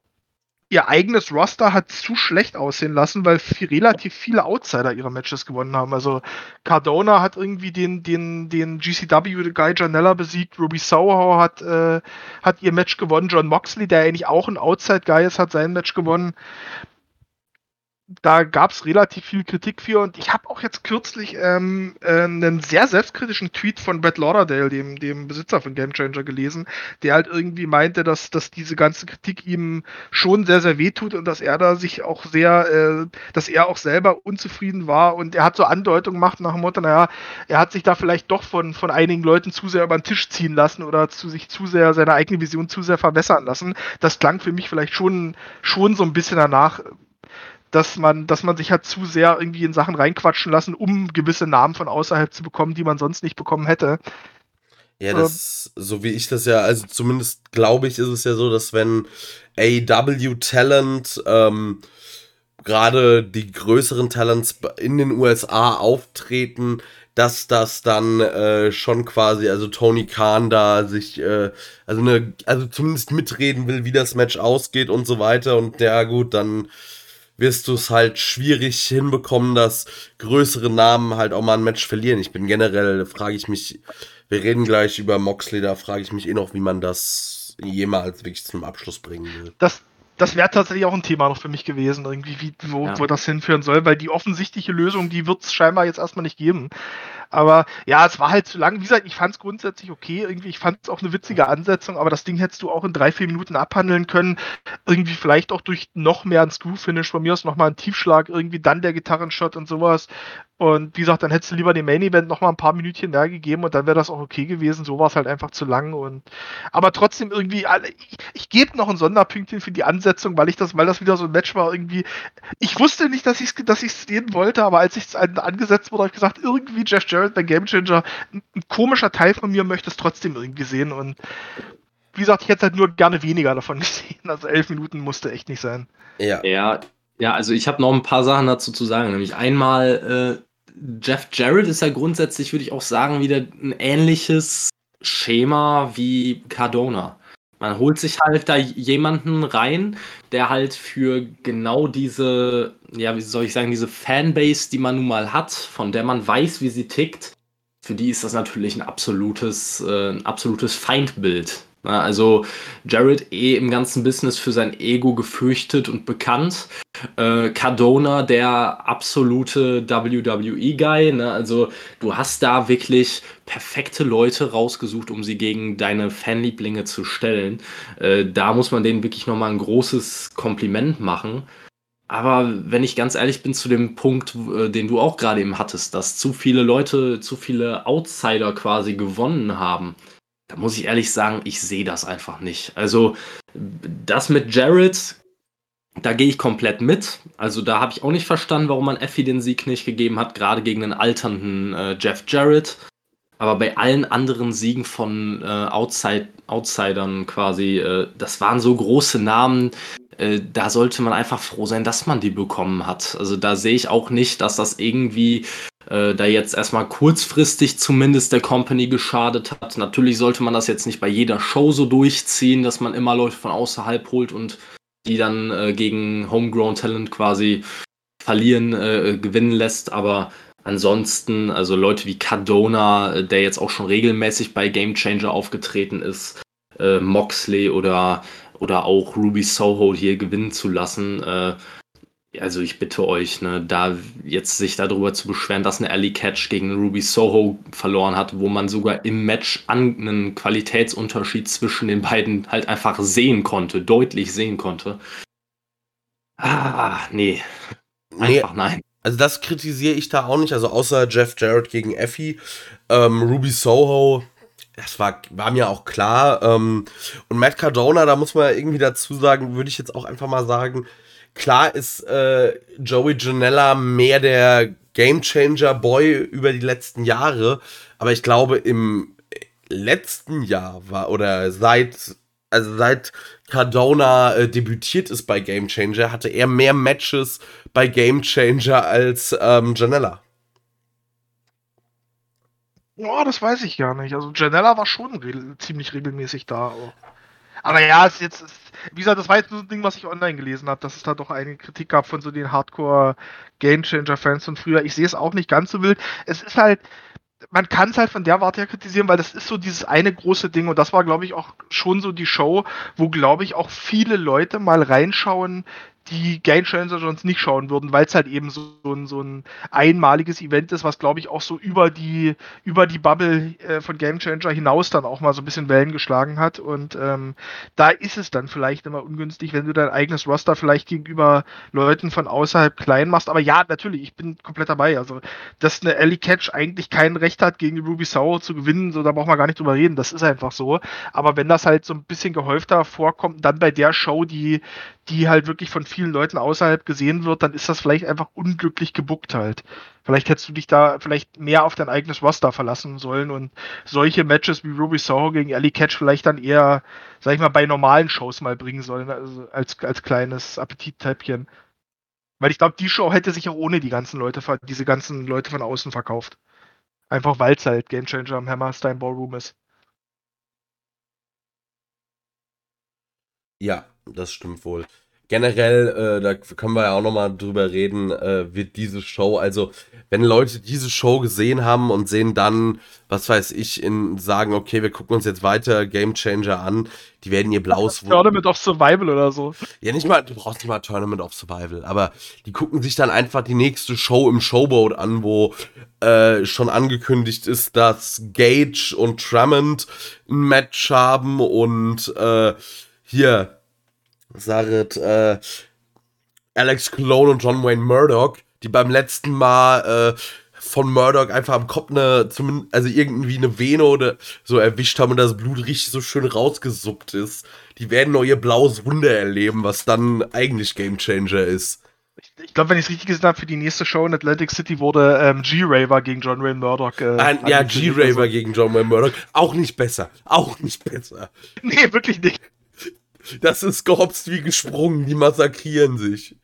ihr eigenes Roster hat zu schlecht aussehen lassen, weil viel, relativ viele Outsider ihre Matches gewonnen haben. Also Cardona hat irgendwie den, den, den GCW-Guy Janella besiegt, Ruby Soho hat, äh, hat ihr Match gewonnen, John Moxley, der eigentlich auch ein Outside-Guy ist, hat sein Match gewonnen da gab es relativ viel Kritik für und ich habe auch jetzt kürzlich ähm, äh, einen sehr selbstkritischen Tweet von Brett Lauderdale, dem, dem Besitzer von Game Changer, gelesen, der halt irgendwie meinte, dass, dass diese ganze Kritik ihm schon sehr, sehr wehtut und dass er da sich auch sehr, äh, dass er auch selber unzufrieden war und er hat so Andeutungen gemacht nach dem Motto, naja, er hat sich da vielleicht doch von, von einigen Leuten zu sehr über den Tisch ziehen lassen oder zu sich zu sehr, seine eigene Vision zu sehr verwässern lassen. Das klang für mich vielleicht schon, schon so ein bisschen danach, dass man, dass man sich hat zu sehr irgendwie in Sachen reinquatschen lassen, um gewisse Namen von außerhalb zu bekommen, die man sonst nicht bekommen hätte. Ja, das, ähm, so wie ich das ja, also zumindest glaube ich, ist es ja so, dass wenn AW Talent, ähm, gerade die größeren Talents in den USA auftreten, dass das dann äh, schon quasi, also Tony Khan da sich, äh, also ne, also zumindest mitreden will, wie das Match ausgeht und so weiter. Und ja, gut, dann wirst du es halt schwierig hinbekommen, dass größere Namen halt auch mal ein Match verlieren. Ich bin generell, frage ich mich, wir reden gleich über Moxley, da frage ich mich eh noch, wie man das jemals wirklich zum Abschluss bringen will. Das, das wäre tatsächlich auch ein Thema noch für mich gewesen, irgendwie, wie, wo, ja. wo das hinführen soll, weil die offensichtliche Lösung, die wird es scheinbar jetzt erstmal nicht geben. Aber ja, es war halt zu lang. Wie gesagt, ich fand es grundsätzlich okay. Irgendwie, ich fand es auch eine witzige Ansetzung, aber das Ding hättest du auch in drei, vier Minuten abhandeln können. Irgendwie vielleicht auch durch noch mehr ein Screw-Finish von mir aus nochmal ein Tiefschlag, irgendwie dann der Gitarrenshot und sowas. Und wie gesagt, dann hättest du lieber dem Main Event noch mal ein paar Minütchen mehr gegeben und dann wäre das auch okay gewesen. So war es halt einfach zu lang und aber trotzdem irgendwie, ich, ich gebe noch ein Sonderpünktchen für die Ansetzung, weil ich das, weil das wieder so ein Match war irgendwie. Ich wusste nicht, dass ich es dass ich's sehen wollte, aber als ich es angesetzt wurde, habe ich gesagt, irgendwie Jeff Jarrett bei Game Changer, ein, ein komischer Teil von mir möchte es trotzdem irgendwie sehen und wie gesagt, ich hätte halt nur gerne weniger davon [LAUGHS] gesehen. Also elf Minuten musste echt nicht sein. Ja. Ja, ja, also ich habe noch ein paar Sachen dazu zu sagen. Nämlich einmal, äh, Jeff Jarrett ist ja grundsätzlich, würde ich auch sagen, wieder ein ähnliches Schema wie Cardona. Man holt sich halt da jemanden rein, der halt für genau diese, ja, wie soll ich sagen, diese Fanbase, die man nun mal hat, von der man weiß, wie sie tickt, für die ist das natürlich ein absolutes, äh, ein absolutes Feindbild. Also Jared eh im ganzen Business für sein Ego gefürchtet und bekannt. Äh, Cardona, der absolute WWE-Guy. Ne? Also du hast da wirklich perfekte Leute rausgesucht, um sie gegen deine Fanlieblinge zu stellen. Äh, da muss man denen wirklich nochmal ein großes Kompliment machen. Aber wenn ich ganz ehrlich bin zu dem Punkt, äh, den du auch gerade eben hattest, dass zu viele Leute, zu viele Outsider quasi gewonnen haben da muss ich ehrlich sagen, ich sehe das einfach nicht. Also das mit Jared, da gehe ich komplett mit. Also da habe ich auch nicht verstanden, warum man Effie den Sieg nicht gegeben hat, gerade gegen den alternden äh, Jeff Jarrett. Aber bei allen anderen Siegen von äh, Outside, Outsidern quasi, äh, das waren so große Namen, äh, da sollte man einfach froh sein, dass man die bekommen hat. Also da sehe ich auch nicht, dass das irgendwie äh, da jetzt erstmal kurzfristig zumindest der Company geschadet hat. Natürlich sollte man das jetzt nicht bei jeder Show so durchziehen, dass man immer Leute von außerhalb holt und die dann äh, gegen Homegrown Talent quasi verlieren, äh, gewinnen lässt, aber ansonsten, also Leute wie Cardona, äh, der jetzt auch schon regelmäßig bei Game Changer aufgetreten ist, äh, Moxley oder, oder auch Ruby Soho hier gewinnen zu lassen, äh, also ich bitte euch, ne, da jetzt sich darüber zu beschweren, dass eine Alley Catch gegen Ruby Soho verloren hat, wo man sogar im Match an einen Qualitätsunterschied zwischen den beiden halt einfach sehen konnte, deutlich sehen konnte. Ah, nee. Einfach nee, nein. Also das kritisiere ich da auch nicht, also außer Jeff Jarrett gegen Effie. Ähm, Ruby Soho, das war, war mir auch klar. Ähm, und Matt Cardona, da muss man irgendwie dazu sagen, würde ich jetzt auch einfach mal sagen, klar ist äh, Joey Janella mehr der Gamechanger Boy über die letzten Jahre, aber ich glaube im letzten Jahr war oder seit also seit Cardona äh, debütiert ist bei Game Changer, hatte er mehr Matches bei Game Changer als ähm, Janella. Ja, das weiß ich gar nicht. Also Janella war schon re ziemlich regelmäßig da. Aber, aber ja, ist jetzt, ist, wie gesagt, das war jetzt nur ein Ding, was ich online gelesen habe, dass es da doch einige Kritik gab von so den Hardcore Game Changer Fans von früher. Ich sehe es auch nicht ganz so wild. Es ist halt, man kann es halt von der Warte her kritisieren, weil das ist so dieses eine große Ding und das war, glaube ich, auch schon so die Show, wo, glaube ich, auch viele Leute mal reinschauen, die Game Changer sonst nicht schauen würden, weil es halt eben so, ein, so ein einmaliges Event ist, was glaube ich auch so über die, über die Bubble äh, von Game Changer hinaus dann auch mal so ein bisschen Wellen geschlagen hat. Und ähm, da ist es dann vielleicht immer ungünstig, wenn du dein eigenes Roster vielleicht gegenüber Leuten von außerhalb klein machst. Aber ja, natürlich, ich bin komplett dabei. Also, dass eine Ellie Catch eigentlich kein Recht hat, gegen Ruby Sour zu gewinnen, so da braucht man gar nicht drüber reden. Das ist einfach so. Aber wenn das halt so ein bisschen gehäufter vorkommt, dann bei der Show, die, die halt wirklich von vielen Leuten außerhalb gesehen wird, dann ist das vielleicht einfach unglücklich gebuckt halt. Vielleicht hättest du dich da vielleicht mehr auf dein eigenes Roster verlassen sollen und solche Matches wie Ruby Soho gegen Ellie Catch vielleicht dann eher, sag ich mal, bei normalen Shows mal bringen sollen, also als, als kleines Appetittäppchen. Weil ich glaube, die Show hätte sich auch ohne die ganzen Leute, diese ganzen Leute von außen verkauft. Einfach weil es halt Gamechanger am Hammerstein Ballroom ist. Ja, das stimmt wohl. Generell, äh, da können wir ja auch nochmal drüber reden, äh, wird diese Show, also wenn Leute diese Show gesehen haben und sehen dann, was weiß ich, in sagen, okay, wir gucken uns jetzt weiter Game Changer an, die werden ihr blaues Tournament of Survival oder so. Ja, nicht mal, du brauchst nicht mal Tournament of Survival, aber die gucken sich dann einfach die nächste Show im Showboat an, wo äh, schon angekündigt ist, dass Gage und Trummond ein Match haben und äh, hier, Saret, äh, Alex Cologne und John Wayne Murdoch, die beim letzten Mal äh, von Murdoch einfach am Kopf eine, also irgendwie eine Vene oder so erwischt haben und das Blut richtig so schön rausgesuppt ist. Die werden noch ihr blaues Wunder erleben, was dann eigentlich Gamechanger ist. Ich, ich glaube, wenn ich es richtig gesehen habe, für die nächste Show in Atlantic City wurde ähm, G-Raver gegen John Wayne Murdoch. Äh, Ein, ja, G-Raver also. gegen John Wayne Murdoch. Auch nicht besser. Auch nicht besser. [LAUGHS] Nee, wirklich nicht. Das ist gehopst wie gesprungen, die massakrieren sich.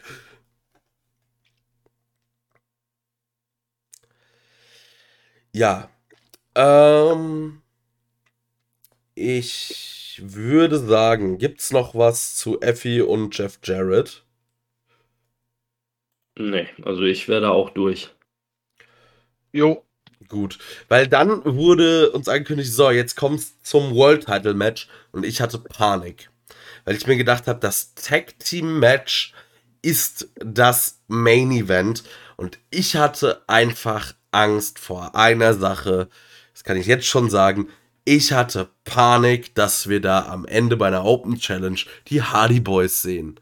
Ja. Ähm, ich würde sagen, gibt's noch was zu Effie und Jeff Jarrett? Nee, also ich werde auch durch. Jo. Gut, weil dann wurde uns angekündigt, so, jetzt kommt's zum World Title Match und ich hatte Panik weil ich mir gedacht habe, das Tag Team Match ist das Main Event und ich hatte einfach Angst vor einer Sache. Das kann ich jetzt schon sagen. Ich hatte Panik, dass wir da am Ende bei einer Open Challenge die Hardy Boys sehen.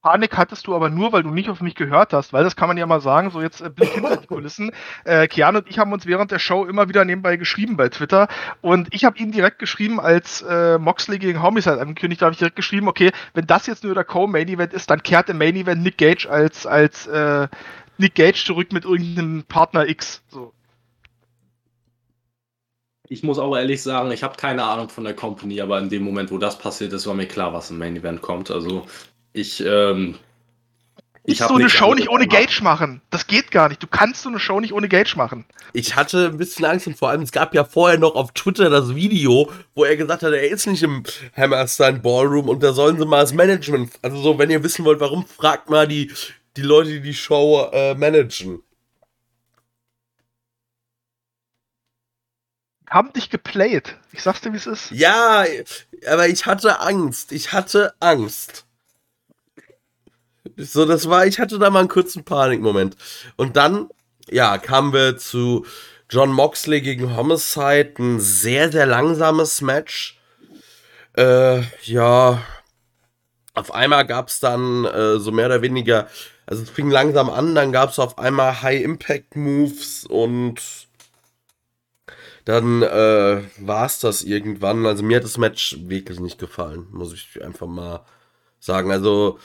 Panik hattest du aber nur, weil du nicht auf mich gehört hast, weil das kann man ja mal sagen, so jetzt äh, Blick hinter die Kulissen. Äh, Kian und ich haben uns während der Show immer wieder nebenbei geschrieben bei Twitter und ich habe ihm direkt geschrieben, als äh, Moxley gegen Homicide angekündigt, habe ich direkt geschrieben, okay, wenn das jetzt nur der Co-Main-Event ist, dann kehrt im Main-Event Nick Gage als, als äh, Nick Gage zurück mit irgendeinem Partner X. So. Ich muss auch ehrlich sagen, ich habe keine Ahnung von der Company, aber in dem Moment, wo das passiert ist, war mir klar, was im Main Event kommt. Also ich, ähm, ich so eine Show nicht ohne Gage machen. Das geht gar nicht. Du kannst so eine Show nicht ohne Gage machen. Ich hatte ein bisschen Angst und vor allem, es gab ja vorher noch auf Twitter das Video, wo er gesagt hat, er ist nicht im Hammerstein Ballroom und da sollen sie mal das Management, also so, wenn ihr wissen wollt, warum, fragt mal die, die Leute, die die Show äh, managen. Haben dich geplayt. Ich sag's dir, wie es ist. Ja, aber ich hatte Angst. Ich hatte Angst. So, das war, ich hatte da mal einen kurzen Panikmoment. Und dann, ja, kamen wir zu John Moxley gegen Homicide, ein sehr, sehr langsames Match. Äh, ja, auf einmal gab es dann äh, so mehr oder weniger, also es fing langsam an, dann gab es auf einmal High-Impact-Moves und dann äh, war es das irgendwann. Also mir hat das Match wirklich nicht gefallen, muss ich einfach mal sagen. Also,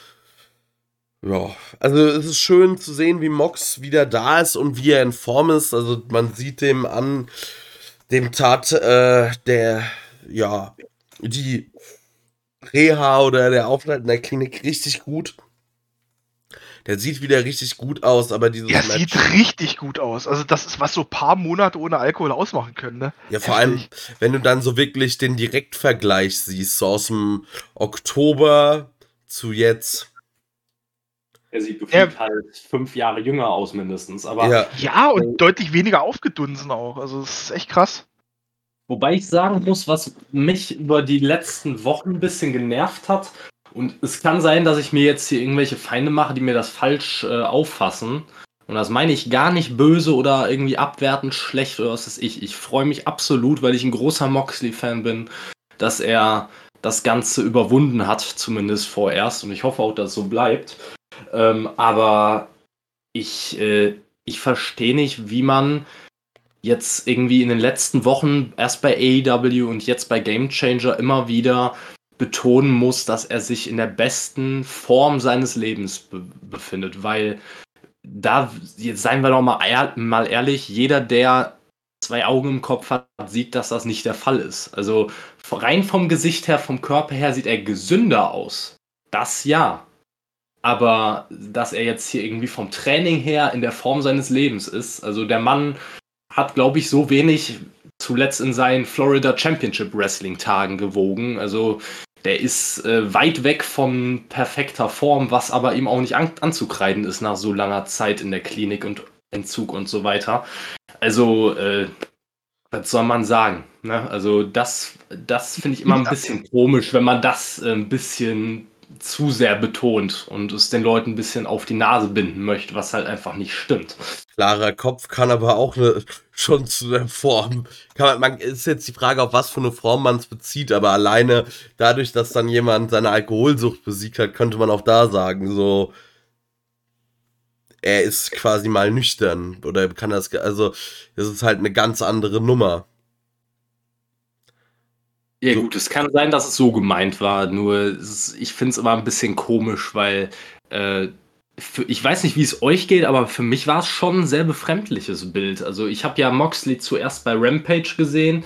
ja, also es ist schön zu sehen, wie Mox wieder da ist und wie er in Form ist. Also man sieht dem an, dem Tat äh, der, ja, die Reha oder der Aufenthalt in der Klinik richtig gut. Der sieht wieder richtig gut aus, aber dieses Der sieht richtig gut aus. Also das ist, was so ein paar Monate ohne Alkohol ausmachen können, ne? Ja, vor allem, wenn du dann so wirklich den Direktvergleich siehst, so aus dem Oktober zu jetzt. Er sieht gefühlt halt fünf Jahre jünger aus mindestens, aber Ja, Ja, und deutlich weniger aufgedunsen auch. Also das ist echt krass. Wobei ich sagen muss, was mich über die letzten Wochen ein bisschen genervt hat, und es kann sein, dass ich mir jetzt hier irgendwelche Feinde mache, die mir das falsch äh, auffassen. Und das meine ich gar nicht böse oder irgendwie abwertend schlecht oder was weiß ich. Ich freue mich absolut, weil ich ein großer Moxley-Fan bin, dass er das Ganze überwunden hat, zumindest vorerst. Und ich hoffe auch, dass es so bleibt. Ähm, aber ich, äh, ich verstehe nicht, wie man jetzt irgendwie in den letzten Wochen, erst bei AEW und jetzt bei Game Changer, immer wieder betonen muss, dass er sich in der besten Form seines Lebens be befindet, weil da, jetzt seien wir doch mal, ehr mal ehrlich, jeder, der zwei Augen im Kopf hat, sieht, dass das nicht der Fall ist. Also rein vom Gesicht her, vom Körper her sieht er gesünder aus. Das ja. Aber dass er jetzt hier irgendwie vom Training her in der Form seines Lebens ist, also der Mann hat, glaube ich, so wenig zuletzt in seinen Florida Championship Wrestling Tagen gewogen. Also der ist äh, weit weg von perfekter Form, was aber ihm auch nicht an anzukreiden ist nach so langer Zeit in der Klinik und Entzug und so weiter. Also, äh, was soll man sagen? Ne? Also, das, das finde ich immer ein bisschen komisch, wenn man das äh, ein bisschen zu sehr betont und es den Leuten ein bisschen auf die Nase binden möchte, was halt einfach nicht stimmt. klarer Kopf kann aber auch ne, schon zu der Form. Kann man, man ist jetzt die Frage, auf was für eine Form man es bezieht, aber alleine dadurch, dass dann jemand seine Alkoholsucht besiegt hat, könnte man auch da sagen, so er ist quasi mal nüchtern oder kann das, also das ist halt eine ganz andere Nummer. Ja So. gut, es kann sein, dass es so gemeint war, nur ist, ich finde es immer ein bisschen komisch, weil äh, für, ich weiß nicht, wie es euch geht, aber für mich war es schon ein sehr befremdliches Bild. Also ich habe ja Moxley zuerst bei Rampage gesehen,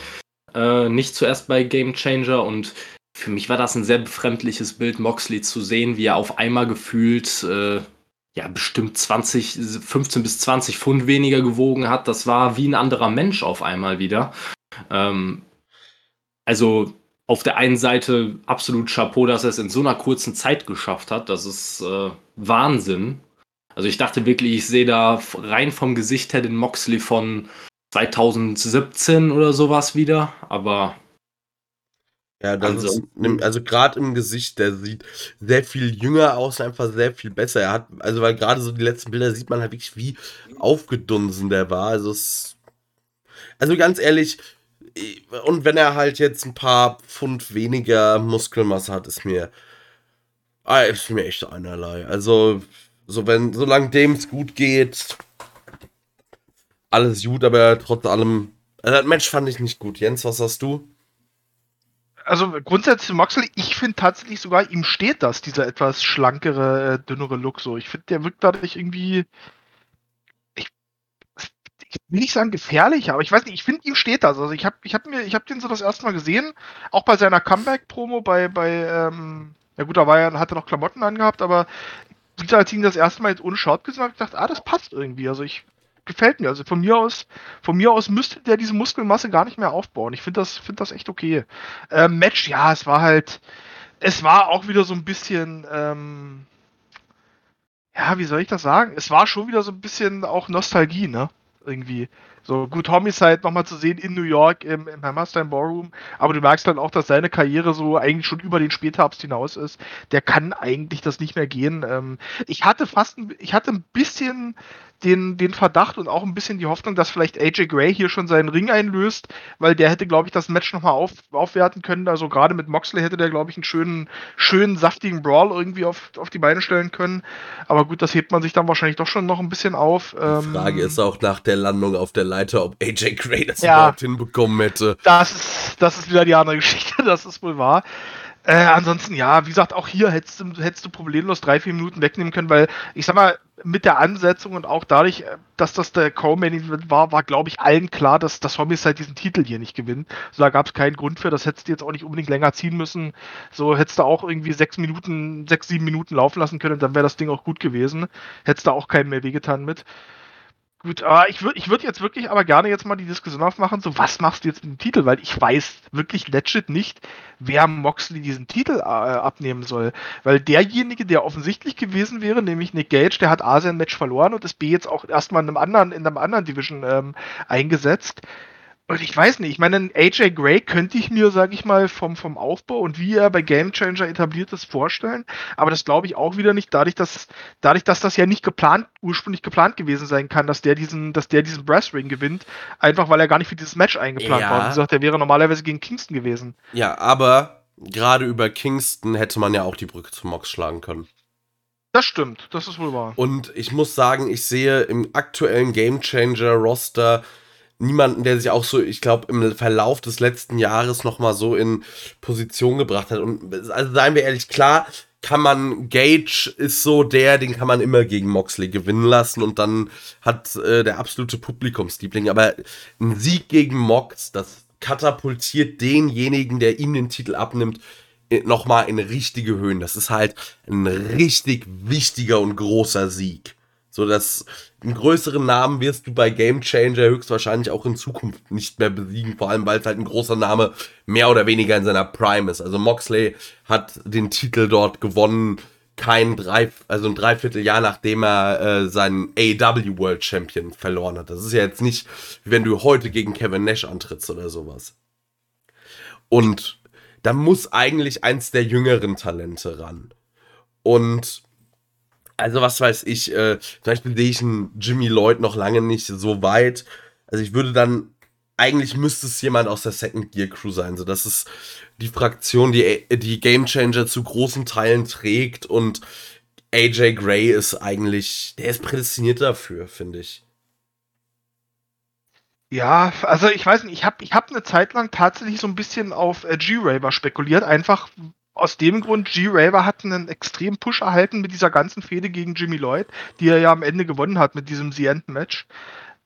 äh, nicht zuerst bei Game Changer und für mich war das ein sehr befremdliches Bild, Moxley zu sehen, wie er auf einmal gefühlt äh, ja bestimmt 20, 15 bis 20 Pfund weniger gewogen hat. Das war wie ein anderer Mensch auf einmal wieder. Ähm, also auf der einen Seite absolut Chapeau, dass er es in so einer kurzen Zeit geschafft hat. Das ist äh, Wahnsinn. Also ich dachte wirklich, ich sehe da rein vom Gesicht her den Moxley von 2017 oder sowas wieder. Aber Ja, das ist, Ansonsten- also gerade im Gesicht, der sieht sehr viel jünger aus, einfach sehr viel besser. Er hat, also weil gerade so die letzten Bilder sieht man halt wirklich, wie aufgedunsen der war. Also es, also ganz ehrlich, eh, und wenn er halt jetzt ein paar Pfund weniger Muskelmasse hat, ist mir, ah, ist mir echt einerlei. Also so wenn, solange dem es gut geht, alles gut, aber trotz allem, also das Match fand ich nicht gut. Jens, was hast du? Also grundsätzlich Moxley, ich finde tatsächlich sogar, ihm steht das, dieser etwas schlankere, äh, dünnere Look so. Ich finde, der wirkt dadurch irgendwie. Ich, will nicht sagen gefährlich, aber ich weiß nicht, ich finde, ihm steht das. Also ich habe ich hab mir, ich habe den so das erste Mal gesehen, auch bei seiner Comeback-Promo bei, bei, ähm, ja gut, da war er, hat er noch Klamotten angehabt, aber wie als ich ihn das erste Mal jetzt ohne Short gesehen habe ich gedacht, ah, das passt irgendwie. Also ich gefällt mir. Also von mir aus, von mir aus müsste der diese Muskelmasse gar nicht mehr aufbauen. Ich finde das, finde das echt okay. Ähm, Match, ja, es war halt, es war auch wieder so ein bisschen, ähm, ja, wie soll ich das sagen? Es war schon wieder so ein bisschen auch Nostalgie, ne? Irgendwie. So gut, Homicide nochmal zu sehen in New York im, im Hammerstein Ballroom, aber du merkst dann auch, dass seine Karriere so eigentlich schon über den Spätherbst hinaus ist. Der kann eigentlich das nicht mehr gehen. Ähm, ich hatte fast, ich hatte ein bisschen den, den Verdacht und auch ein bisschen die Hoffnung, dass vielleicht AJ Gray hier schon seinen Ring einlöst, weil der hätte, glaube ich, das Match nochmal auf, aufwerten können. Also gerade mit Moxley hätte der, glaube ich, einen schönen, schönen, saftigen Brawl irgendwie auf, auf die Beine stellen können. Aber gut, das hebt man sich dann wahrscheinlich doch schon noch ein bisschen auf. Die ähm, Frage ist auch nach der Landung auf der Leiter, ob AJ Gray das ja, überhaupt hinbekommen hätte. Das ist, das ist wieder die andere [LAUGHS] Geschichte, das ist wohl wahr. Äh, ansonsten, ja, wie gesagt, auch hier hättest du, hättest du problemlos drei, vier Minuten wegnehmen können, weil ich sag mal, mit der Ansetzung und auch dadurch, äh, dass das der Co-Main war, war, glaube ich, allen klar, dass das Homicide diesen Titel hier nicht gewinnt. So, da gab es keinen Grund für, das hättest du jetzt auch nicht unbedingt länger ziehen müssen. So hättest du auch irgendwie sechs Minuten, sechs, sieben Minuten laufen lassen können, dann wäre das Ding auch gut gewesen. Hättest du auch keinen mehr wehgetan mit. Gut, aber ich würde ich würd jetzt wirklich aber gerne jetzt mal die Diskussion aufmachen, so was machst du jetzt mit dem Titel, weil ich weiß wirklich legit nicht, wer Moxley diesen Titel äh, abnehmen soll. Weil derjenige, der offensichtlich gewesen wäre, nämlich Nick Gage, der hat A sein Match verloren und ist B jetzt auch erstmal in einem anderen, in einem anderen Division ähm, eingesetzt. Und ich weiß nicht, ich meine, AJ Gray könnte ich mir, sage ich mal, vom, vom Aufbau und wie er bei Game Changer etabliert ist, vorstellen. Aber das glaube ich auch wieder nicht, dadurch, dass, dadurch, dass das ja nicht geplant, ursprünglich geplant gewesen sein kann, dass der diesen, dass der diesen Brass Ring gewinnt, einfach weil er gar nicht für dieses Match eingeplant ja. war. Wie gesagt, der wäre normalerweise gegen Kingston gewesen. Ja, aber gerade über Kingston hätte man ja auch die Brücke zu Mox schlagen können. Das stimmt, das ist wohl wahr. Und ich muss sagen, ich sehe im aktuellen Game Changer Roster niemanden, der sich auch so, ich glaube, im Verlauf des letzten Jahres nochmal so in Position gebracht hat. Und also seien wir ehrlich, klar, kann man, Gage ist so der, den kann man immer gegen Moxley gewinnen lassen und dann hat äh, der absolute Publikumsliebling. Aber ein Sieg gegen Mox, das katapultiert denjenigen, der ihm den Titel abnimmt, nochmal in richtige Höhen. Das ist halt ein richtig wichtiger und großer Sieg. So, dass einen größeren Namen wirst du bei Game Changer höchstwahrscheinlich auch in Zukunft nicht mehr besiegen, vor allem weil es halt ein großer Name mehr oder weniger in seiner Prime ist. Also Moxley hat den Titel dort gewonnen, kein drei, also ein Dreivierteljahr nachdem er äh, seinen AW World Champion verloren hat. Das ist ja jetzt nicht, wie wenn du heute gegen Kevin Nash antrittst oder sowas. Und da muss eigentlich eins der jüngeren Talente ran. Und also was weiß ich, äh, Beispiel sehe ich einen Jimmy Lloyd noch lange nicht so weit. Also ich würde dann, eigentlich müsste es jemand aus der Second Gear Crew sein. So, das ist die Fraktion, die die Game Changer zu großen Teilen trägt und AJ Gray ist eigentlich, der ist prädestiniert dafür, finde ich. Ja, also ich weiß nicht, ich habe ich hab eine Zeit lang tatsächlich so ein bisschen auf äh, G-Raver spekuliert, einfach aus dem Grund, G-Raver hat einen extremen Push erhalten mit dieser ganzen Fehde gegen Jimmy Lloyd, die er ja am Ende gewonnen hat mit diesem The End Match.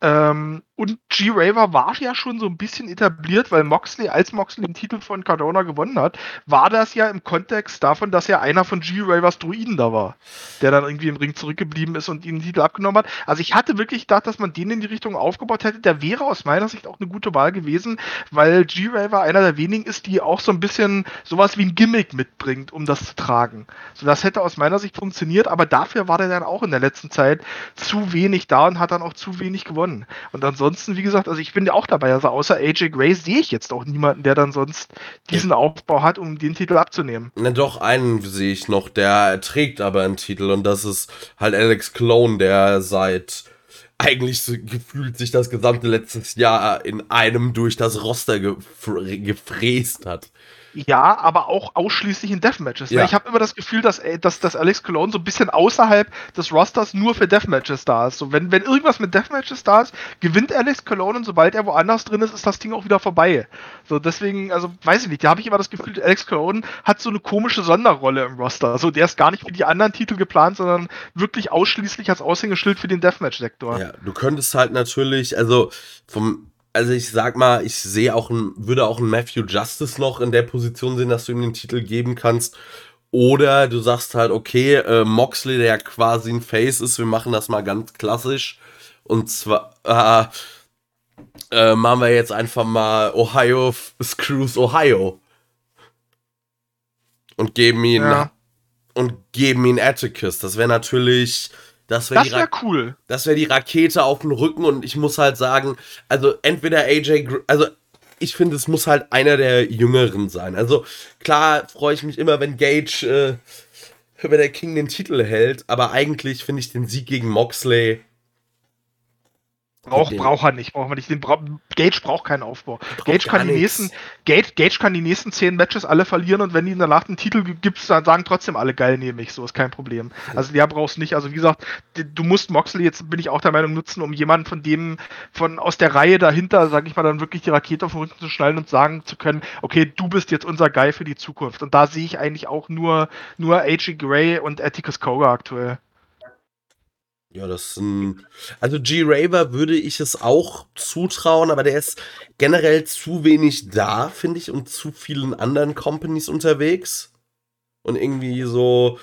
Ähm, und G-Raver war ja schon so ein bisschen etabliert, weil Moxley, als Moxley den Titel von Cardona gewonnen hat, war das ja im Kontext davon, dass er einer von G-Ravers Druiden da war, der dann irgendwie im Ring zurückgeblieben ist und ihn den Titel abgenommen hat. Also ich hatte wirklich gedacht, dass man den in die Richtung aufgebaut hätte. Der wäre aus meiner Sicht auch eine gute Wahl gewesen, weil G-Raver einer der wenigen ist, die auch so ein bisschen sowas wie ein Gimmick mitbringt, um das zu tragen. So, das hätte aus meiner Sicht funktioniert, aber dafür war der dann auch in der letzten Zeit zu wenig da und hat dann auch zu wenig gewonnen. Und ansonsten ansonsten, wie gesagt, also ich bin ja auch dabei. Also außer AJ Gray sehe ich jetzt auch niemanden, der dann sonst diesen Aufbau hat, um den Titel abzunehmen. Na doch, einen sehe ich noch, der trägt aber einen Titel und das ist halt Alex Clone, der seit eigentlich so gefühlt sich das gesamte letztes Jahr in einem durch das Roster gefräst hat. Ja, aber auch ausschließlich in Deathmatches. Ne? Ja. Ich habe immer das Gefühl, dass, äh, dass, dass Alex Cologne so ein bisschen außerhalb des Rosters nur für Deathmatches da ist. So, wenn, wenn irgendwas mit Deathmatches da ist, gewinnt Alex Cologne und sobald er woanders drin ist, ist das Ding auch wieder vorbei. So, deswegen, also weiß ich nicht, da habe ich immer das Gefühl, Alex Cologne hat so eine komische Sonderrolle im Roster. So, der ist gar nicht für die anderen Titel geplant, sondern wirklich ausschließlich als Aushängeschild für den Deathmatch-Sektor. Ja, du könntest halt natürlich, also vom also ich sag mal, ich sehe auch ein, würde auch ein Matthew Justice noch in der Position sehen, dass du ihm den Titel geben kannst. Oder du sagst halt, okay, äh, Moxley, der ja quasi ein Face ist, wir machen das mal ganz klassisch. Und zwar äh, äh, machen wir jetzt einfach mal Ohio Screws Ohio. Und geben ihn ja. und geben ihn Atticus. Das wäre natürlich Das wäre wäre cool. das wäre die Rakete auf dem Rücken und ich muss halt sagen, also entweder AJ, also ich finde, es muss halt einer der Jüngeren sein. Also klar freue ich mich immer, wenn Gage, äh, wenn der King den Titel hält, aber eigentlich finde ich den Sieg gegen Moxley. Braucht braucht er nicht, braucht man nicht. Den bra Gage braucht keinen Aufbau. Gage kann, die nächsten, Gage, Gage kann die nächsten zehn Matches alle verlieren und wenn die danach den Titel gibt, dann sagen trotzdem alle geil, nehme ich. So ist kein Problem. Also ja, brauchst nicht. Also wie gesagt, du musst Moxley jetzt bin ich auch der Meinung nutzen, um jemanden von dem von aus der Reihe dahinter, sag ich mal, dann wirklich die Rakete auf den Rücken zu schnallen und sagen zu können, okay, du bist jetzt unser Guy für die Zukunft. Und da sehe ich eigentlich auch nur nur AJ Gray und Atticus Koga aktuell. Ja, das sind. Also G. Raver würde ich es auch zutrauen, aber der ist generell zu wenig da, finde ich, und zu vielen anderen Companies unterwegs. Und irgendwie so.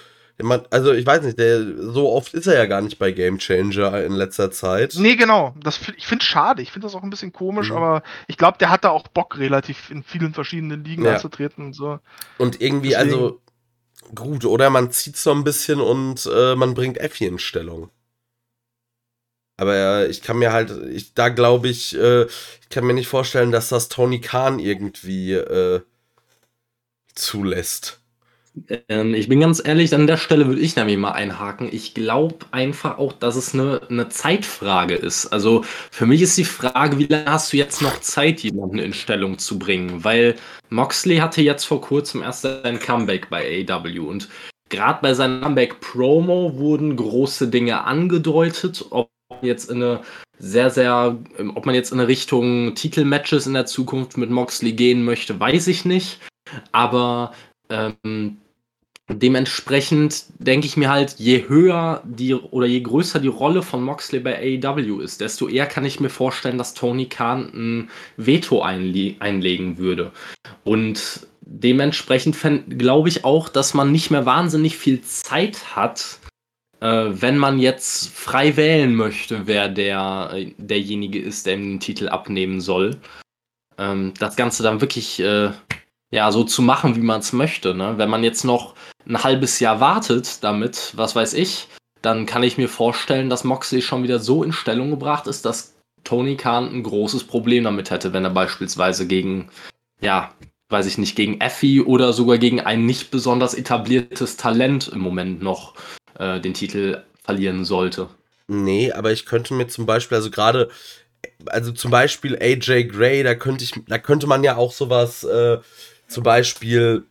Also ich weiß nicht, der, so oft ist er ja gar nicht bei Game Changer in letzter Zeit. Nee, genau. Das, ich finde es schade. Ich finde das auch ein bisschen komisch, Mhm. aber ich glaube, der hat da auch Bock, relativ in vielen verschiedenen Ligen Ja. anzutreten und so. Und irgendwie, Deswegen- also. Gut, oder man zieht so ein bisschen und äh, man bringt Effi in Stellung. Aber ich kann mir halt, ich, da glaube ich, äh, ich kann mir nicht vorstellen, dass das Tony Khan irgendwie äh, zulässt. Ähm, ich bin ganz ehrlich, an der Stelle würde ich nämlich mal einhaken. Ich glaube einfach auch, dass es eine, eine Zeitfrage ist. Also für mich ist die Frage, wie lange hast du jetzt noch Zeit, jemanden in Stellung zu bringen? Weil Moxley hatte jetzt vor kurzem erst sein Comeback bei AW und gerade bei seinem Comeback-Promo wurden große Dinge angedeutet, ob jetzt in eine sehr, sehr, ob man jetzt in eine Richtung Titelmatches in der Zukunft mit Moxley gehen möchte, weiß ich nicht. Aber ähm, dementsprechend denke ich mir halt, je höher die oder je größer die Rolle von Moxley bei AEW ist, desto eher kann ich mir vorstellen, dass Tony Khan ein Veto einle einlegen würde. Und dementsprechend glaube ich auch, dass man nicht mehr wahnsinnig viel Zeit hat, wenn man jetzt frei wählen möchte, wer der, äh, derjenige ist, der ihm den Titel abnehmen soll. Ähm, das Ganze dann wirklich äh, ja, so zu machen, wie man es möchte. Ne? Wenn man jetzt noch ein halbes Jahr wartet damit, was weiß ich, dann kann ich mir vorstellen, dass Moxley schon wieder so in Stellung gebracht ist, dass Tony Khan ein großes Problem damit hätte, wenn er beispielsweise gegen, ja, weiß ich nicht, gegen Effie oder sogar gegen ein nicht besonders etabliertes Talent im Moment noch äh, den Titel verlieren sollte. Nee, aber ich könnte mir zum Beispiel, also gerade, also zum Beispiel AJ Gray, da könnte ich, da könnte man ja auch sowas, äh, zum Beispiel,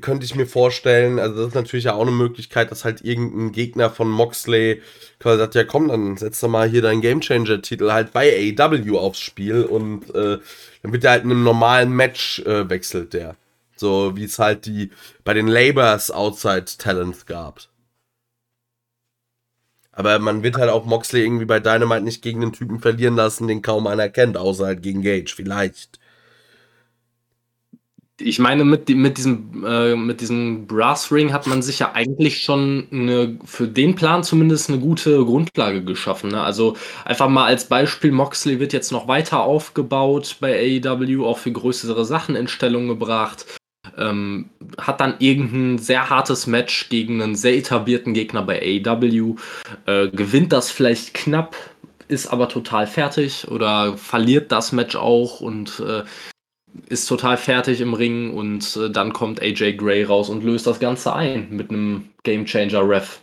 könnte ich mir vorstellen, also das ist natürlich ja auch eine Möglichkeit, dass halt irgendein Gegner von Moxley quasi sagt, ja komm, dann setz doch mal hier deinen Gamechanger-Titel halt bei AEW aufs Spiel und äh, dann wird der halt in einem normalen Match äh, wechselt der. So wie es halt die bei den Labors Outside Talents gab. Aber man wird halt auch Moxley irgendwie bei Dynamite nicht gegen einen Typen verlieren lassen, den kaum einer kennt, außer halt gegen Gage, vielleicht. Ich meine, mit, mit, diesem, äh, mit diesem Brass Ring hat man sich ja eigentlich schon eine, für den Plan zumindest eine gute Grundlage geschaffen. Ne? Also einfach mal als Beispiel, Moxley wird jetzt noch weiter aufgebaut bei AEW, auch für größere Sachen in Stellung gebracht. Ähm, hat dann irgendein sehr hartes Match gegen einen sehr etablierten Gegner bei AEW, äh, gewinnt das vielleicht knapp, ist aber total fertig oder verliert das Match auch und äh, ist total fertig im Ring und äh, dann kommt AJ Gray raus und löst das Ganze ein mit einem Game Changer Ref.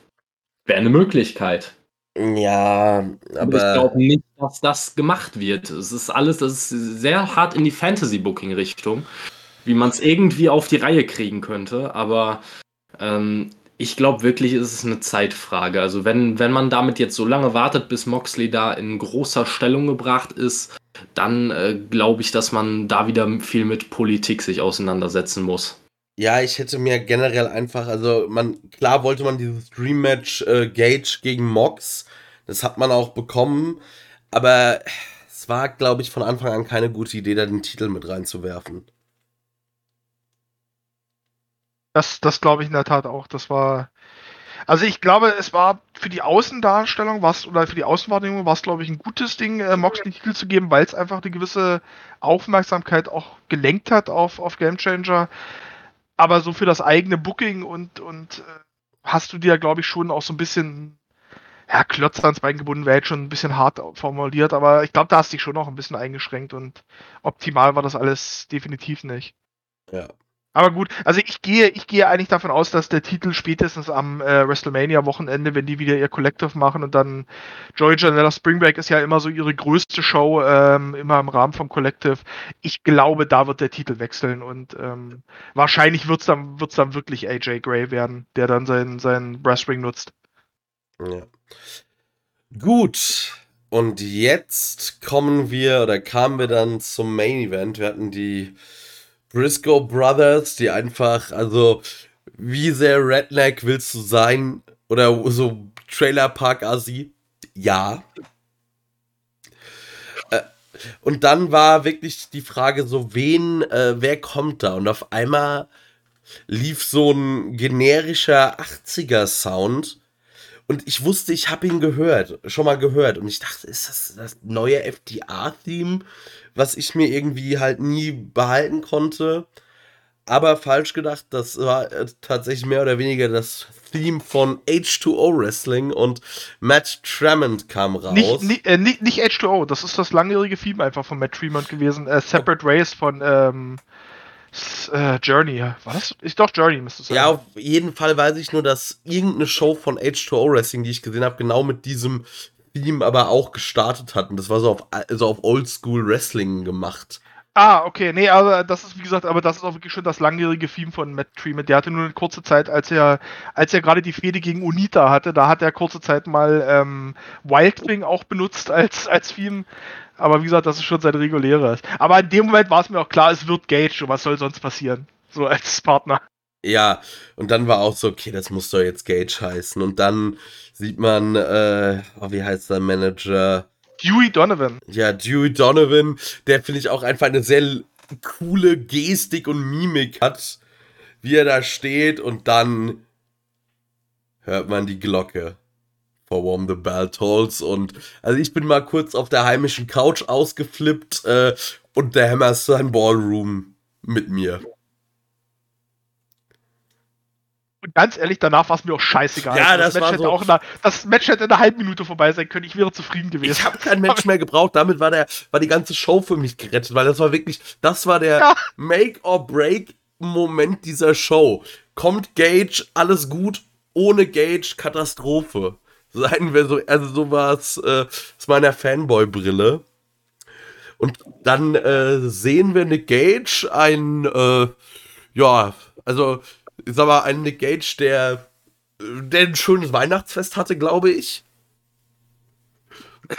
Wäre eine Möglichkeit. Ja, Aber ich glaube nicht, dass das gemacht wird. Es ist alles, das ist sehr hart in die Fantasy-Booking-Richtung, wie man es irgendwie auf die Reihe kriegen könnte. Aber ähm, ich glaube wirklich, ist es eine Zeitfrage. Also wenn, wenn man damit jetzt so lange wartet, bis Moxley da in großer Stellung gebracht ist, dann äh, glaube ich, dass man da wieder viel mit Politik sich auseinandersetzen muss. ja, ich hätte mir generell einfach, also man, klar wollte man dieses Dream Match äh, Gage gegen Mox, das hat man auch bekommen, aber es war, glaube ich, von Anfang an keine gute Idee, da den Titel mit reinzuwerfen. Das, das glaube ich in der Tat auch. Das war. Also ich glaube, es war für die Außendarstellung was oder für die Außenwahrnehmung war es, glaube ich, ein gutes Ding, äh, Mox den Titel zu geben, weil es einfach eine gewisse Aufmerksamkeit auch gelenkt hat auf, auf Game Changer. Aber so für das eigene Booking und, und äh, hast du dir, glaube ich, schon auch so ein bisschen ja, Klötzer ans Bein gebunden wäre jetzt schon ein bisschen hart formuliert, aber ich glaube, da hast du dich schon noch ein bisschen eingeschränkt und optimal war das alles definitiv nicht. Ja. Aber gut, also ich gehe, ich gehe eigentlich davon aus, dass der Titel spätestens am äh, WrestleMania-Wochenende, wenn die wieder ihr Collective machen und dann Joy Janella Spring Break ist ja immer so ihre größte Show, ähm, immer im Rahmen vom Collective. Ich glaube, da wird der Titel wechseln und ähm, wahrscheinlich wird es dann, wird's dann wirklich AJ Gray werden, der dann seinen, seinen Brass Ring nutzt. Ja. Gut. Und jetzt kommen wir oder kamen wir dann zum Main Event. Wir hatten die Briscoe Brothers, die einfach, also, wie sehr Redneck willst du sein? Oder so Trailer Park Asi? Ja. Äh, und dann war wirklich die Frage so, wen, äh, wer kommt da? Und auf einmal lief so ein generischer 80er Sound. Und ich wusste, ich habe ihn gehört, schon mal gehört. Und ich dachte, ist das das neue FDR-Theme? Was ich mir irgendwie halt nie behalten konnte. Aber falsch gedacht, das war äh, tatsächlich mehr oder weniger das Theme von H2O Wrestling und Matt Tremont kam raus. Nicht, nicht, äh, nicht, nicht H2O, das ist das langjährige Theme einfach von Matt Tremont gewesen. Äh, Separate Race von ähm, äh, Journey. War das? Ist doch Journey, müsste es sein. Ja, auf jeden Fall weiß ich nur, dass irgendeine Show von H2O Wrestling, die ich gesehen habe, genau mit diesem Theme aber auch gestartet hatten. Das war so auf, so auf Oldschool Wrestling gemacht. Ah, okay, nee, aber das ist, wie gesagt, aber das ist auch wirklich schon das langjährige Theme von Matt Tremont. Der hatte nur eine kurze Zeit, als er, als er gerade die Fehde gegen Unita hatte, da hat er kurze Zeit mal ähm, Wildwing auch benutzt als, als Theme. Aber wie gesagt, das ist schon sein reguläres. Aber in dem Moment war es mir auch klar, es wird Gage und was soll sonst passieren? So als Partner. Ja, und dann war auch so, okay, das muss doch jetzt Gage heißen. Und dann sieht man, äh, oh, wie heißt der Manager? Dewey Donovan. Ja, Dewey Donovan, der finde ich auch einfach eine sehr coole Gestik und Mimik hat, wie er da steht und dann hört man die Glocke. For Warm the Bell Tolls und also ich bin mal kurz auf der heimischen Couch ausgeflippt äh, und der Hammer ist sein Ballroom mit mir. Und ganz ehrlich, danach war es mir auch scheißegal. Ja, das, das, Match hätte so auch eine, das Match hätte in einer halben Minute vorbei sein können. Ich wäre zufrieden gewesen. Ich habe kein Match mehr gebraucht. Damit war, der, war die ganze Show für mich gerettet, weil das war wirklich, das war der ja. Make-or-Break-Moment dieser Show. Kommt Gage, alles gut, ohne Gage, Katastrophe. Seien wir so, also so war es äh, aus meiner Fanboy-Brille. Und dann äh, sehen wir Nick Gage, ein, äh, ja, also ich sag mal, ein Nick Gage, der, der ein schönes Weihnachtsfest hatte, glaube ich. [LAUGHS]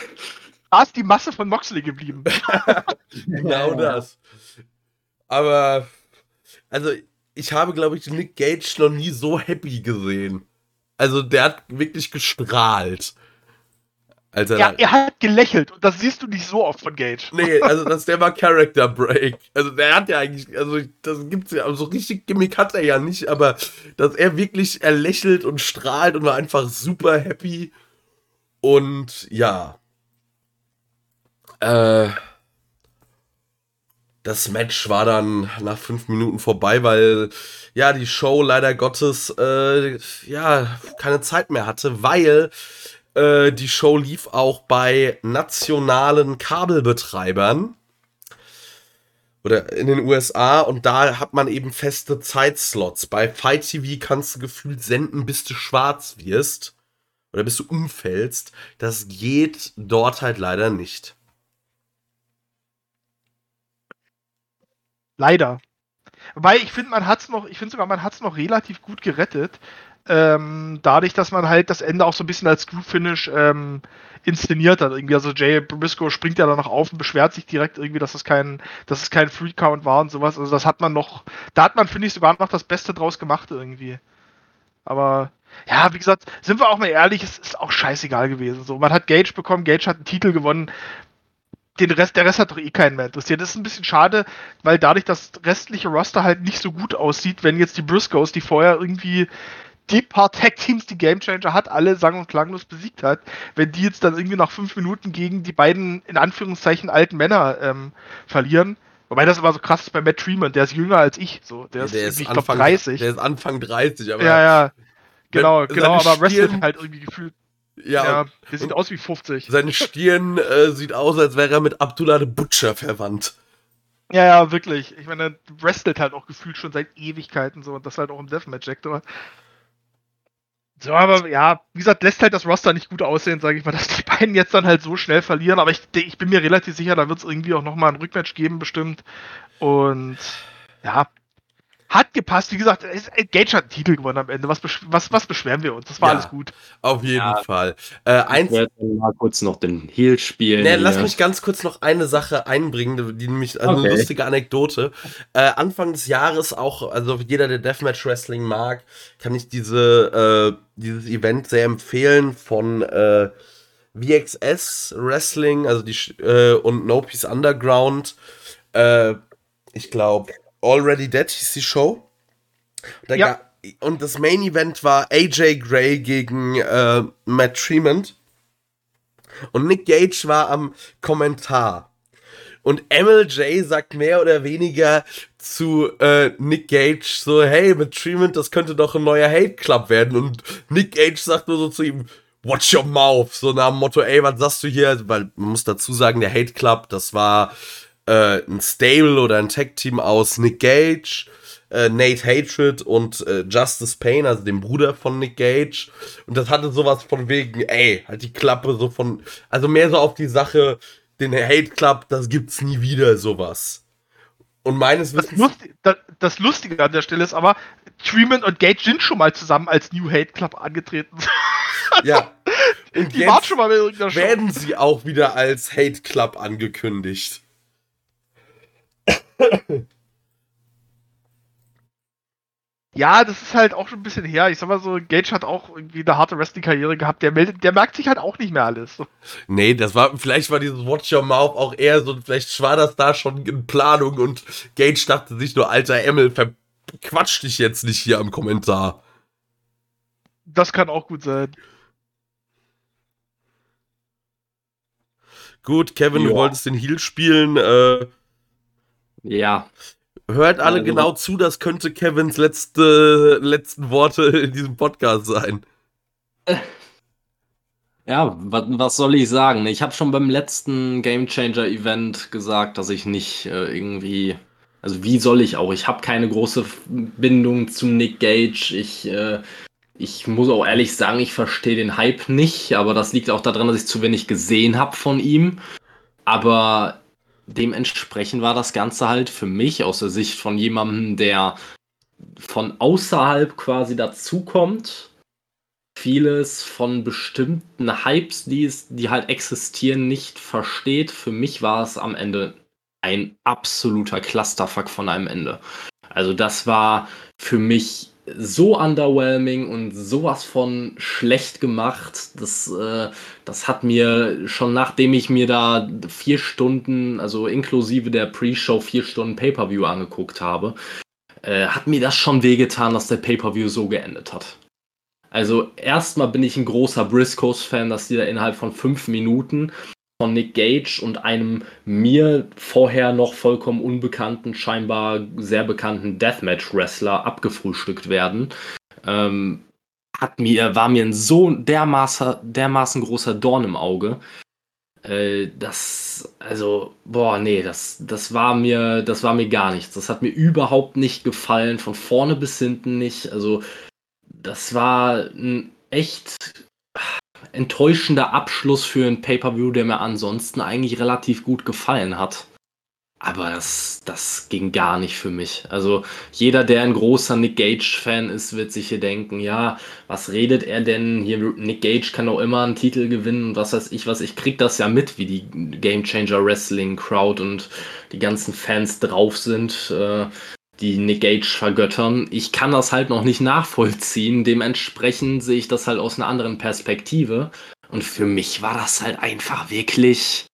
Da ist die Masse von Moxley geblieben. [LAUGHS] genau das. Aber, also, ich habe, glaube ich, Nick Gage noch nie so happy gesehen. Also, der hat wirklich gestrahlt. Als er, ja, er hat gelächelt und das siehst du nicht so oft von Gage. Nee, also das der war Character Break. Also der hat ja eigentlich, also das gibt's ja, also richtig Gimmick hat er ja nicht, aber dass er wirklich, er lächelt und strahlt und war einfach super happy. Und ja. Äh, das Match war dann nach fünf Minuten vorbei, weil ja die Show leider Gottes äh, ja keine Zeit mehr hatte, weil äh, die Show lief auch bei nationalen Kabelbetreibern oder in den USA und da hat man eben feste Zeitslots. Bei Fight TV kannst du gefühlt senden, bis du schwarz wirst oder bis du umfällst. Das geht dort halt leider nicht. Leider. Weil ich finde, man hat es noch, ich finde sogar, man hat es noch relativ gut gerettet, ähm, dadurch, dass man halt das Ende auch so ein bisschen als Screw-Finish ähm, inszeniert hat. Irgendwie, also Jay Briscoe springt ja dann noch auf und beschwert sich direkt irgendwie, dass es kein, dass es kein Free-Count war und sowas. Also das hat man noch, da hat man, finde ich, sogar noch das Beste draus gemacht irgendwie. Aber ja, wie gesagt, sind wir auch mal ehrlich, es ist auch scheißegal gewesen. So, man hat Gage bekommen, Gage hat einen Titel gewonnen. Den Rest, der Rest hat doch eh keinen mehr interessiert. Das ist ein bisschen schade, weil dadurch das restliche Roster halt nicht so gut aussieht, wenn jetzt die Briscoes, die vorher irgendwie die paar Tag-Teams, die Gamechanger hat, alle sang- und klanglos besiegt hat, wenn die jetzt dann irgendwie nach fünf Minuten gegen die beiden, in Anführungszeichen, alten Männer ähm, verlieren. Wobei das immer so krass ist bei Matt Treeman, der ist jünger als ich, so. Der ist, der ist ich Anfang, 30. Der ist Anfang 30, aber. Ja, ja. Genau, genau, aber wrestelt halt irgendwie gefühlt. Ja, Ja, der sieht aus wie 50. seine Stirn äh, sieht aus, als wäre er mit Abdullah the Butcher verwandt. Ja, ja, wirklich. Ich meine, wrestelt halt auch gefühlt schon seit Ewigkeiten so und das halt auch im Deathmatch-Sektor. So, aber ja, wie gesagt, lässt halt das Roster nicht gut aussehen, sage ich mal, dass die beiden jetzt dann halt so schnell verlieren. Aber ich, ich bin mir relativ sicher, da wird es irgendwie auch nochmal ein Rückmatch geben, bestimmt. Und ja, hat gepasst. Wie gesagt, es- Gage hat einen Titel gewonnen am Ende. Was, besch was, was beschweren wir uns? Das war Ja. alles gut. Auf jeden Ja. Fall. Äh, Ich werde mal kurz noch den Heal spielen. Ne, lass mich ganz kurz noch eine Sache einbringen, die nämlich also eine Okay. lustige Anekdote. Äh, Anfang des Jahres auch, also jeder, der Deathmatch Wrestling mag, kann ich diese, äh, dieses Event sehr empfehlen von äh, VXS Wrestling, also die äh, und No Peace Underground. Äh, ich glaube, Already Dead hieß die Show. Da Ja. und das Main Event war AJ Gray gegen äh, Matt Tremont. Und Nick Gage war am Kommentar. Und MLJ sagt mehr oder weniger zu äh, Nick Gage so, hey, mit Tremont, das könnte doch ein neuer Hate Club werden. Und Nick Gage sagt nur so zu ihm, watch your mouth. So nach dem Motto, ey, was sagst du hier? Weil man muss dazu sagen, der Hate Club, das war äh, ein Stable oder ein Tag-Team aus Nick Gage, äh, Nate Hatred und äh, Justice Payne, also dem Bruder von Nick Gage. Und das hatte sowas von wegen, ey, halt die Klappe so von, also mehr so auf die Sache, den Hate Club, das gibt's nie wieder, sowas. Und meines Das, Wissens. Lust, das, das Lustige an der Stelle ist aber, Tremont und Gage sind schon mal zusammen als New Hate Club angetreten. [LAUGHS] Ja. Und Die waren schon mal irgendeiner Show. werden sie auch wieder als Hate Club angekündigt. Ja, das ist halt auch schon ein bisschen her. Ich sag mal so, Gage hat auch irgendwie eine harte Wrestling-Karriere gehabt. Der, meldet, der merkt sich halt auch nicht mehr alles. Nee, das war, vielleicht war dieses Watch Your Mouth auch eher so, vielleicht war das da schon in Planung und Gage dachte sich nur, alter Emmel, verquatsch dich jetzt nicht hier am Kommentar. Das kann auch gut sein. Gut, Kevin, du Ja. wolltest den Heal spielen, äh, Ja, hört alle Also- genau zu, das könnte Kevins letzte, letzten Worte in diesem Podcast sein. Ja, was, was soll ich sagen? Ich habe schon beim letzten Game Changer Event gesagt, dass ich nicht äh, irgendwie. Also, wie soll ich auch? Ich habe keine große Bindung zu Nick Gage. Ich, äh, ich muss auch ehrlich sagen, ich verstehe den Hype nicht, aber das liegt auch daran, dass ich zu wenig gesehen habe von ihm. Aber dementsprechend war das Ganze halt für mich aus der Sicht von jemandem, der von außerhalb quasi dazukommt vieles von bestimmten Hypes, die, es, die halt existieren, nicht versteht. Für mich war es am Ende ein absoluter Clusterfuck von einem Ende. Also das war für mich so underwhelming und sowas von schlecht gemacht. Das, äh, das hat mir schon nachdem ich mir da vier Stunden, also inklusive der Pre-Show vier Stunden Pay-per-View angeguckt habe, äh, hat mir das schon wehgetan, dass der Pay-per-View so geendet hat. Also erstmal bin ich ein großer Briscoes-Fan, dass die da innerhalb von fünf Minuten von Nick Gage und einem mir vorher noch vollkommen unbekannten, scheinbar sehr bekannten Deathmatch-Wrestler abgefrühstückt werden. Ähm, hat mir, war mir ein so dermaßen, dermaßen großer Dorn im Auge. Äh, das, also, boah, nee, das, das war mir, das war mir gar nichts. Das hat mir überhaupt nicht gefallen, von vorne bis hinten nicht. Also, das war ein echt enttäuschender Abschluss für ein Pay-Per-View, der mir ansonsten eigentlich relativ gut gefallen hat. Aber das, das ging gar nicht für mich. Also jeder, der ein großer Nick Gage-Fan ist, wird sich hier denken, ja, was redet er denn? Hier, Nick Gage kann doch immer einen Titel gewinnen und was weiß ich was. Ich krieg das ja mit, wie die Game Changer Wrestling Crowd und die ganzen Fans drauf sind. Die Nick Gage vergöttern. Ich kann das halt noch nicht nachvollziehen. Dementsprechend sehe ich das halt aus einer anderen Perspektive. Und für mich war das halt einfach wirklich.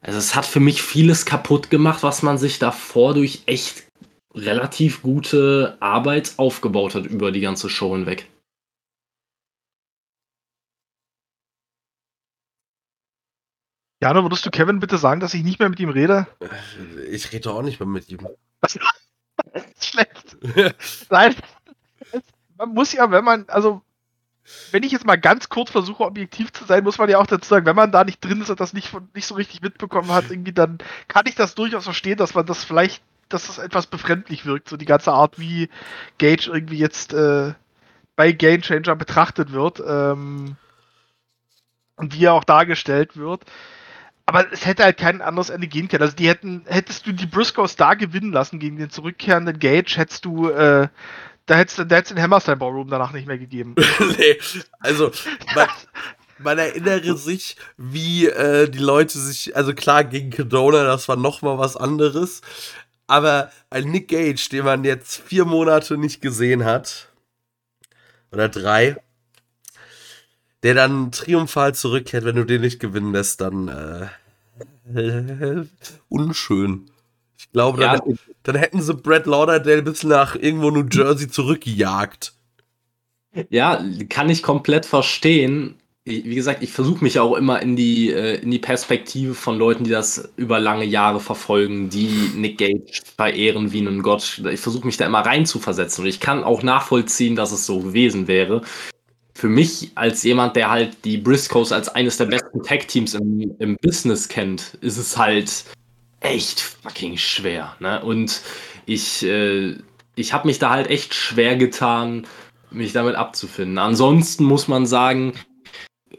Also es hat für mich vieles kaputt gemacht, was man sich davor durch echt relativ gute Arbeit aufgebaut hat über die ganze Show hinweg. Jana, würdest du Kevin bitte sagen, dass ich nicht mehr mit ihm rede? Ich rede auch nicht mehr mit ihm. [LAUGHS] [LAUGHS] Schlecht. Nein. Man muss ja, wenn man, also wenn ich jetzt mal ganz kurz versuche, objektiv zu sein, muss man ja auch dazu sagen, wenn man da nicht drin ist und das nicht, nicht so richtig mitbekommen hat, irgendwie, dann kann ich das durchaus verstehen, dass man das vielleicht, dass das etwas befremdlich wirkt, so die ganze Art, wie Gage irgendwie jetzt äh, bei Game Changer betrachtet wird ähm, und wie er auch dargestellt wird. Aber es hätte halt kein anderes Ende gehen können. Also die hätten, hättest du die Briscoes da gewinnen lassen gegen den zurückkehrenden Gage, hättest du äh, da hättest du den Hammerstein Ballroom danach nicht mehr gegeben. [LAUGHS] nee, also man, man, erinnere [LAUGHS] sich, wie äh, die Leute sich, also klar, gegen Kedona, das war nochmal was anderes, aber ein Nick Gage, den man jetzt vier Monate nicht gesehen hat, oder drei, der dann triumphal zurückkehrt, wenn du den nicht gewinnen lässt, dann äh, [LAUGHS] unschön. Ich glaube, dann, ja. dann hätten sie Brad Lauderdale bis nach irgendwo New Jersey zurückgejagt. Ja, kann ich komplett verstehen. Wie gesagt, ich versuche mich auch immer in die, äh, in die Perspektive von Leuten, die das über lange Jahre verfolgen, die Nick Gage verehren wie einen Gott. Ich versuche mich da immer rein zu versetzen und ich kann auch nachvollziehen, dass es so gewesen wäre. Für mich als jemand, der halt die Briscoes als eines der besten Tag-Teams im, im Business kennt, ist es halt echt fucking schwer. Ne? Und ich, äh, ich habe mich da halt echt schwer getan, mich damit abzufinden. Ansonsten muss man sagen,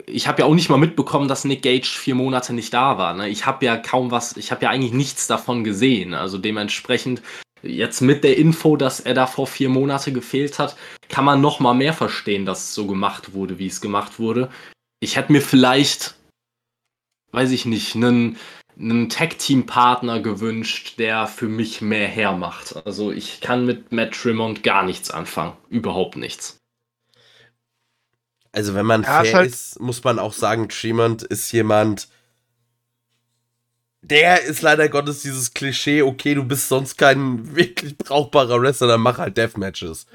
ich habe ja auch nicht mal mitbekommen, dass Nick Gage vier Monate nicht da war. Ne? Ich habe ja kaum was, ich habe ja eigentlich nichts davon gesehen. Also dementsprechend jetzt mit der Info, dass er da vor vier Monate gefehlt hat, kann man noch mal mehr verstehen, dass es so gemacht wurde, wie es gemacht wurde. Ich hätte mir vielleicht, weiß ich nicht, einen einen Tag-Team-Partner gewünscht, der für mich mehr hermacht. Also ich kann mit Matt Tremont gar nichts anfangen. Überhaupt nichts. Also wenn man ja, fair ist, halt ist, muss man auch sagen, Tremont ist jemand, der ist leider Gottes dieses Klischee, okay, du bist sonst kein wirklich brauchbarer Wrestler, dann mach halt Deathmatches.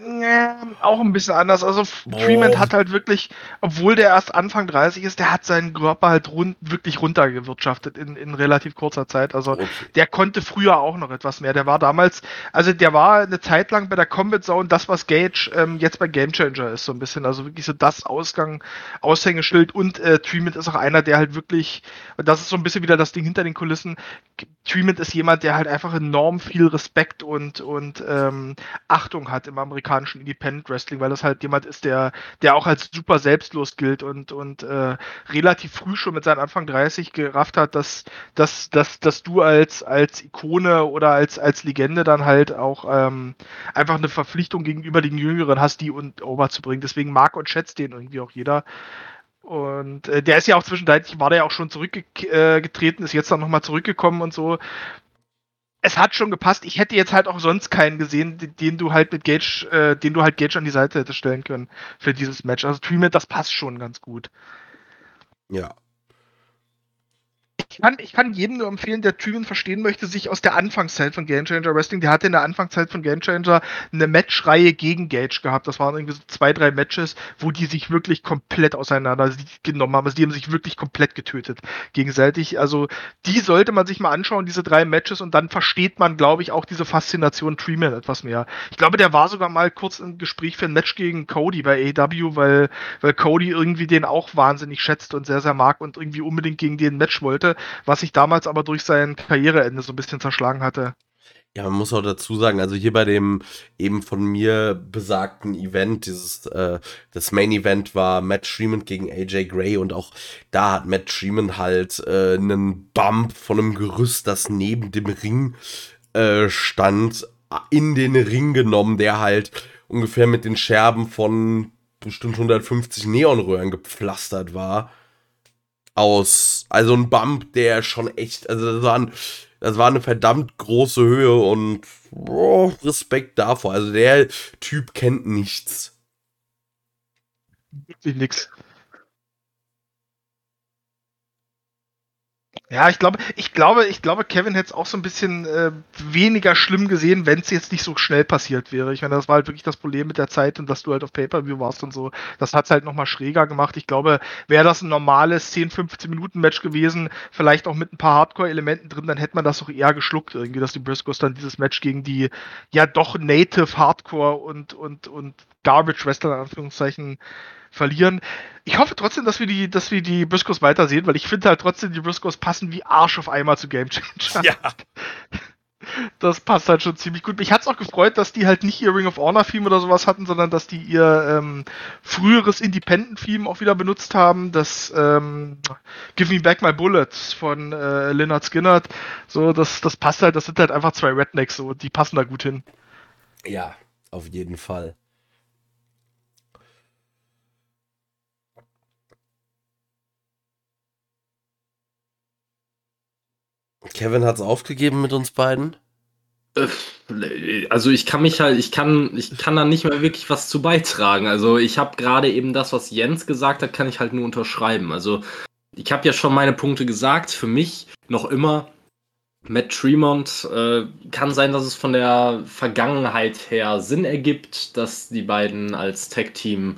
Ja ja, auch ein bisschen anders. Also oh. Freeman hat halt wirklich, obwohl der erst Anfang 30 ist, der hat seinen Körper halt rund, wirklich runtergewirtschaftet in, in relativ kurzer Zeit. Also okay. der konnte früher auch noch etwas mehr. Der war damals, also der war eine Zeit lang bei der Combat Zone das, was Gage ähm, jetzt bei Game Changer ist, so ein bisschen. Also wirklich so das Ausgang, Aushängeschild und äh, Treatment ist auch einer, der halt wirklich, und das ist so ein bisschen wieder das Ding hinter den Kulissen, Treatment ist jemand, der halt einfach enorm viel Respekt und, und ähm, Achtung hat im amerikanischen Independent Wrestling, weil das halt jemand ist, der, der auch als super selbstlos gilt und, und äh, relativ früh schon mit seinen Anfang 30 gerafft hat, dass, dass, dass, dass du als, als Ikone oder als, als Legende dann halt auch ähm, einfach eine Verpflichtung gegenüber den Jüngeren hast, die und over zu bringen. Deswegen mag und schätzt den irgendwie auch jeder. Und äh, der ist ja auch zwischenzeitlich, war der ja auch schon zurückgetreten, äh, ist jetzt dann nochmal zurückgekommen und so. Es hat schon gepasst. Ich hätte jetzt halt auch sonst keinen gesehen, den, den du halt mit Gage, äh, den du halt Gage an die Seite hättest stellen können für dieses Match. Also Treatment, das passt schon ganz gut. Ja, ich kann, ich kann jedem nur empfehlen, der Tyrion verstehen möchte, sich aus der Anfangszeit von Game Changer Wrestling, der hatte in der Anfangszeit von Game Changer eine Matchreihe gegen Gage gehabt. Das waren irgendwie so zwei, drei Matches, wo die sich wirklich komplett auseinander genommen haben. Also die haben sich wirklich komplett getötet gegenseitig. Also die sollte man sich mal anschauen, diese drei Matches, und dann versteht man, glaube ich, auch diese Faszination Treeman etwas mehr. Ich glaube, der war sogar mal kurz im Gespräch für ein Match gegen Cody bei AW, weil, weil Cody irgendwie den auch wahnsinnig schätzt und sehr, sehr mag und irgendwie unbedingt gegen den Match wollte was sich damals aber durch sein Karriereende so ein bisschen zerschlagen hatte. Ja, man muss auch dazu sagen, also hier bei dem eben von mir besagten Event, dieses, äh, das Main Event war Matt Freeman gegen AJ Gray und auch da hat Matt Freeman halt äh, einen Bump von einem Gerüst, das neben dem Ring äh, stand, in den Ring genommen, der halt ungefähr mit den Scherben von bestimmt 150 Neonröhren gepflastert war aus. Also ein Bump, der schon echt, also das war, ein, das war eine verdammt große Höhe und oh, Respekt davor. Also der Typ kennt nichts. Wirklich nix. Ja, ich glaube, ich glaube, ich glaube, Kevin hätte es auch so ein bisschen äh, weniger schlimm gesehen, wenn es jetzt nicht so schnell passiert wäre. Ich meine, das war halt wirklich das Problem mit der Zeit und dass du halt auf Pay-Per-View warst und so. Das hat es halt nochmal schräger gemacht. Ich glaube, wäre das ein normales 10, 15 Minuten Match gewesen, vielleicht auch mit ein paar Hardcore-Elementen drin, dann hätte man das auch eher geschluckt, irgendwie, dass die Briscoes dann dieses Match gegen die ja doch Native Hardcore und, und, und Garbage Wrestler in Anführungszeichen verlieren. Ich hoffe trotzdem, dass wir die, dass wir die Briscoes weitersehen, weil ich finde halt trotzdem, die Briscoes passen wie Arsch auf einmal zu Game Changer. Ja. [LAUGHS] Das passt halt schon ziemlich gut. Mich hat es auch gefreut, dass die halt nicht ihr Ring of Honor-Theme oder sowas hatten, sondern dass die ihr ähm, früheres Independent-Theme auch wieder benutzt haben. Das ähm, Give Me Back My Bullets von äh, Leonard Skinner. So, das, das passt halt, das sind halt einfach zwei Rednecks, so, die passen da gut hin. Ja, auf jeden Fall. Kevin hat es aufgegeben mit uns beiden. Also ich kann mich halt, ich kann, ich kann da nicht mehr wirklich was zu beitragen. Also ich habe gerade eben das, was Jens gesagt hat, kann ich halt nur unterschreiben. Also ich habe ja schon meine Punkte gesagt. Für mich noch immer Matt Tremont äh, kann sein, dass es von der Vergangenheit her Sinn ergibt, dass die beiden als Tag-Team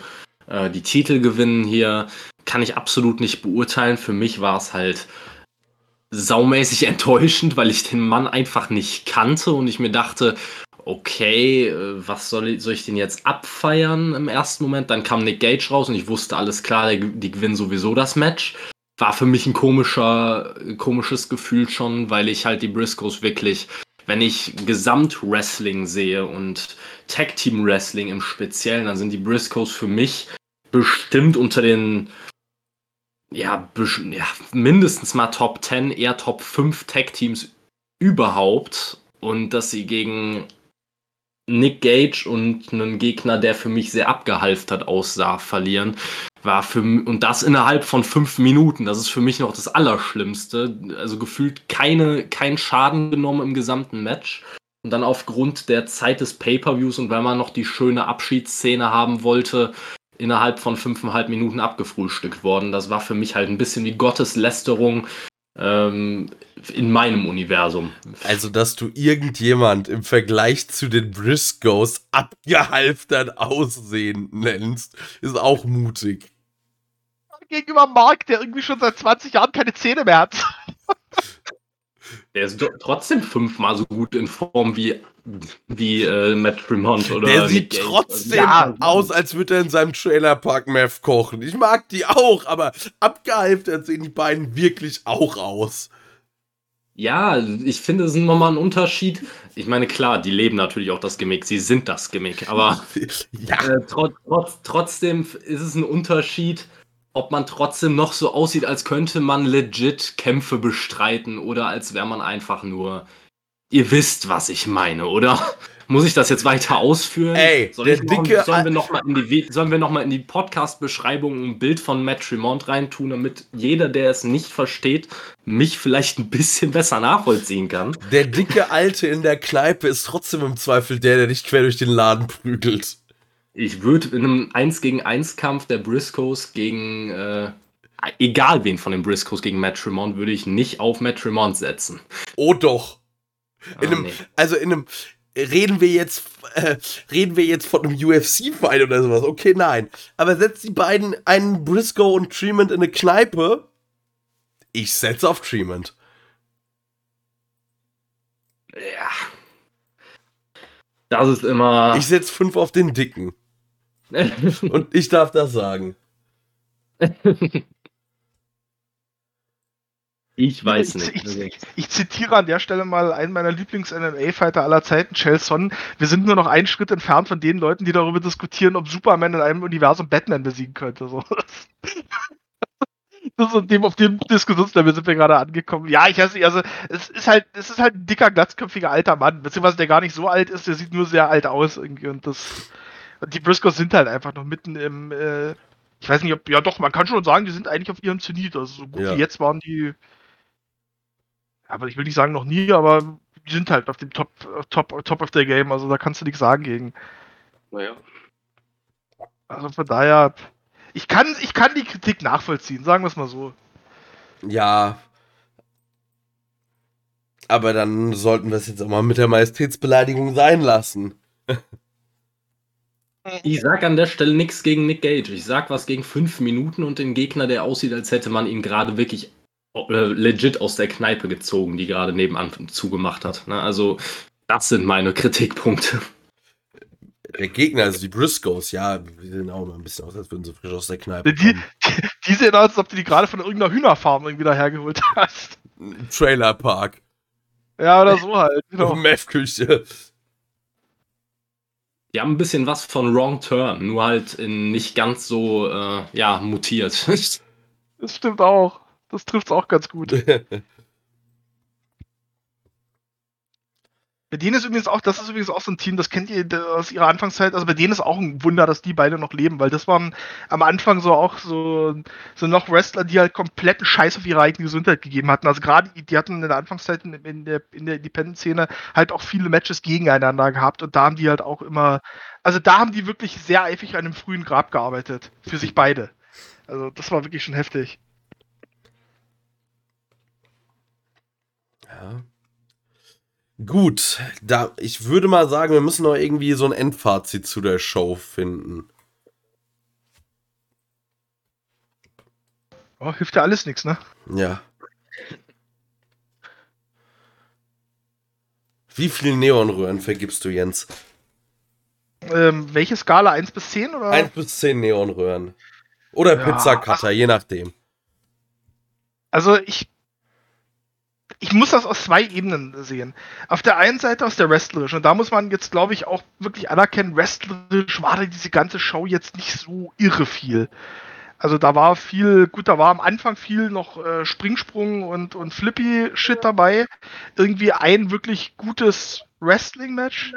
äh, die Titel gewinnen hier. Kann ich absolut nicht beurteilen. Für mich war es halt saumäßig [LAUGHS] enttäuschend, weil ich den Mann einfach nicht kannte und ich mir dachte, okay, äh, was soll ich, soll ich den jetzt abfeiern im ersten Moment? Dann kam Nick Gage raus und ich wusste alles klar, die gewinnen sowieso das Match. War für mich ein komischer, komisches Gefühl schon, weil ich halt die Briscoes wirklich, wenn ich Gesamt-Wrestling sehe und Tag-Team-Wrestling im Speziellen, dann sind die Briscoes für mich bestimmt unter den ja, ja, mindestens mal Top 10, eher Top 5 Tag-Teams überhaupt. Und dass sie gegen Nick Gage und einen Gegner, der für mich sehr abgehalftert aussah, verlieren, war für und das innerhalb von fünf Minuten. Das ist für mich noch das Allerschlimmste. Also gefühlt keine, kein Schaden genommen im gesamten Match. Und dann aufgrund der Zeit des Pay-Per-Views und weil man noch die schöne Abschiedsszene haben wollte, innerhalb von fünfeinhalb Minuten abgefrühstückt worden. Das war für mich halt ein bisschen wie Gotteslästerung ähm, in meinem Universum. Also, dass du irgendjemand im Vergleich zu den Briscoes abgehalftert aussehen nennst, ist auch mutig. Gegenüber Mark, der irgendwie schon seit 20 Jahren keine Zähne mehr hat. [LAUGHS] Der ist trotzdem fünfmal so gut in Form wie, wie äh, Matt Tremont oder. Der sieht Nick trotzdem ja, aus, als würde er in seinem Trailerpark Meth kochen. Ich mag die auch, aber abgehalftert sehen die beiden wirklich auch aus. Ja, ich finde, es ist nochmal ein Unterschied. Ich meine, klar, die leben natürlich auch das Gimmick, sie sind das Gimmick, aber [LAUGHS] ja. äh, trot, trot, trotzdem ist es ein Unterschied, ob man trotzdem noch so aussieht, als könnte man legit Kämpfe bestreiten oder als wäre man einfach nur. Ihr wisst, was ich meine, oder? [LAUGHS] Muss ich das jetzt weiter ausführen? Ey, Soll der noch, dicke. sollen wir nochmal in die, sollen wir noch mal in die Podcast-Beschreibung ein Bild von Matt Tremont reintun, damit jeder, der es nicht versteht, mich vielleicht ein bisschen besser nachvollziehen kann? Der dicke Alte in der Kneipe ist trotzdem im Zweifel der, der dich quer durch den Laden prügelt. Ich würde in einem 1 gegen 1 Kampf der Briscoes gegen, äh, egal wen von den Briscoes gegen Matt Tremont, würde ich nicht auf Matt Tremont setzen. Oh doch. In oh, einem, nee. Also in einem, reden wir jetzt, äh, reden wir jetzt von einem UFC-Fight oder sowas? Okay, nein. Aber setzt die beiden einen Briscoe und Tremont in eine Kneipe? Ich setze auf Tremont. Ja. Das ist immer. Ich setze fünf auf den Dicken. Und ich darf das sagen. Ich weiß nicht. Ich, ich, ich, zitiere an der Stelle mal einen meiner Lieblings-MMA-Fighter aller Zeiten, Chelson. Wir sind nur noch einen Schritt entfernt von den Leuten, die darüber diskutieren, ob Superman in einem Universum Batman besiegen könnte. So. [LAUGHS] Das ist dem, auf dem Diskussionslevel sind wir gerade angekommen. Ja, ich weiß nicht, also es ist halt, es ist halt ein dicker, glatzköpfiger alter Mann, beziehungsweise der gar nicht so alt ist, der sieht nur sehr alt aus irgendwie und das die Briscoes sind halt einfach noch mitten im, äh, ich weiß nicht, ob, ja doch, man kann schon sagen, die sind eigentlich auf ihrem Zenit. Also so gut ja. wie jetzt waren die, aber ich will nicht sagen noch nie, aber die sind halt auf dem Top, Top, Top of the Game. Also da kannst du nichts sagen gegen. Naja. Also von daher, ich kann, ich kann die Kritik nachvollziehen, sagen wir es mal so. Ja, Aber dann sollten wir es jetzt auch mal mit der Majestätsbeleidigung sein lassen. [LAUGHS] Ich [LAUGHS] sag an der Stelle nichts gegen Nick Gage. Ich sag was gegen fünf Minuten und den Gegner, der aussieht, als hätte man ihn gerade wirklich äh, legit aus der Kneipe gezogen, die gerade nebenan zugemacht hat. Ne? Also, das sind meine Kritikpunkte. Der Gegner, also die Briscoes, ja, die sehen auch mal ein bisschen aus, als würden sie frisch aus der Kneipe Die, kommen. die sehen aus, als ob du die gerade von irgendeiner Hühnerfarm irgendwie dahergeholt hast. Trailerpark. Ja, oder so halt. Genau. [LAUGHS] Meth-Küche. Die haben ein bisschen was von Wrong Turn, nur halt in nicht ganz so, äh, ja, mutiert. [LAUGHS] Das stimmt auch. Das trifft's auch ganz gut. [LAUGHS] Bei denen ist übrigens auch, das ist übrigens auch so ein Team, das kennt ihr aus ihrer Anfangszeit, also bei denen ist auch ein Wunder, dass die beide noch leben, weil das waren am Anfang so auch so, so noch Wrestler, die halt kompletten Scheiß auf ihre eigene Gesundheit gegeben hatten. Also gerade, die hatten in der Anfangszeit in, der, in der Independent-Szene halt auch viele Matches gegeneinander gehabt und da haben die halt auch immer, also da haben die wirklich sehr eifrig an einem frühen Grab gearbeitet. Für sich beide. Also das war wirklich schon heftig. Ja. Gut, da, ich würde mal sagen, wir müssen noch irgendwie so ein Endfazit zu der Show finden. Oh, hilft ja alles nichts, ne? Ja. Wie viele Neonröhren vergibst du, Jens? Ähm, welche Skala? 1 bis 10 oder? 1 bis 10 Neonröhren. Oder Ja, Pizzacutter, je nachdem. Also ich. Ich muss das aus zwei Ebenen sehen. Auf der einen Seite aus der wrestlerischen, und da muss man jetzt, glaube ich, auch wirklich anerkennen, wrestlerisch war diese ganze Show jetzt nicht so irre viel. Also da war viel, gut, da war am Anfang viel noch äh, Springsprung und, und Flippy-Shit dabei. Irgendwie ein wirklich gutes Wrestling-Match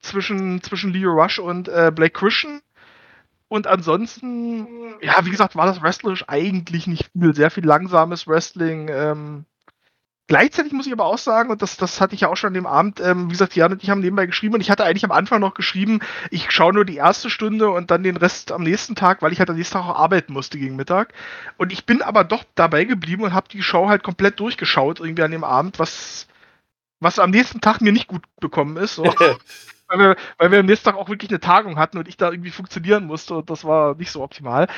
zwischen, zwischen Leo Rush und äh, Blake Christian. Und ansonsten, ja, wie gesagt, war das wrestlerisch eigentlich nicht viel. Sehr viel langsames Wrestling. Ähm, gleichzeitig muss ich aber auch sagen, und das, das hatte ich ja auch schon an dem Abend, ähm, wie gesagt, Jan und ich haben nebenbei geschrieben und ich hatte eigentlich am Anfang noch geschrieben, ich schaue nur die erste Stunde und dann den Rest am nächsten Tag, weil ich halt am nächsten Tag auch arbeiten musste gegen Mittag. Und ich bin aber doch dabei geblieben und habe die Show halt komplett durchgeschaut, irgendwie an dem Abend, was, was am nächsten Tag mir nicht gut bekommen ist. So. [LAUGHS] weil, wir, weil wir am nächsten Tag auch wirklich eine Tagung hatten und ich da irgendwie funktionieren musste und das war nicht so optimal.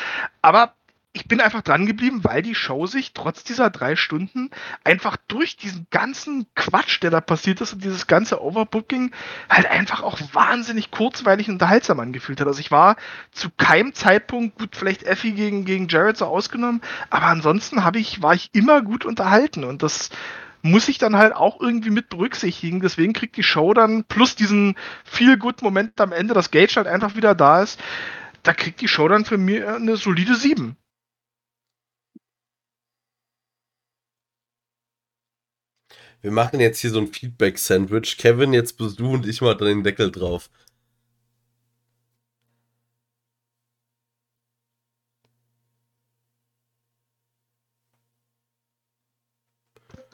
Aber ich bin einfach dran geblieben, weil die Show sich trotz dieser drei Stunden einfach durch diesen ganzen Quatsch, der da passiert ist und dieses ganze Overbooking halt einfach auch wahnsinnig kurzweilig und unterhaltsam angefühlt hat. Also ich war zu keinem Zeitpunkt, gut, vielleicht Effie gegen, gegen Jared so ausgenommen, aber ansonsten habe ich, war ich immer gut unterhalten und das muss ich dann halt auch irgendwie mit berücksichtigen. Deswegen kriegt die Show dann plus diesen viel gut Moment am Ende, dass Gage halt einfach wieder da ist, da kriegt die Show dann für mich eine solide 7. Wir machen jetzt hier so ein Feedback-Sandwich. Kevin, jetzt bist du und ich mal den Deckel drauf.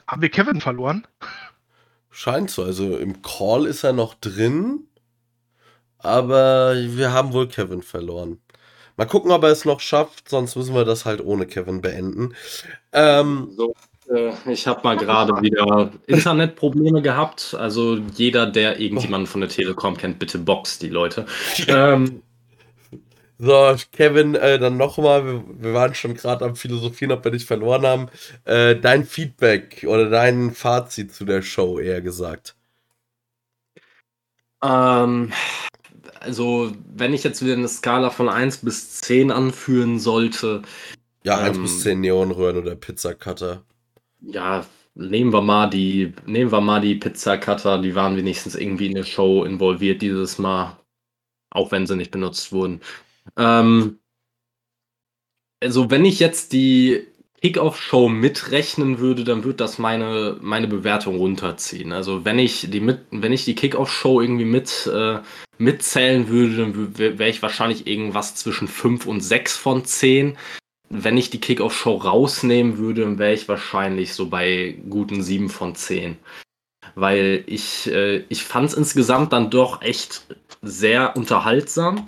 Haben wir Kevin verloren? Scheint so. Also im Call ist er noch drin. Aber wir haben wohl Kevin verloren. Mal gucken, ob er es noch schafft. Sonst müssen wir das halt ohne Kevin beenden. Ähm, So, ich habe mal gerade wieder Internetprobleme gehabt. Also jeder, der irgendjemanden von der Telekom kennt, bitte box die Leute. Ähm, so, Kevin, äh, dann nochmal. Wir, wir waren schon gerade am Philosophieren, ob wir dich verloren haben. Äh, dein Feedback oder dein Fazit zu der Show, eher gesagt. ähm, also, wenn ich jetzt wieder eine Skala von 1 bis 10 anführen sollte, Ja, 1 Ähm, bis 10 Neonröhren oder Pizzacutter. Ja, nehmen wir mal die, nehmen wir mal die Pizzacutter, die waren wenigstens irgendwie in der Show involviert dieses Mal, auch wenn sie nicht benutzt wurden. Ähm, also wenn ich jetzt die Kickoff-Show mitrechnen würde, dann würde das meine, meine Bewertung runterziehen. Also wenn ich die mit, wenn ich die Kickoff-Show irgendwie mit, äh, mitzählen würde, dann wäre ich wahrscheinlich irgendwas zwischen 5 und 6 von 10 wenn ich die Kickoff-Show rausnehmen würde, wäre ich wahrscheinlich so bei guten 7 von 10. Weil ich, äh, ich fand es insgesamt dann doch echt sehr unterhaltsam.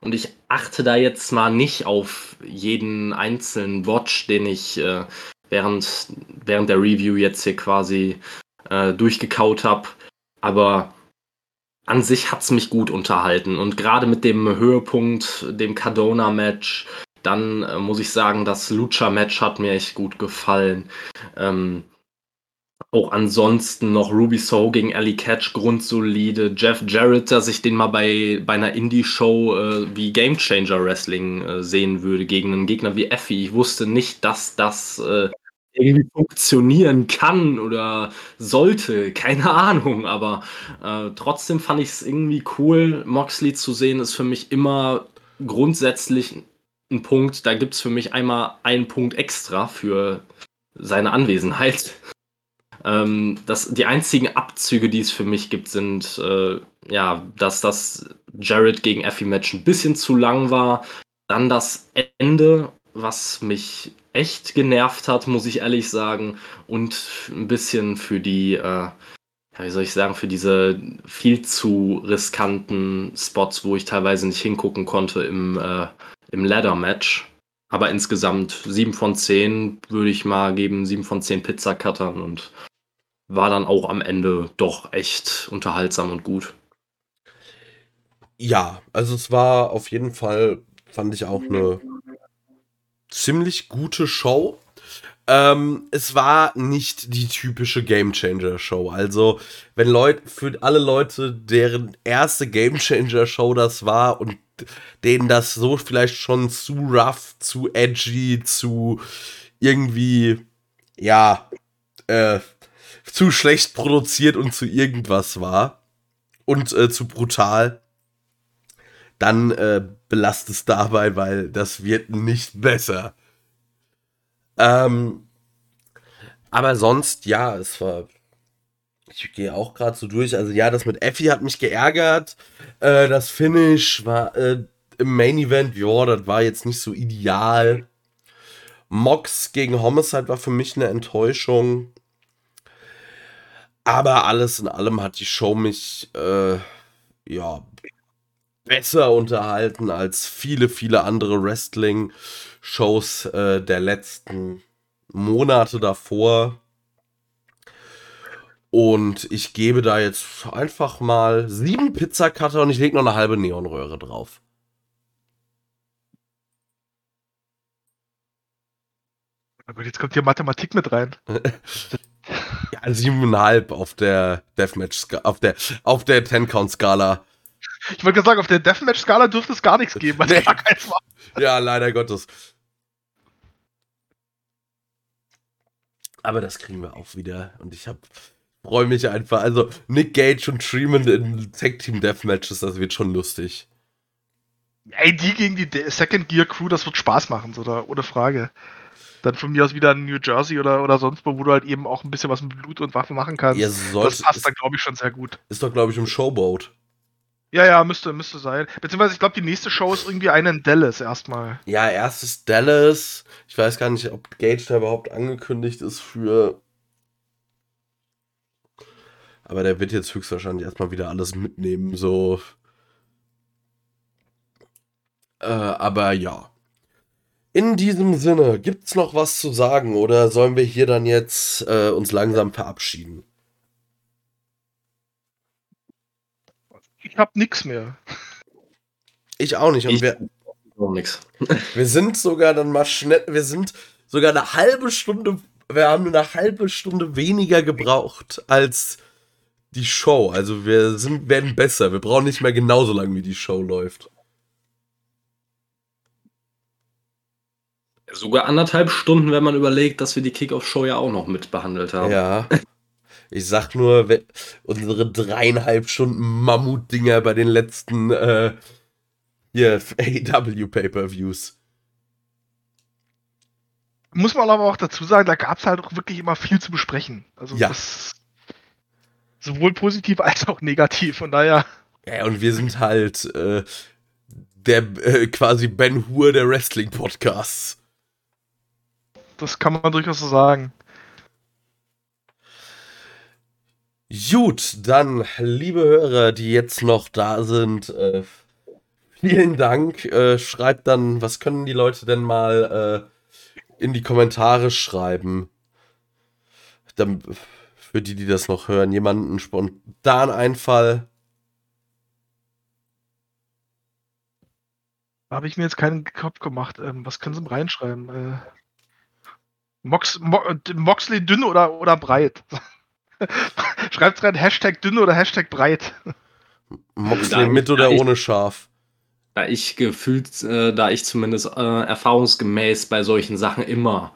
Und ich achte da jetzt mal nicht auf jeden einzelnen Watch, den ich äh, während, während der Review jetzt hier quasi äh, durchgekaut habe. Aber an sich hat es mich gut unterhalten. Und gerade mit dem Höhepunkt, dem Cardona-Match, dann äh, muss ich sagen, das Lucha-Match hat mir echt gut gefallen. Ähm, auch ansonsten noch Ruby So gegen Ellie Catch grundsolide. Jeff Jarrett, dass ich den mal bei, bei einer Indie-Show äh, wie Game Changer Wrestling äh, sehen würde, gegen einen Gegner wie Effie. Ich wusste nicht, dass das äh, irgendwie funktionieren kann oder sollte. Keine [LAUGHS] Ahnung, aber äh, trotzdem fand ich es irgendwie cool, Moxley zu sehen. Ist für mich immer grundsätzlich ein Punkt. Da gibt es für mich einmal einen Punkt extra für seine Anwesenheit. [LAUGHS] Ähm, das, die einzigen Abzüge, die es für mich gibt, sind, äh, ja, dass das Jared gegen Effie-Match ein bisschen zu lang war. Dann das Ende, was mich echt genervt hat, muss ich ehrlich sagen. Und ein bisschen für die, äh, wie soll ich sagen, für diese viel zu riskanten Spots, wo ich teilweise nicht hingucken konnte im, äh, im Ladder-Match. Aber insgesamt 7 von 10 würde ich mal geben, 7 von 10 Pizzacuttern und war dann auch am Ende doch echt unterhaltsam und gut. Ja, also es war auf jeden Fall, fand ich auch eine ziemlich gute Show. Ähm, es war nicht die typische Game Changer Show. Also, wenn Leute, für alle Leute, deren erste Game Changer Show das war und denen das so vielleicht schon zu rough, zu edgy, zu irgendwie, ja, äh, zu schlecht produziert und zu irgendwas war und äh, zu brutal, dann äh, belast es dabei, weil das wird nicht besser. Ähm, aber sonst, ja, es war. Ich gehe auch gerade so durch. Also ja, das mit Effie hat mich geärgert. Äh, das Finish war äh, im Main Event, ja, das war jetzt nicht so ideal. Mox gegen Homicide war für mich eine Enttäuschung. Aber alles in allem hat die Show mich äh, ja besser unterhalten als viele, viele andere Wrestling-Shows äh, der letzten Monate davor. Und ich gebe da jetzt einfach mal sieben Pizzacutter und ich lege noch eine halbe Neonröhre drauf. Gut, jetzt kommt hier Mathematik mit rein. [LAUGHS] ja, siebeneinhalb auf der Deathmatch, auf der, auf der Ten-Count-Skala. Ich wollte sagen, auf der Deathmatch-Skala dürfte es gar nichts [LAUGHS] geben, weil Nee. Ja, leider Gottes. Aber das kriegen wir auch wieder. Und ich hab, freue mich einfach. Also, Nick Gage und Treeman in Tag Team Deathmatches, das wird schon lustig. Ey, die gegen die Second Gear Crew, das wird Spaß machen, so da, ohne Frage. Dann von mir aus wieder in New Jersey oder, oder sonst wo, wo du halt eben auch ein bisschen was mit Blut und Waffen machen kannst. Ihr das sollt, passt ist, dann, glaube ich, schon sehr gut. ist doch, glaube ich, im Showboat. Ja, ja, müsste, müsste sein. Beziehungsweise, ich glaube, die nächste Show ist irgendwie eine in Dallas erstmal. Ja, erstes Dallas. Ich weiß gar nicht, ob Gage da überhaupt angekündigt ist für. Aber der wird jetzt höchstwahrscheinlich erstmal wieder alles mitnehmen, so. Äh, aber ja. In diesem Sinne, gibt's noch was zu sagen oder sollen wir hier dann jetzt äh, uns langsam verabschieden? Ich hab nix mehr. Ich auch nicht. Und Ich- wir, Auch nix. [LAUGHS] Wir sind sogar dann mal schnell, wir sind sogar eine halbe Stunde, wir haben eine halbe Stunde weniger gebraucht als die Show. Also wir sind, werden besser. Wir brauchen nicht mehr genauso lange, wie die Show läuft. Sogar anderthalb Stunden, wenn man überlegt, dass wir die Kickoff-Show ja auch noch mit behandelt haben. Ja. Ich sag nur, unsere dreieinhalb Stunden Mammut-Dinger bei den letzten äh, hier [LAUGHS] AW Pay-Per-Views. Muss man aber auch dazu sagen, da gab es halt auch wirklich immer viel zu besprechen. Also Ja. das sowohl positiv als auch negativ. Von daher, Ja, und wir sind halt äh, der äh, quasi Ben Hur der Wrestling-Podcasts. das kann man durchaus so sagen. Gut, dann, liebe Hörer, die jetzt noch da sind, äh, vielen Dank. Äh, schreibt dann, was können die Leute denn mal äh, in die Kommentare schreiben? Dann, Für die, die das noch hören, jemanden spontan Einfall. Habe ich mir jetzt keinen Kopf gemacht. Ähm, was können Sie reinschreiben? Äh, Mox, Mo, Moxley dünn oder, oder breit? [LAUGHS] Schreibt rein Hashtag dünn oder Hashtag breit. Moxley mit oder ohne Schaf? Da ich gefühlt, äh, da ich zumindest äh, erfahrungsgemäß bei solchen Sachen immer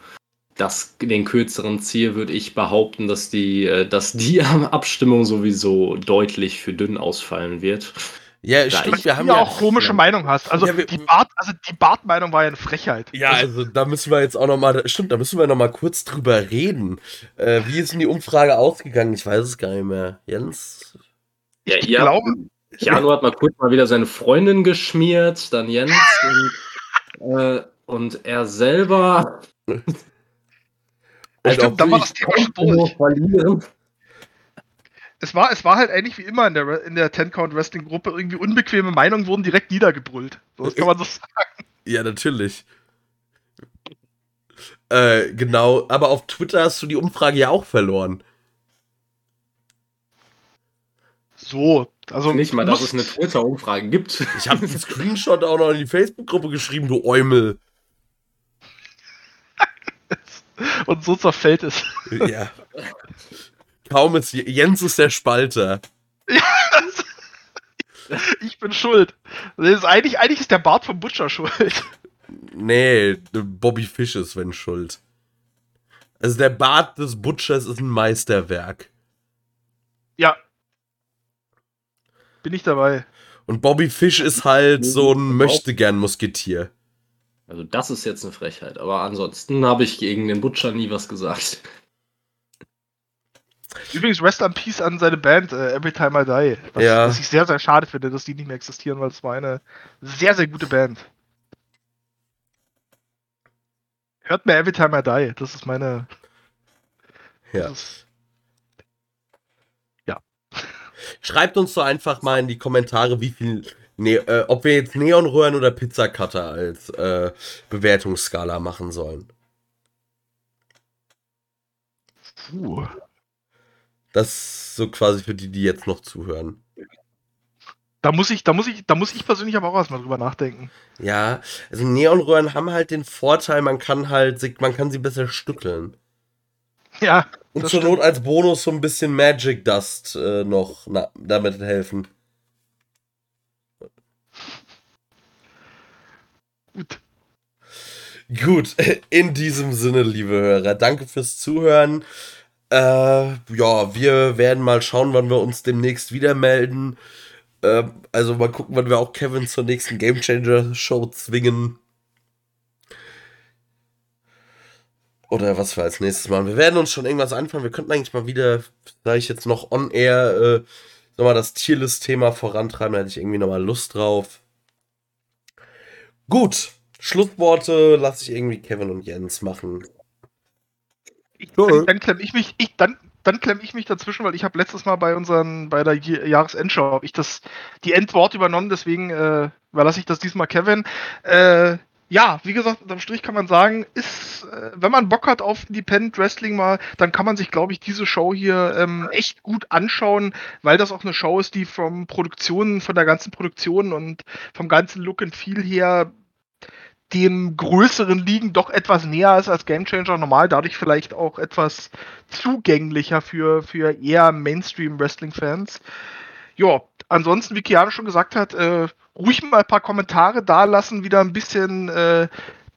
das, den kürzeren ziehe, würde ich behaupten, dass die, äh, dass die [LAUGHS] Abstimmung sowieso deutlich für dünn ausfallen wird. Ja, Da stimmt, ich wir haben ja ja auch komische ja. Meinung hast. Also Ja, wir- die Bart, also die Bart-Meinung war ja eine Frechheit. Ja, also da müssen wir jetzt auch noch mal, stimmt, da müssen wir noch mal kurz drüber reden. Äh, wie ist denn die Umfrage ausgegangen? Ich weiß es gar nicht mehr. Jens? Ja, Ich ihr- glaube, Janu hat mal kurz mal wieder seine Freundin geschmiert, dann Jens [LAUGHS] und, äh, und er selber. [LAUGHS] Und stimmt, dann war ich- das Thema schon durch. verlieren. Es war, es war halt eigentlich wie immer in der, in der Ten-Count-Wrestling-Gruppe irgendwie unbequeme Meinungen wurden direkt niedergebrüllt. So, das kann man so sagen. Ja, natürlich. Äh, genau, aber auf Twitter hast du die Umfrage ja auch verloren. So, also Nicht mal, dass es eine Twitter-Umfrage gibt. Ich habe einen Screenshot auch noch in die Facebook-Gruppe geschrieben, du Eumel. Und so zerfällt es. Ja. Kaum ist Jens ist der Spalter. Ich bin schuld. Das ist eigentlich, eigentlich ist der Bart vom Butcher schuld. Nee, Bobby Fish ist wenn schuld. Also der Bart des Butchers ist ein Meisterwerk. Ja. Bin ich dabei. Und Bobby Fish ist halt so ein Möchtegern-Musketier. Also das ist jetzt eine Frechheit, aber ansonsten habe ich gegen den Butcher nie was gesagt. Übrigens, Rest in Peace an seine Band, äh, Every Time I Die. Was, Ja. was ich sehr, sehr schade finde, dass die nicht mehr existieren, weil es war eine sehr, sehr gute Band. Hört mir Every Time I Die. Das ist meine. Ja. Das ist, Schreibt uns doch einfach mal in die Kommentare, wie viel, ne äh, ob wir jetzt Neonröhren oder Pizzacutter als äh, Bewertungsskala machen sollen. puh. Das ist so quasi für die, die jetzt noch zuhören. Da muss ich, da muss ich, da muss ich persönlich aber auch erstmal drüber nachdenken. Ja, also Neonröhren haben halt den Vorteil, man kann halt, sie- man kann sie besser stückeln. Ja. Und zur stimmt. Not als Bonus so ein bisschen Magic Dust äh, noch na, damit helfen. Gut. Gut, [LAUGHS] in diesem Sinne, liebe Hörer, danke fürs Zuhören. Äh, ja, wir werden mal schauen, wann wir uns demnächst wieder melden. Äh, also mal gucken, wann wir auch Kevin zur nächsten Game Changer Show zwingen. Oder was wir als nächstes machen. Wir werden uns schon irgendwas anfangen. Wir könnten eigentlich mal wieder, da ich jetzt noch on air, äh, sag mal, das Tierlist-Thema vorantreiben. Da hätte ich irgendwie nochmal Lust drauf. Gut, Schlussworte lasse ich irgendwie Kevin und Jens machen. Ich, Cool. dann, dann klemm ich mich, ich, dann, dann klemm ich mich dazwischen, weil ich habe letztes Mal bei unseren, bei der Jahresendschau, hab ich das, die Endworte übernommen, deswegen äh, überlasse ich das diesmal Kevin. Äh, ja, wie gesagt, unterm Strich kann man sagen, ist, äh, wenn man Bock hat auf Independent Wrestling mal, dann kann man sich, glaube ich, diese Show hier ähm, echt gut anschauen, weil das auch eine Show ist, die vom Produktion, von der ganzen Produktion und vom ganzen Look and Feel her dem größeren Ligen doch etwas näher ist als Game Changer normal, dadurch vielleicht auch etwas zugänglicher für, für eher Mainstream-Wrestling-Fans. Ja, ansonsten, wie Keanu schon gesagt hat, äh, ruhig mal ein paar Kommentare da lassen, wieder ein bisschen, äh,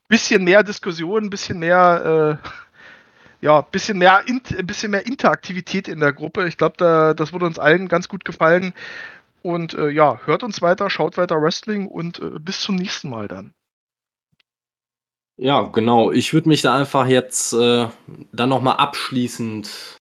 bisschen mehr Diskussion, ein bisschen mehr, äh, ja, bisschen mehr, ein bisschen mehr Interaktivität in der Gruppe. Ich glaube, da, das würde uns allen ganz gut gefallen. Und äh, ja, hört uns weiter, schaut weiter Wrestling und äh, bis zum nächsten Mal dann. Ja, genau. Ich würde mich da einfach jetzt äh, dann nochmal abschließend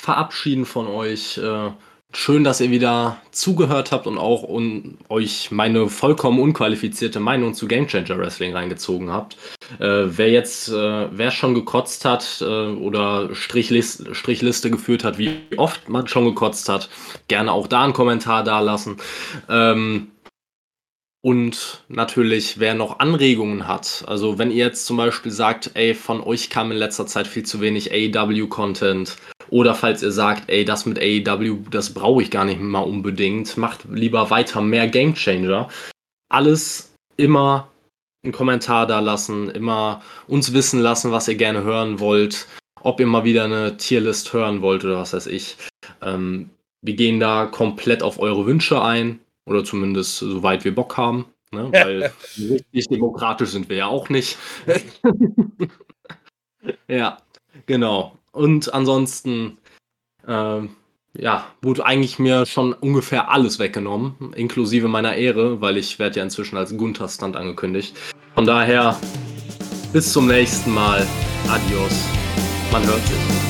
verabschieden von euch. Äh, schön, dass ihr wieder zugehört habt und auch un euch meine vollkommen unqualifizierte Meinung zu Game Changer Wrestling reingezogen habt. Äh, wer jetzt, äh, wer schon gekotzt hat äh, oder Strichliste, Strichliste geführt hat, wie oft man schon gekotzt hat, gerne auch da einen Kommentar dalassen. Ähm, und natürlich, wer noch Anregungen hat, also wenn ihr jetzt zum Beispiel sagt, ey, von euch kam in letzter Zeit viel zu wenig AEW-Content Oder falls ihr sagt, ey, das mit AEW, das brauche ich gar nicht mal unbedingt, macht lieber weiter mehr Game Changer. Alles immer einen Kommentar da lassen, immer uns wissen lassen, was ihr gerne hören wollt, ob ihr mal wieder eine Tierlist hören wollt oder was weiß ich. Ähm, wir gehen da komplett auf eure Wünsche ein oder zumindest soweit wir Bock haben. Ne? Weil richtig demokratisch sind wir ja auch nicht. [LAUGHS] [LAUGHS] ja, genau. Und ansonsten, ähm, ja, wurde eigentlich mir schon ungefähr alles weggenommen, inklusive meiner Ehre, weil ich werde ja inzwischen als Gunther Stunt angekündigt. Von daher, bis zum nächsten Mal. Adios. Man hört sich.